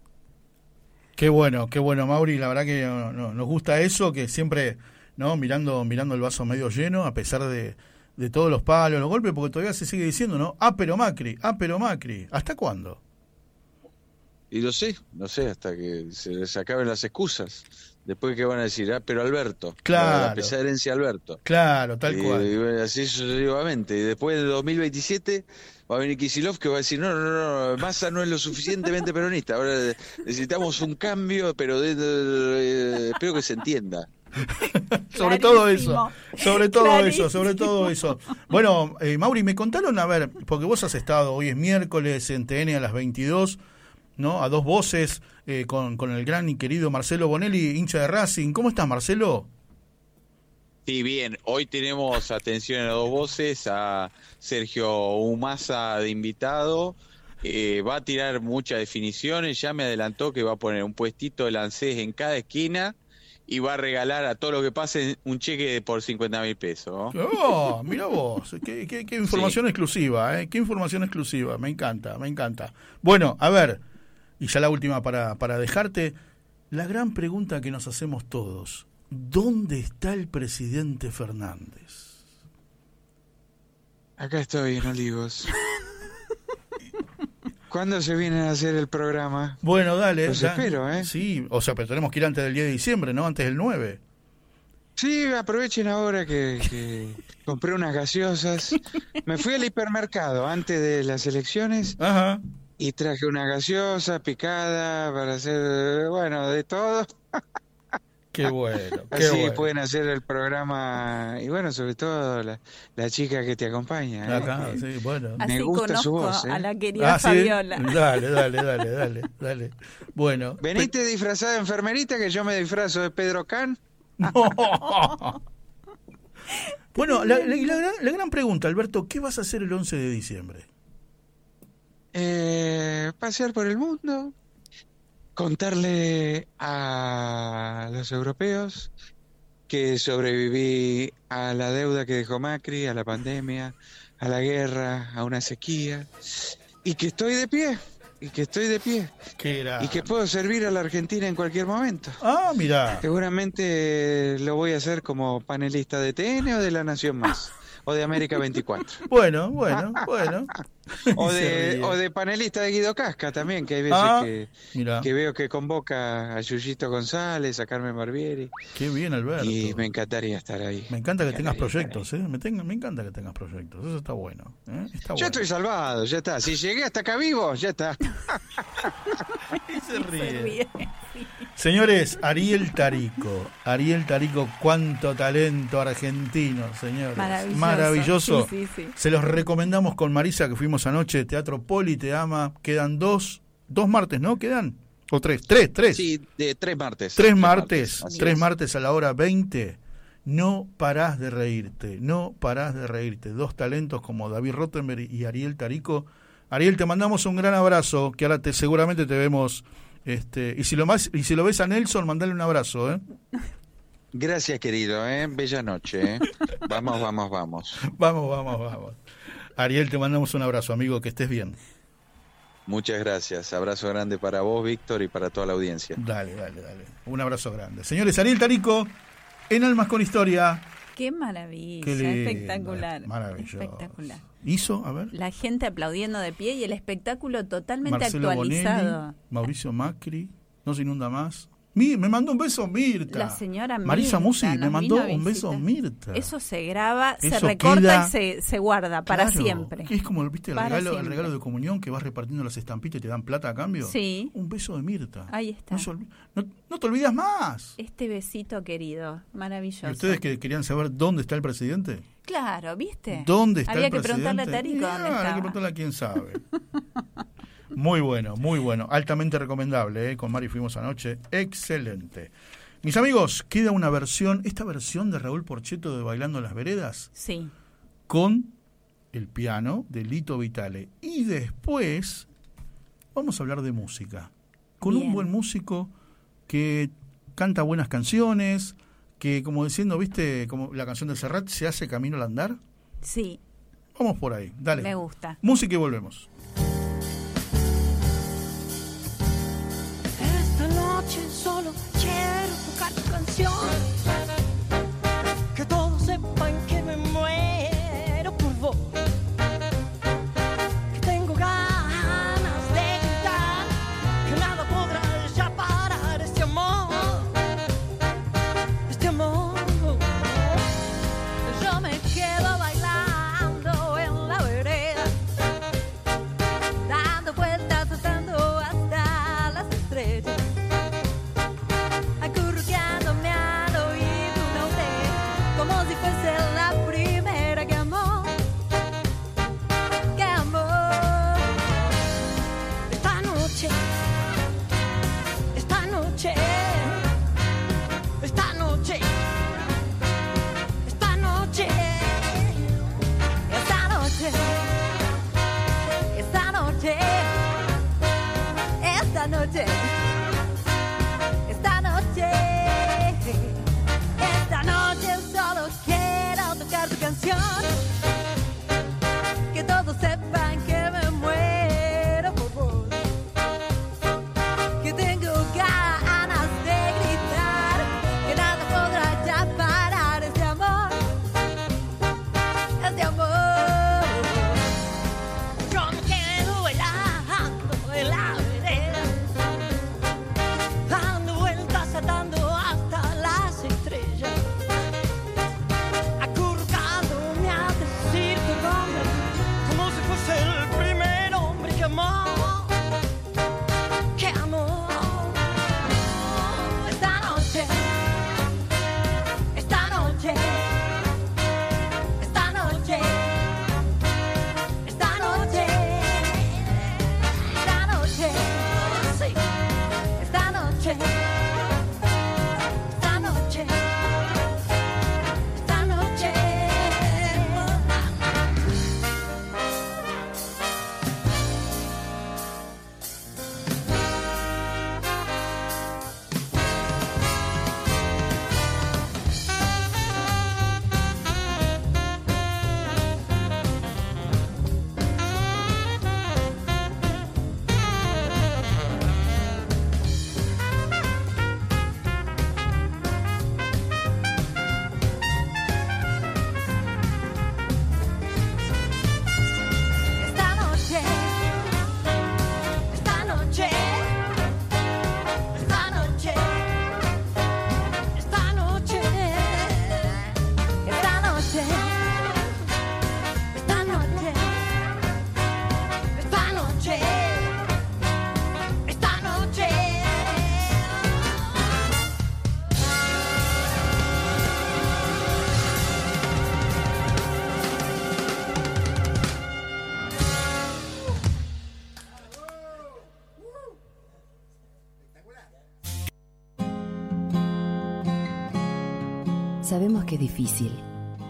Qué bueno, qué bueno, Mauri. La verdad que no- no- nos gusta eso, que siempre, ¿no? Mirando, mirando el vaso medio lleno, a pesar de, de todos los palos, los golpes, porque todavía se sigue diciendo, ¿no? Ah, pero Macri, ah, pero Macri. ¿Hasta cuándo? Y lo sé, no sé, hasta que se les acaben las excusas. Después que van a decir, ah, pero Alberto. Claro. La, pesada herencia Alberto. Claro, tal y, cual. y así sucesivamente. Y después de 2027 va a venir Kisilov que va a decir, no, no, no, Massa no es lo suficientemente peronista. Ahora necesitamos un cambio, pero de- de- de- espero que se entienda. sobre todo eso, sobre todo Clarísimo. eso, sobre todo eso. Bueno, eh, Mauri, me contaron, a ver, porque vos has estado, hoy es miércoles en TN a las 22, ¿no? A dos voces, eh, con, con el gran y querido Marcelo Bonelli, hincha de Racing. ¿Cómo estás, Marcelo? Sí, bien. Hoy tenemos atención a dos voces, a Sergio Humasa de invitado. Eh, va a tirar muchas definiciones. Ya me adelantó que va a poner un puestito de lancés en cada esquina y va a regalar a todo lo que pase un cheque por 50 mil pesos. ¿no? Oh, mira vos, qué, qué- qué información exclusiva, ¿eh? Qué información exclusiva, me encanta, me encanta. Bueno, a ver, y ya la última para, para dejarte, la gran pregunta que nos hacemos todos, ¿dónde está el presidente Fernández? Acá estoy en Olivos. ¿Cuándo se viene a hacer el programa? Bueno, dale. Los espero, ¿eh? Sí, o sea, pero tenemos que ir antes del 10 de diciembre, ¿no? Antes del 9. Sí, aprovechen ahora que, que compré unas gaseosas. Me fui al hipermercado antes de las elecciones Ajá. y traje una gaseosa picada para hacer, bueno, de todo. Qué bueno, qué Así bueno. pueden hacer el programa y bueno, sobre todo la, la chica que te acompaña. ¿eh? Acá, sí, bueno. Me Así gusta su voz. ¿eh? a la querida Ah, ¿sí? Fabiola. Dale, dale, dale, dale, dale. Bueno. Venite disfrazada de enfermerita que yo me disfrazo de Pedro Can. No. Bueno, la, la- la gran- la gran pregunta, Alberto, ¿qué vas a hacer el 11 de diciembre? Eh, pasear por el mundo, contarle a los europeos que sobreviví a la deuda que dejó Macri, a la pandemia, a la guerra, a una sequía, y que estoy de pie, y que estoy de pie, y que puedo servir a la Argentina en cualquier momento. Ah, mira. Seguramente lo voy a hacer como panelista de TN o de La Nación Más, o de América 24. Bueno, bueno, bueno. O de, o de panelista de Guido Casca también, que hay veces Ah, que, veo que convoca a Yuyito González, a Carmen Barbieri. Qué bien, Alberto. Y me encantaría estar ahí. Me encanta que Me tengas proyectos, ¿eh? Me, tenga- me encanta que tengas proyectos. Eso está bueno. ¿eh? Está Yo bueno. estoy salvado, ya está. Si llegué hasta acá vivo, ya está. se ríe. Señores, Ariel Tarico. Ariel Tarico, cuánto talento argentino, señores. Maravilloso. Maravilloso. Sí, sí, sí. Se los recomendamos con Marisa, que fuimos anoche, Teatro Poli te ama. Quedan dos, dos martes, ¿no? ¿Quedan? ¿O tres? Tres, tres. Sí, de tres martes. Tres martes, tres es. martes a la hora 20. No parás de reírte, no parás de reírte. Dos talentos como David Rottenberg y Ariel Tarico. Ariel, te mandamos un gran abrazo, que ahora te, seguramente te vemos. Este, y si lo más, y si lo ves a Nelson, mandale un abrazo, ¿eh? Gracias, querido, ¿eh? Bella noche, ¿eh? Vamos, vamos, vamos. Vamos, vamos, vamos. Ariel, te mandamos un abrazo, amigo, que estés bien. Muchas gracias. Abrazo grande para vos, Víctor, y para toda la audiencia. Dale, dale, dale. Un abrazo grande. Señores, Ariel Tarico, en Almas con Historia. Qué maravilla, Qué lindo, espectacular. maravilloso. Espectacular. Hizo, a ver. La gente aplaudiendo de pie y el espectáculo totalmente Marcelo actualizado. Bonelli, Mauricio Macri, no se inunda más. Mi- me mandó un beso Mirta. La señora Marisa Mirta Musi me mandó un beso. Mirta. Eso se graba, se recorta queda- y se, se guarda para Claro, siempre. que es como ¿viste, el, regalo, el regalo de comunión que vas repartiendo las estampitas y te dan plata a cambio. Sí. Un beso de Mirta. Ahí está. No, no- no te olvidas más. Este besito querido, maravilloso. ¿Y ustedes que querían saber dónde está el presidente? Claro, ¿viste? ¿Dónde está Había el que presidente? preguntarle a Tarico Y, dónde ah, Hay que preguntarle a quién sabe. Muy bueno, muy bueno. Altamente recomendable, ¿eh? Con Mari fuimos anoche. Excelente. Mis amigos, queda una versión, esta versión de Raúl Porcheto de Bailando en las Veredas Sí. con el piano de Lito Vitale. Y después vamos a hablar de música. Con un buen músico que canta buenas canciones, que como diciendo, viste, como la canción de Serrat, se hace camino al andar. Sí, Vamos por ahí, dale. me gusta. Música y volvemos.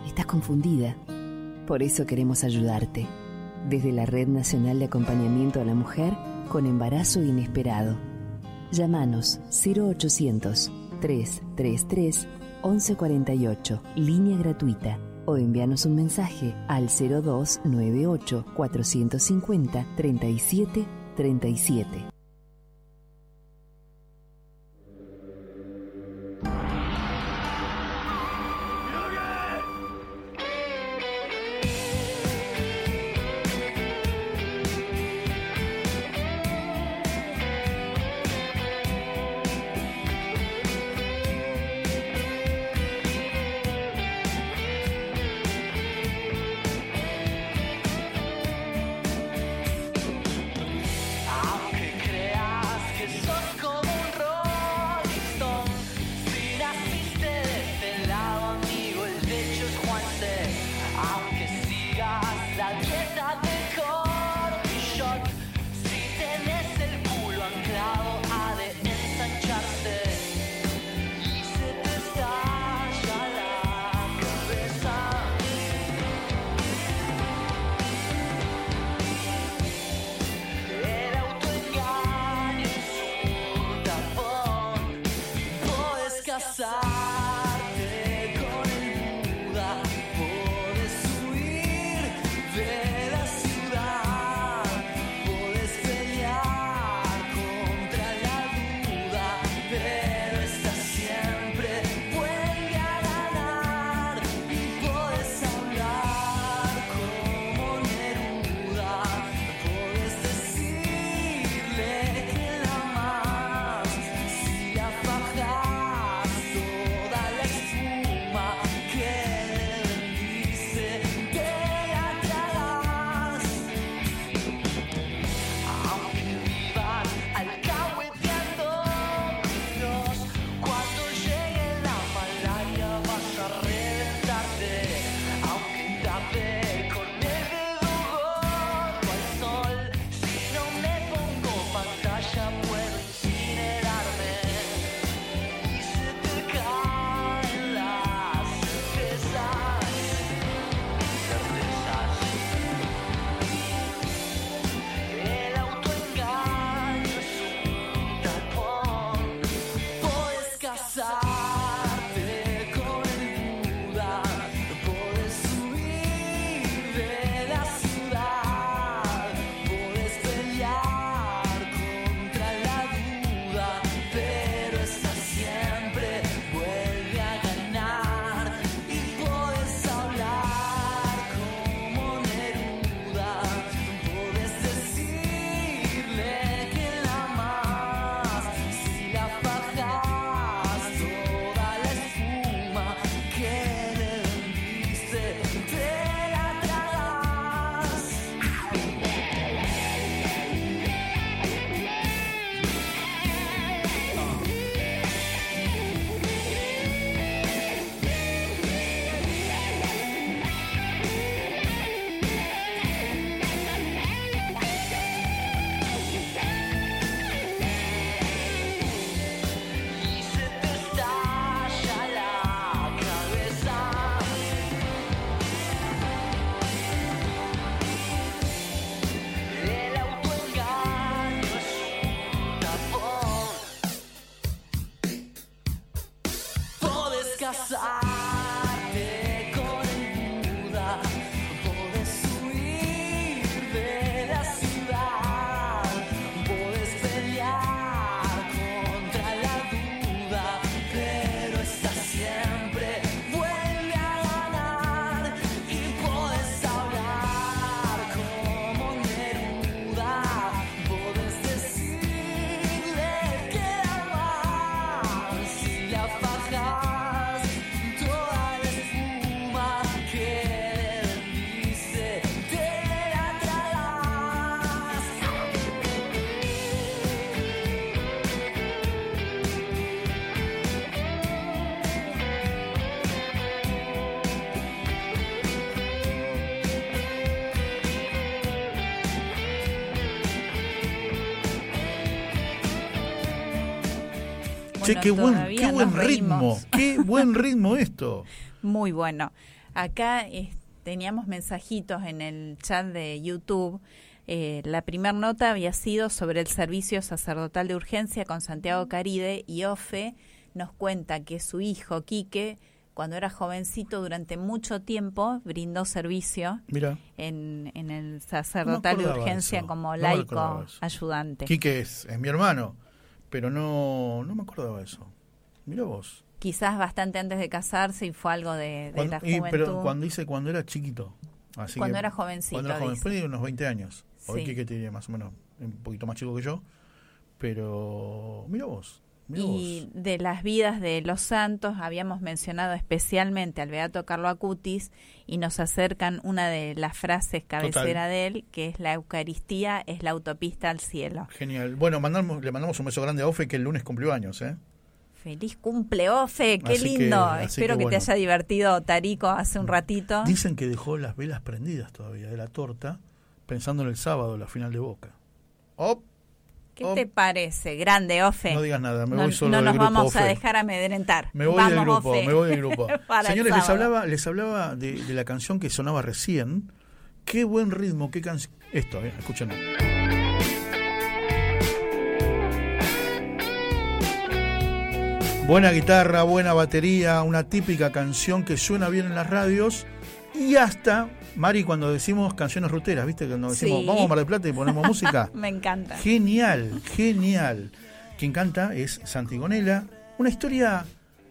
Estás confundida. Por eso queremos ayudarte. Desde la Red Nacional de Acompañamiento a la Mujer con Embarazo Inesperado. Llámanos 0800 333 1148, línea gratuita. O envíanos un mensaje al 0298 450 37 37. Qué buen, qué ritmo, qué buen ritmo esto. Muy bueno. Acá eh, teníamos mensajitos en el chat de YouTube. Eh, la primera nota había sido sobre el servicio sacerdotal de urgencia con Santiago Caride y Ofe nos cuenta que su hijo, Quique, cuando era jovencito, durante mucho tiempo brindó servicio en, en el sacerdotal de urgencia eso, como laico ayudante. Quique es, es mi hermano, pero no, no me acordaba eso. Mira vos. Quizás bastante antes de casarse y fue algo de, de Cuando- la y- juventud. pero cuando dice cuando era chiquito. Así Cuando que- era jovencito, Cuando era joven, dice. unos 20 años. Hoy Sí. Quique tiene más o menos un poquito más chico que yo. Pero mira vos. Y de las vidas de los santos habíamos mencionado especialmente al Beato Carlo Acutis y nos acercan una de las frases cabecera Total. de él, que es la Eucaristía es la autopista al cielo. Genial. Bueno, mandamos, le mandamos un beso grande a Ofe que el lunes cumplió años, ¿eh? Feliz cumple, Ofe, qué Así lindo. Espero que que, bueno. te haya divertido Tarico hace un ratito. Dicen que dejó las velas prendidas todavía de la torta, pensando en el sábado, la final de Boca. ¡Op! ¿Qué op. te parece? Grande, Ofe. No digas nada, me no, voy solo no del nos grupo vamos a dejar amedrentar. Me voy Vamos, del grupo, Ofe. me voy del grupo. Señores, les hablaba, les hablaba de, de la canción que sonaba recién. Qué buen ritmo, qué canción. Esto, eh, escuchen. Buena guitarra, buena batería, una típica canción que suena bien en las radios. Y hasta, Mari, cuando decimos canciones ruteras, ¿viste? Cuando decimos, Sí. vamos a Mar del Plata y ponemos música. Me encanta. Genial, genial. Quien canta es Santigonela. Una historia,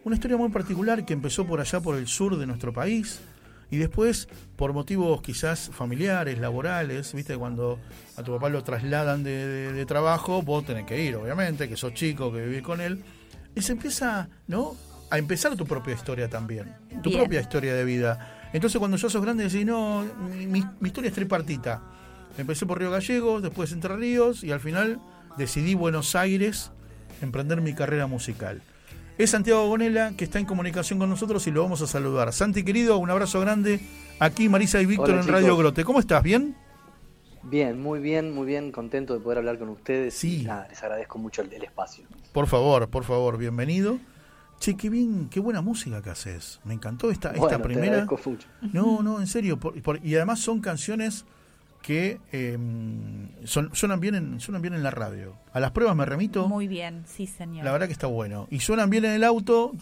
una historia muy particular que empezó por allá por el sur de nuestro país y después por motivos quizás familiares, laborales, viste cuando a tu papá lo trasladan de, de- de trabajo, vos tenés que ir, obviamente, que sos chico, que vivís con él, y se empieza, ¿no? A empezar tu propia historia también, tu Bien. propia historia de vida. Entonces cuando ya sos grande decís, no, mi, historia es tripartita. Empecé por Río Gallegos, después Entre Ríos y al final decidí Buenos Aires emprender mi carrera musical. Es Santiago Gonela que está en comunicación con nosotros y lo vamos a saludar. Santi querido, un abrazo grande. Aquí Marisa y Víctor Hola, en Radio. Grote. ¿Cómo estás? ¿Bien? Bien, muy bien, muy bien, contento de poder hablar con ustedes. Sí. nada, les agradezco mucho el, el espacio. Por favor, por favor, bienvenido. Che, qué bien, qué buena música que haces. Me encantó esta, esta Bueno, primera. No, no, en serio. por- por- y además son canciones que eh, son, suenan, bien en, suenan bien en la radio. A las pruebas me remito. Muy bien, sí, señor. La verdad que está bueno. Y suenan bien en el auto.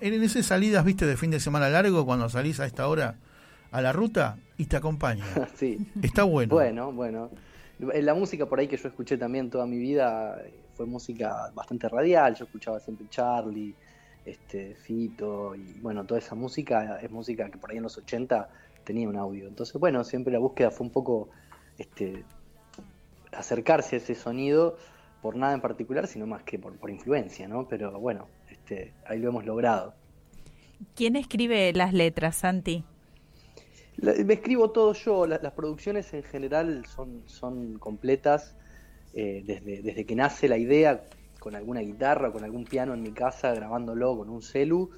En esas salidas, viste, de fin de semana largo, cuando salís a esta hora a la ruta y te acompaña. sí. Está bueno. Bueno, bueno. Eh, La música por ahí que yo escuché también toda mi vida eh, fue música bastante radial. Yo escuchaba siempre Charlie, este, Fito y bueno, toda esa música es música que por ahí en los 80 tenía un audio. Entonces, bueno, siempre la búsqueda fue un poco este, acercarse a ese sonido por nada en particular, sino más que por, por influencia, ¿no? Pero bueno, este, ahí lo hemos logrado. ¿Quién escribe las letras, Santi? La- me escribo todo yo, la- las producciones en general son, son completas, eh, desde, desde que nace la idea con alguna guitarra, con algún piano en mi casa, grabándolo con un celu,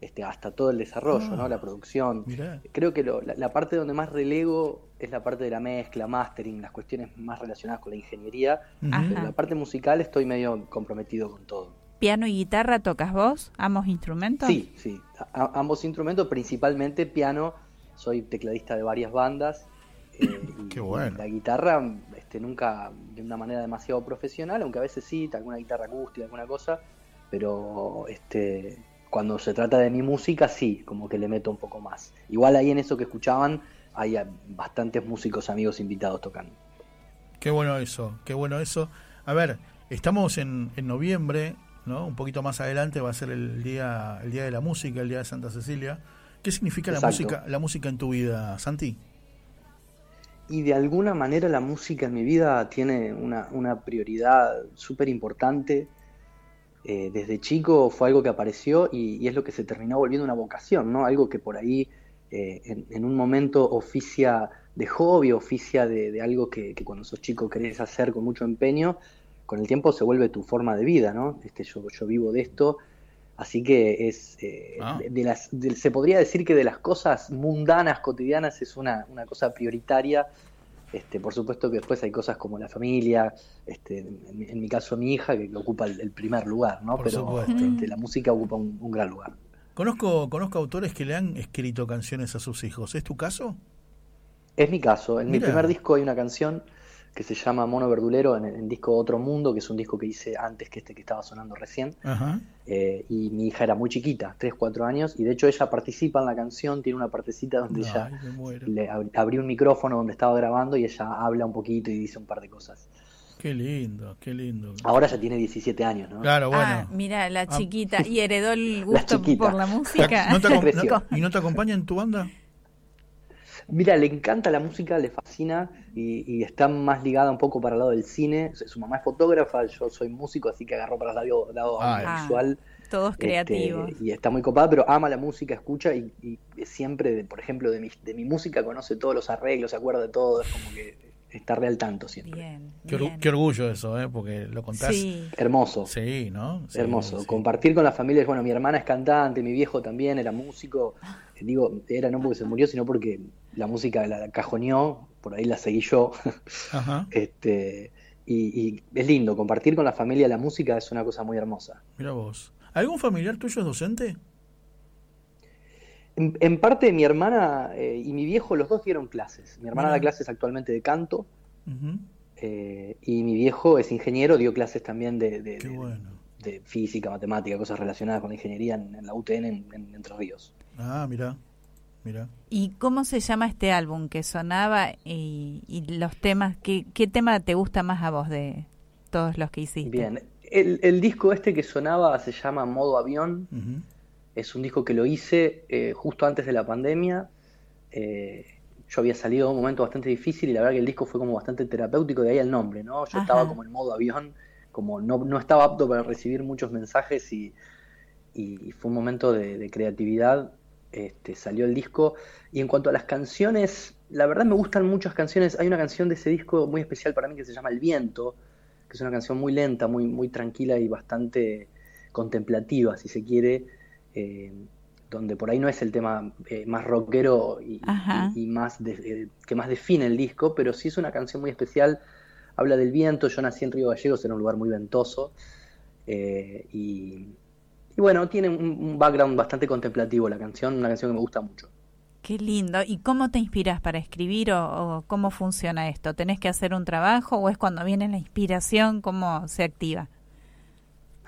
este, hasta todo el desarrollo, Ah. ¿no? la producción. Mirá. Creo que lo- la, la parte donde más relego es la parte de la mezcla, mastering, las cuestiones más relacionadas con la ingeniería. Pero Ajá. la parte musical estoy medio comprometido con todo. ¿Piano y guitarra tocas vos? ¿Ambos instrumentos? Sí, sí. A- a- ambos instrumentos, principalmente piano. Soy tecladista de varias bandas. eh, y, Qué bueno. y la guitarra, este, nunca de una manera demasiado profesional, aunque a veces sí, alguna guitarra acústica, alguna cosa. Pero este, cuando se trata de mi música, sí, como que le meto un poco más. Igual ahí en eso que escuchaban, hay bastantes músicos amigos invitados tocando. Qué bueno eso, qué bueno eso. A ver, estamos en, en noviembre, ¿no? Un poquito más adelante va a ser el día, el día de la música, el día de Santa Cecilia. ¿Qué significa la música, la música en tu vida, Santi? Y de alguna manera la música en mi vida tiene una, una prioridad súper importante. Eh, desde chico fue algo que apareció y, es lo que se terminó volviendo una vocación, ¿no? Algo que por ahí eh, en, un momento oficia de hobby, oficia de, de algo que, que cuando sos chico querés hacer con mucho empeño, con el tiempo se vuelve tu forma de vida, ¿no? Este, yo, yo vivo de esto, así que es eh, Ah. de, de las, de- se podría decir que de las cosas mundanas, cotidianas, es una, una cosa prioritaria Este, por supuesto que después hay cosas como la familia, este, en, en mi caso mi hija, que, que ocupa el, el primer lugar, ¿no? Por Pero este, la música ocupa un, un gran lugar. Conozco, conozco autores que le han escrito canciones a sus hijos. ¿Es tu caso? Es mi caso. En mi primer disco hay una canción que se llama Mono Verdulero, en el en disco Otro Mundo, que es un disco que hice antes que este que estaba sonando recién. Ajá. Eh, y mi hija era muy chiquita, 3, 4 años, y de hecho ella participa en la canción, tiene una partecita donde Ay, ella le ab- abrió un micrófono donde estaba grabando y ella habla un poquito y dice un par de cosas. Qué lindo, qué lindo. Ahora ya tiene 17 años, ¿no? Claro, bueno. Ah, mira, la Ah. chiquita. ¿Y heredó el gusto por la música? ¿No te no- ¿Y no te acompaña en tu banda? Mira, le encanta la música, le fascina y, y está más ligada un poco para el lado del cine. Su mamá es fotógrafa, yo soy músico, así que agarró para el lado, lado Ah, audiovisual. Todos Este, creativos. y está muy copada, pero ama la música, escucha y, y siempre, de- por ejemplo, de mi, de mi música conoce todos los arreglos, se acuerda de todo, es como que está re al tanto siempre. Bien, Qué, or- qué orgullo eso, ¿eh? Porque lo contás. Sí. Hermoso. Sí, ¿no? Sí, Hermoso. sí. Compartir con la familia, bueno, mi hermana es cantante, mi viejo también era músico. Eh, Digo, era no porque se murió, sino porque la música la cajoneó, por ahí la seguí yo. Ajá. Este, y, y es lindo, compartir con la familia la música es una cosa muy hermosa. Mira vos. ¿Algún familiar tuyo es docente? En, en parte mi hermana eh, y mi viejo, los dos dieron clases. Mi hermana da clases actualmente de canto eh, y mi viejo es ingeniero, dio clases también de, de- Qué de- bueno. de física, matemática, cosas relacionadas con la ingeniería en, en la UTN en, en Entre Ríos. Ah, mira. Mira. ¿Y cómo se llama este álbum que sonaba y, y los temas? ¿qué, ¿Qué tema te gusta más a vos de todos los que hiciste? Bien, el, el disco este que sonaba se llama Modo Avión. Es un disco que lo hice eh, justo antes de la pandemia. Eh, yo había salido de un momento bastante difícil y la verdad que el disco fue como bastante terapéutico, de ahí el nombre, ¿no? Yo Ajá. estaba como en modo avión, como no, no estaba apto para recibir muchos mensajes y, y fue un momento de, de creatividad. Este, salió el disco. Y en cuanto a las canciones, la verdad me gustan muchas canciones. Hay una canción de ese disco muy especial para mí que se llama El Viento, que es una canción muy lenta, muy, muy tranquila y bastante contemplativa, si se quiere, eh, donde por ahí no es el tema eh, más rockero y, Ajá. y- y más de- eh, que más define el disco, pero sí es una canción muy especial. Habla del viento. Yo nací en Río Gallegos, era un lugar muy ventoso. eh, y, y bueno, tiene un, un background bastante contemplativo la canción, una canción que me gusta mucho. Qué lindo. ¿Y cómo te inspiras para escribir o, o cómo funciona esto? ¿Tenés que hacer un trabajo o es cuando viene la inspiración? ¿Cómo se activa?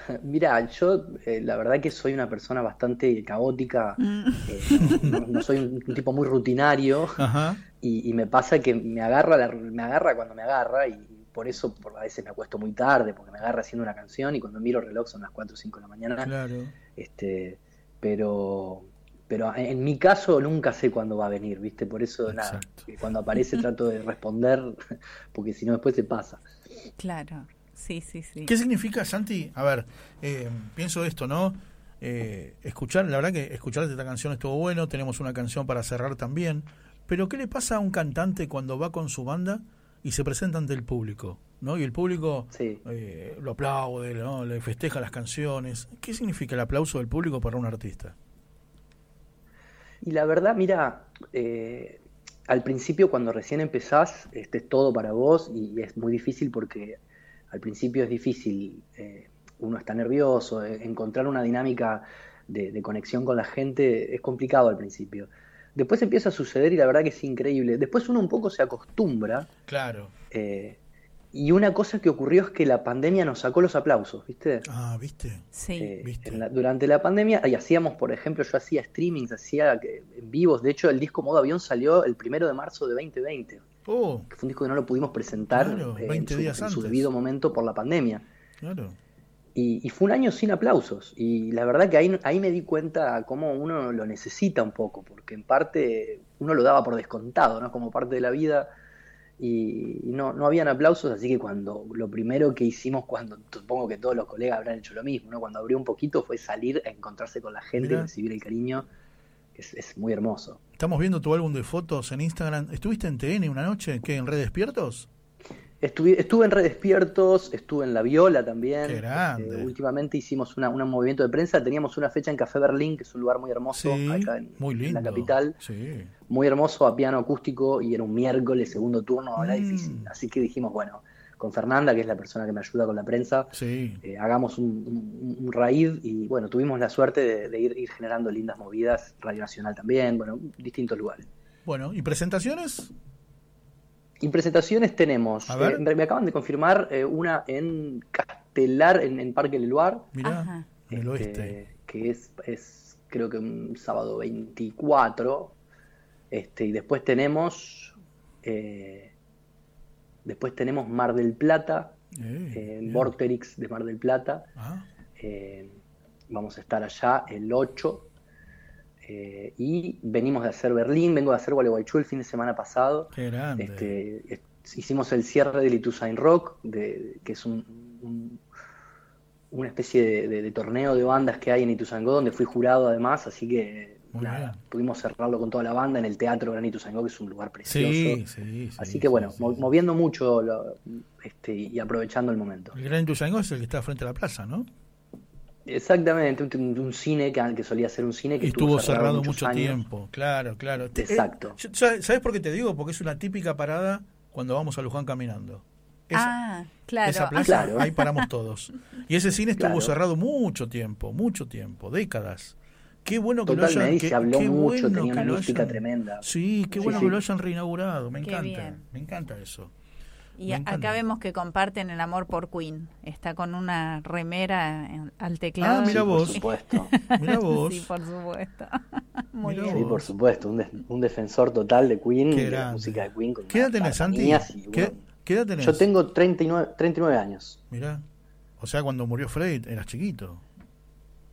Mira, yo eh, la verdad que soy una persona bastante caótica, Mm. eh, no, no- no soy un, un tipo muy rutinario Ajá. y, y me pasa que me agarra, la- me agarra cuando me agarra y por eso por, a veces me acuesto muy tarde porque me agarra haciendo una canción y cuando miro el reloj son las 4 o 5 de la mañana. Claro. Este, pero, pero en, mi caso nunca sé cuándo va a venir, ¿viste? Por eso nada, que cuando aparece trato de responder porque si no después se pasa. Claro. Sí, sí, sí. ¿Qué significa, Santi? A ver, eh, pienso esto, ¿no? Eh, escuchar, la verdad que escuchar esta canción estuvo bueno, tenemos una canción para cerrar también, pero ¿qué le pasa a un cantante cuando va con su banda y se presenta ante el público? ¿no? Y el público eh, lo aplaude, ¿no? le festeja las canciones. ¿Qué significa el aplauso del público para un artista? Y la verdad, mira, eh, al principio cuando recién empezás, este es todo para vos y es muy difícil porque al principio es difícil, eh, uno está nervioso, eh, encontrar una dinámica de, de conexión con la gente es complicado al principio. Después empieza a suceder y la verdad que es increíble. Después uno un poco se acostumbra. Claro. eh, y una cosa que ocurrió es que la pandemia nos sacó los aplausos, ¿viste? Ah, ¿viste? Sí. Eh, la- durante la pandemia, y hacíamos, por ejemplo, yo hacía streamings, hacía que- en vivos. De hecho, el disco Modo Avión salió el primero de marzo de 2020. Oh, Que fue un disco que no lo pudimos presentar Claro, eh, 20 en, su, días en su antes. debido momento por la pandemia. claro. Y, y fue un año sin aplausos. Y la verdad que ahí, ahí me di cuenta cómo uno lo necesita un poco, porque en parte uno lo daba por descontado, ¿no? Como parte de la vida. Y, y no, no habían aplausos, así que cuando lo primero que hicimos, cuando supongo que todos los colegas habrán hecho lo mismo, ¿no? Cuando abrió un poquito fue salir a encontrarse con la gente Mirá. y recibir el cariño. Es, es muy hermoso. Estamos viendo tu álbum de fotos en Instagram. ¿Estuviste en TN una noche? ¿Qué? ¿En Red Despiertos? Estuve, estuve en Redespiertos, estuve en La Viola también. Qué grande. Eh, últimamente hicimos una, un movimiento de prensa. Teníamos una fecha en Café Berlín, que es un lugar muy hermoso Sí, acá en, muy en lindo. la capital. Sí. Muy hermoso, a piano acústico, y era un miércoles, segundo turno, era Mm. difícil. Así que dijimos, bueno, con Fernanda, que es la persona que me ayuda con la prensa, Sí. eh, hagamos un, un, un raid y bueno, tuvimos la suerte de, de ir, ir generando lindas movidas, Radio Nacional también, bueno, distintos lugares. Bueno, ¿y presentaciones? Y presentaciones tenemos, A ver. eh, me acaban de confirmar eh, una en Castelar, en, en Parque Leluar, Mirá, en el oeste. este, que es, es creo que un sábado 24, este, y después tenemos, eh, después tenemos Mar del Plata, Eh, eh. Vorterix de Mar del Plata, Ah, eh, vamos a estar allá el 8, eh, y venimos de hacer Berlín, vengo de hacer Gualeguaychú el fin de semana pasado, qué grande. este, es- hicimos el cierre del Ituzain Rock, de, que es un, un- una especie de, de- de torneo de bandas que hay en Ituzaingó, donde fui jurado además, así que Muy nada, bien. pudimos cerrarlo con toda la banda en el Teatro Gran Ituzaingó, que es un lugar precioso. Sí, sí, sí. así que bueno, mo- moviendo mucho lo- este, y aprovechando el momento. El Gran Ituzaingó es el que está frente a la plaza, ¿no? Exactamente, un, un cine que, que solía ser un cine que estuvo cerrado mucho años. tiempo, claro, claro. Eh, Exacto. yo- ¿sabes sabes por qué te digo? Porque es una típica parada cuando vamos a Luján caminando. Esa, ah, claro. esa plaza, Claro. ahí paramos todos. Y ese cine estuvo Claro. cerrado mucho tiempo, mucho tiempo, décadas. Qué bueno que lo hayan... qué- se habló qué mucho, bueno tenía una mística hayan- tremenda. Sí, qué Sí, bueno sí. que lo hayan reinaugurado, me Qué encanta. bien. Me encanta eso. Y acá vemos que comparten el amor por Queen. Está con una remera en- al teclado. Ah, mira Por vos. supuesto. Mira vos. Sí, por supuesto. Muy Mirá bien. Sí, por supuesto, un, de- un defensor total de Queen, Qué de la música de Queen. Con ¿Qué edad tenés, Santi? ¿Qué, bueno, qué edad tenés? Yo tengo 39, 39 años. Mirá. O sea, cuando murió Fred eras chiquito.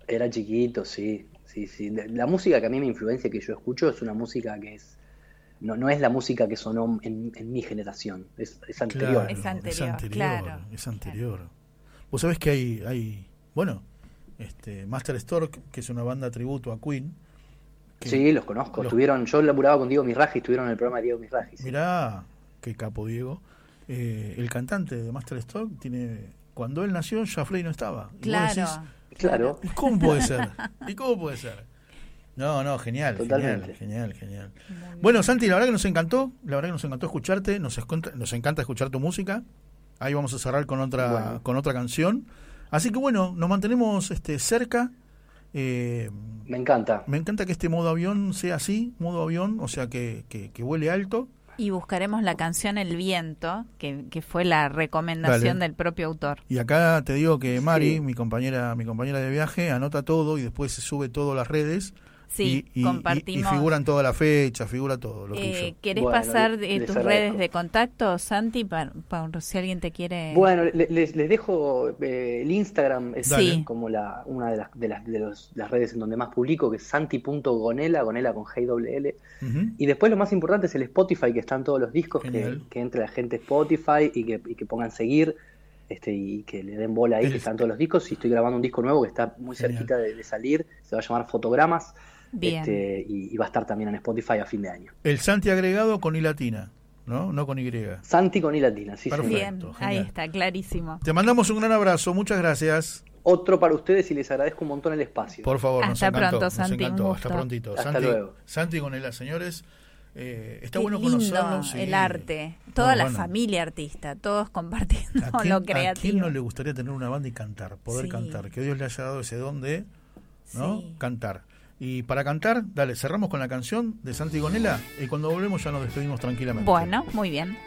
Era chiquito, sí, sí, sí. La música que a mí me influencia, que yo escucho, es una música que es... No, no es la música que sonó en, en mi generación, es, es anterior. Claro, Es anterior, es anterior, claro, es anterior. Vos sabés que hay, hay bueno, este Master Stork, que es una banda tributo a Queen. que- Sí, los conozco. los- Estuvieron, yo laburaba con Diego Misraji, estuvieron en el programa de Diego Misraji. sí. Mirá, qué capo Diego. Eh, el cantante de Master Stork tiene, cuando él nació ya Frey no estaba. Y vos Claro. decís, Claro. ¿Y cómo puede ser? ¿Y cómo puede ser? No, no, genial, Totalmente. genial, genial, genial. Bueno, Santi, la verdad que nos encantó, la verdad que nos encantó escucharte, nos, nos encanta escuchar tu música. Ahí vamos a cerrar con otra, Bueno. con otra canción. Así que bueno, nos mantenemos este, cerca. Eh, Me encanta. me encanta que este modo avión sea así, modo avión, o sea que, que, que vuele alto. Y buscaremos la canción El Viento, que, que fue la recomendación Dale. del propio autor. Y acá te digo que Mari, Sí. mi compañera, mi compañera de viaje, anota todo y después se sube todo a las redes. Sí, y, compartimos. y figuran toda la fecha, figura todo lo Eh, tuyo. ¿Querés Bueno, pasar tus agradezco. redes de contacto, Santi, para, para si alguien te quiere... Bueno, le- les, les dejo eh, el Instagram, es Dale. como la, una de las, de las, de los- las redes en donde más publico, que es santi.gonela, gonela con G y después lo más importante es el Spotify, que están todos los discos, que, que entre la gente Spotify y que, y que pongan seguir. Este, y que le den bola ahí, que están todos los discos. Y estoy grabando un disco nuevo que está muy Genial. cerquita de, de salir. Se va a llamar Fotogramas. Bien. Este, y, y va a estar también en Spotify a fin de año. El Santi agregado con I latina, ¿no? No con Y. Santi con I latina, sí, Perfecto. Bien, genial. ahí está, clarísimo. Te mandamos un gran abrazo, muchas gracias. Otro para ustedes y les agradezco un montón el espacio. Por favor, nos Hasta encantó. pronto, nos Santi, un encantó. Hasta prontito. Hasta Santi, luego. Santi con el señores. eh, está Qué bueno lindo conocerlo. sí. el arte, toda No, la bueno. familia artista, todos compartiendo ¿A quién, lo a quién creativo. no le gustaría tener una banda y cantar? Poder Sí. cantar. Que Dios le haya dado ese don de ¿no? Sí. cantar. Y para cantar, dale, cerramos con la canción de Santi Gonela y cuando volvemos ya nos despedimos tranquilamente. Bueno, muy bien.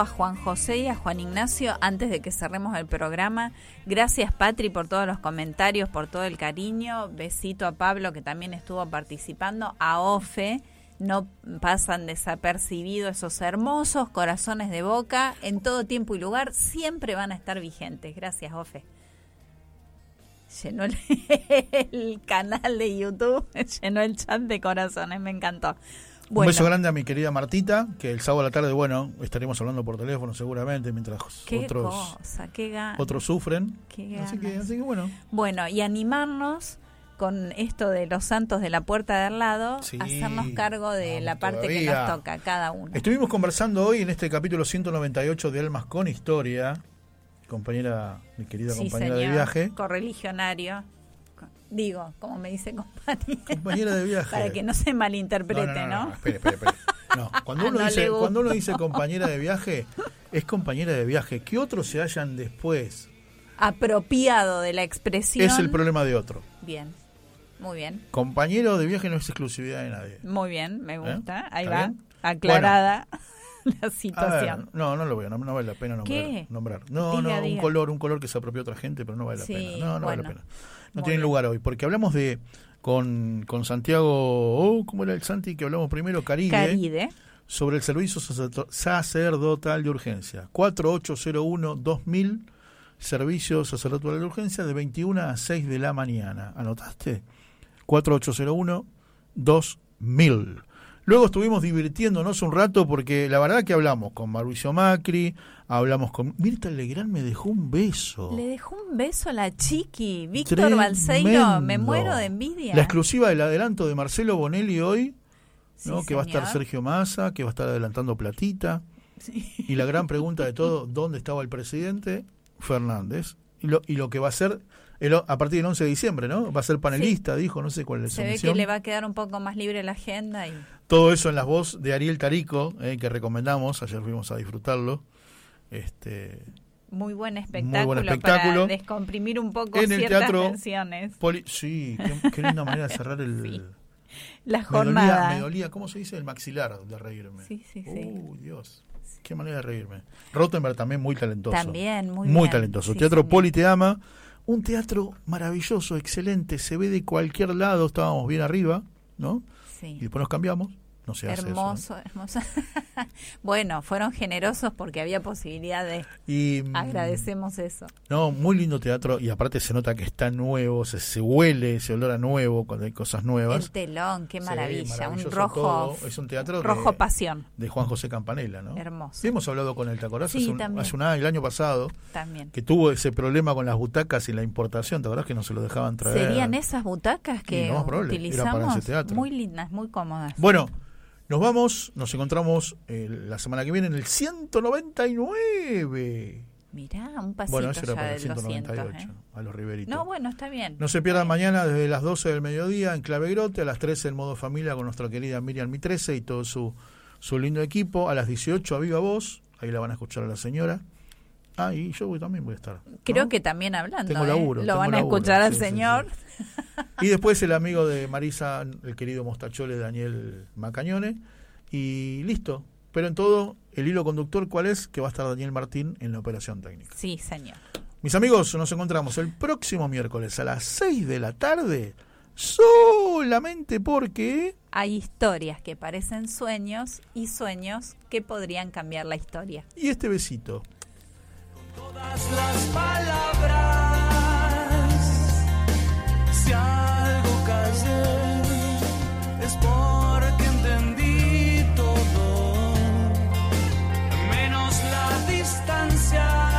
A Juan José y a Juan Ignacio antes de que cerremos el programa. Gracias Patri por todos los comentarios, por todo el cariño. Besito a Pablo que también estuvo participando. A Ofe. No pasan desapercibidos esos hermosos corazones de boca. En todo tiempo y lugar siempre van a estar vigentes. Gracias, Ofe. Llenó el canal de YouTube, llenó el chat de corazones, me encantó. Un beso grande a mi querida Martita, que el sábado a la tarde, bueno, estaremos hablando por teléfono seguramente, mientras Qué otros, cosa, qué ganas. otros sufren. Qué Así que, ganas. así que bueno. Bueno, y animarnos con esto de los santos de la puerta de al lado, Sí, hacernos cargo de la parte que nos toca cada uno. Estuvimos conversando hoy en este capítulo 198 de Almas con Historia, compañera, mi querida Sí, compañera de viaje. Correligionario. Digo, como me dice compañera. Compañera de viaje. Para que no se malinterprete, ¿no? Espere, espere, espere. No, cuando uno, No le dice, cuando uno dice compañera de viaje, es compañera de viaje. Que otros se hallan después Apropiado de la expresión. es el problema de otro. Bien, muy bien. Compañero de viaje no es exclusividad de nadie. Muy bien, me gusta. Ahí ¿Está va, bien? aclarada la ver, situación. no, no lo voy a, no, no vale la pena nombrar. ¿Qué? nombrar. No, Diga, no, un diga. color, un color que se apropió otra gente, pero no vale la Sí, pena. No, no vale la pena. No Muy tiene bien. lugar hoy, porque hablamos de con, con Santiago, oh, ¿cómo era el Santi que hablamos primero? Caride. Caride. Sobre el servicio sacerdo- sacerdotal de urgencia. 4801-2000, servicio sacerdotal de urgencia de 21 a 6 de la mañana. ¿Anotaste? 4801-2000. Luego estuvimos divirtiéndonos un rato porque la verdad que hablamos con Mauricio Macri, hablamos con... Mirta Legrand me dejó un beso. Le dejó un beso a la chiqui. Víctor Balseiro, me muero de envidia. La exclusiva del adelanto de Marcelo Bonelli hoy, que va a estar. Sergio Massa, que va a estar adelantando platita. Y la gran pregunta de todo, ¿dónde estaba el presidente? Fernández. Y lo, y lo que va a ser el a partir del 11 de diciembre, ¿no? Va a ser panelista, dijo, no sé cuál es su Se ve que le va a quedar un poco más libre la agenda y Todo eso en las voz de Ariel Tarico, eh, que recomendamos, ayer fuimos a disfrutarlo. Este, muy buen Muy espectáculo, buen espectáculo. para descomprimir un poco en el ciertas teatro tensiones. Poli- sí, qué, qué linda manera de cerrar el La Me jornada. dolía, me dolía, ¿cómo se dice? El maxilar de reírme. Sí, sí, sí. Uy, Dios. Qué manera de reírme. Rottenberg también muy talentoso. También, muy Muy bien. talentoso. Sí, teatro señor. Poli te ama. Un teatro maravilloso, excelente. Se ve de cualquier lado. Estábamos bien arriba, ¿no? Sí. Y después nos cambiamos. No se hace eso, ¿eh? hermoso, hermoso. bueno, fueron generosos porque había posibilidad de. Y, mm, Agradecemos eso. No, muy lindo teatro y aparte se nota que está nuevo, se, se huele, se olor a nuevo cuando hay cosas nuevas. El telón, qué maravilla, un rojo. todo. Es un teatro rojo de- pasión. de Juan José Campanella, ¿no? Hermoso. Sí, hemos hablado con él, ¿te acordás? Sí, hace, un, también. hace un año, el año pasado, También. que tuvo ese problema con las butacas y la importación, ¿te acordás que no se lo dejaban traer? Serían esas butacas que para utilizamos ese teatro. muy lindas, muy cómodas. Bueno, nos vamos, nos encontramos eh, la semana que viene en el 199. Mirá, un pasito Bueno, eso era ya para el del 198, 200, ¿eh? a los Riveritos. No, bueno, está bien. No se pierdan mañana desde las 12 del mediodía en Clavegrote, a las 13 en modo familia con nuestra querida Miriam Mitrese y todo su, su lindo equipo. A las 18 a Viva Voz, ahí la van a escuchar a la señora. Ah, y yo también voy a estar. Creo que también hablando. Tengo ¿eh? laburo, Lo tengo van a laburo, escuchar al sí, sí, señor. Y después el amigo de Marisa, el querido Mostachole Daniel Macañone. Y listo. Pero en todo, el hilo conductor, ¿cuál es? Que va a estar Daniel Martín en la operación técnica. Sí, señor. Mis amigos, nos encontramos el próximo miércoles a las 6 de la tarde, solamente porque... Hay historias que parecen sueños y sueños que podrían cambiar la historia. Y este besito. Todas las palabras. Si algo callé, es porque entendí todo, menos la distancia.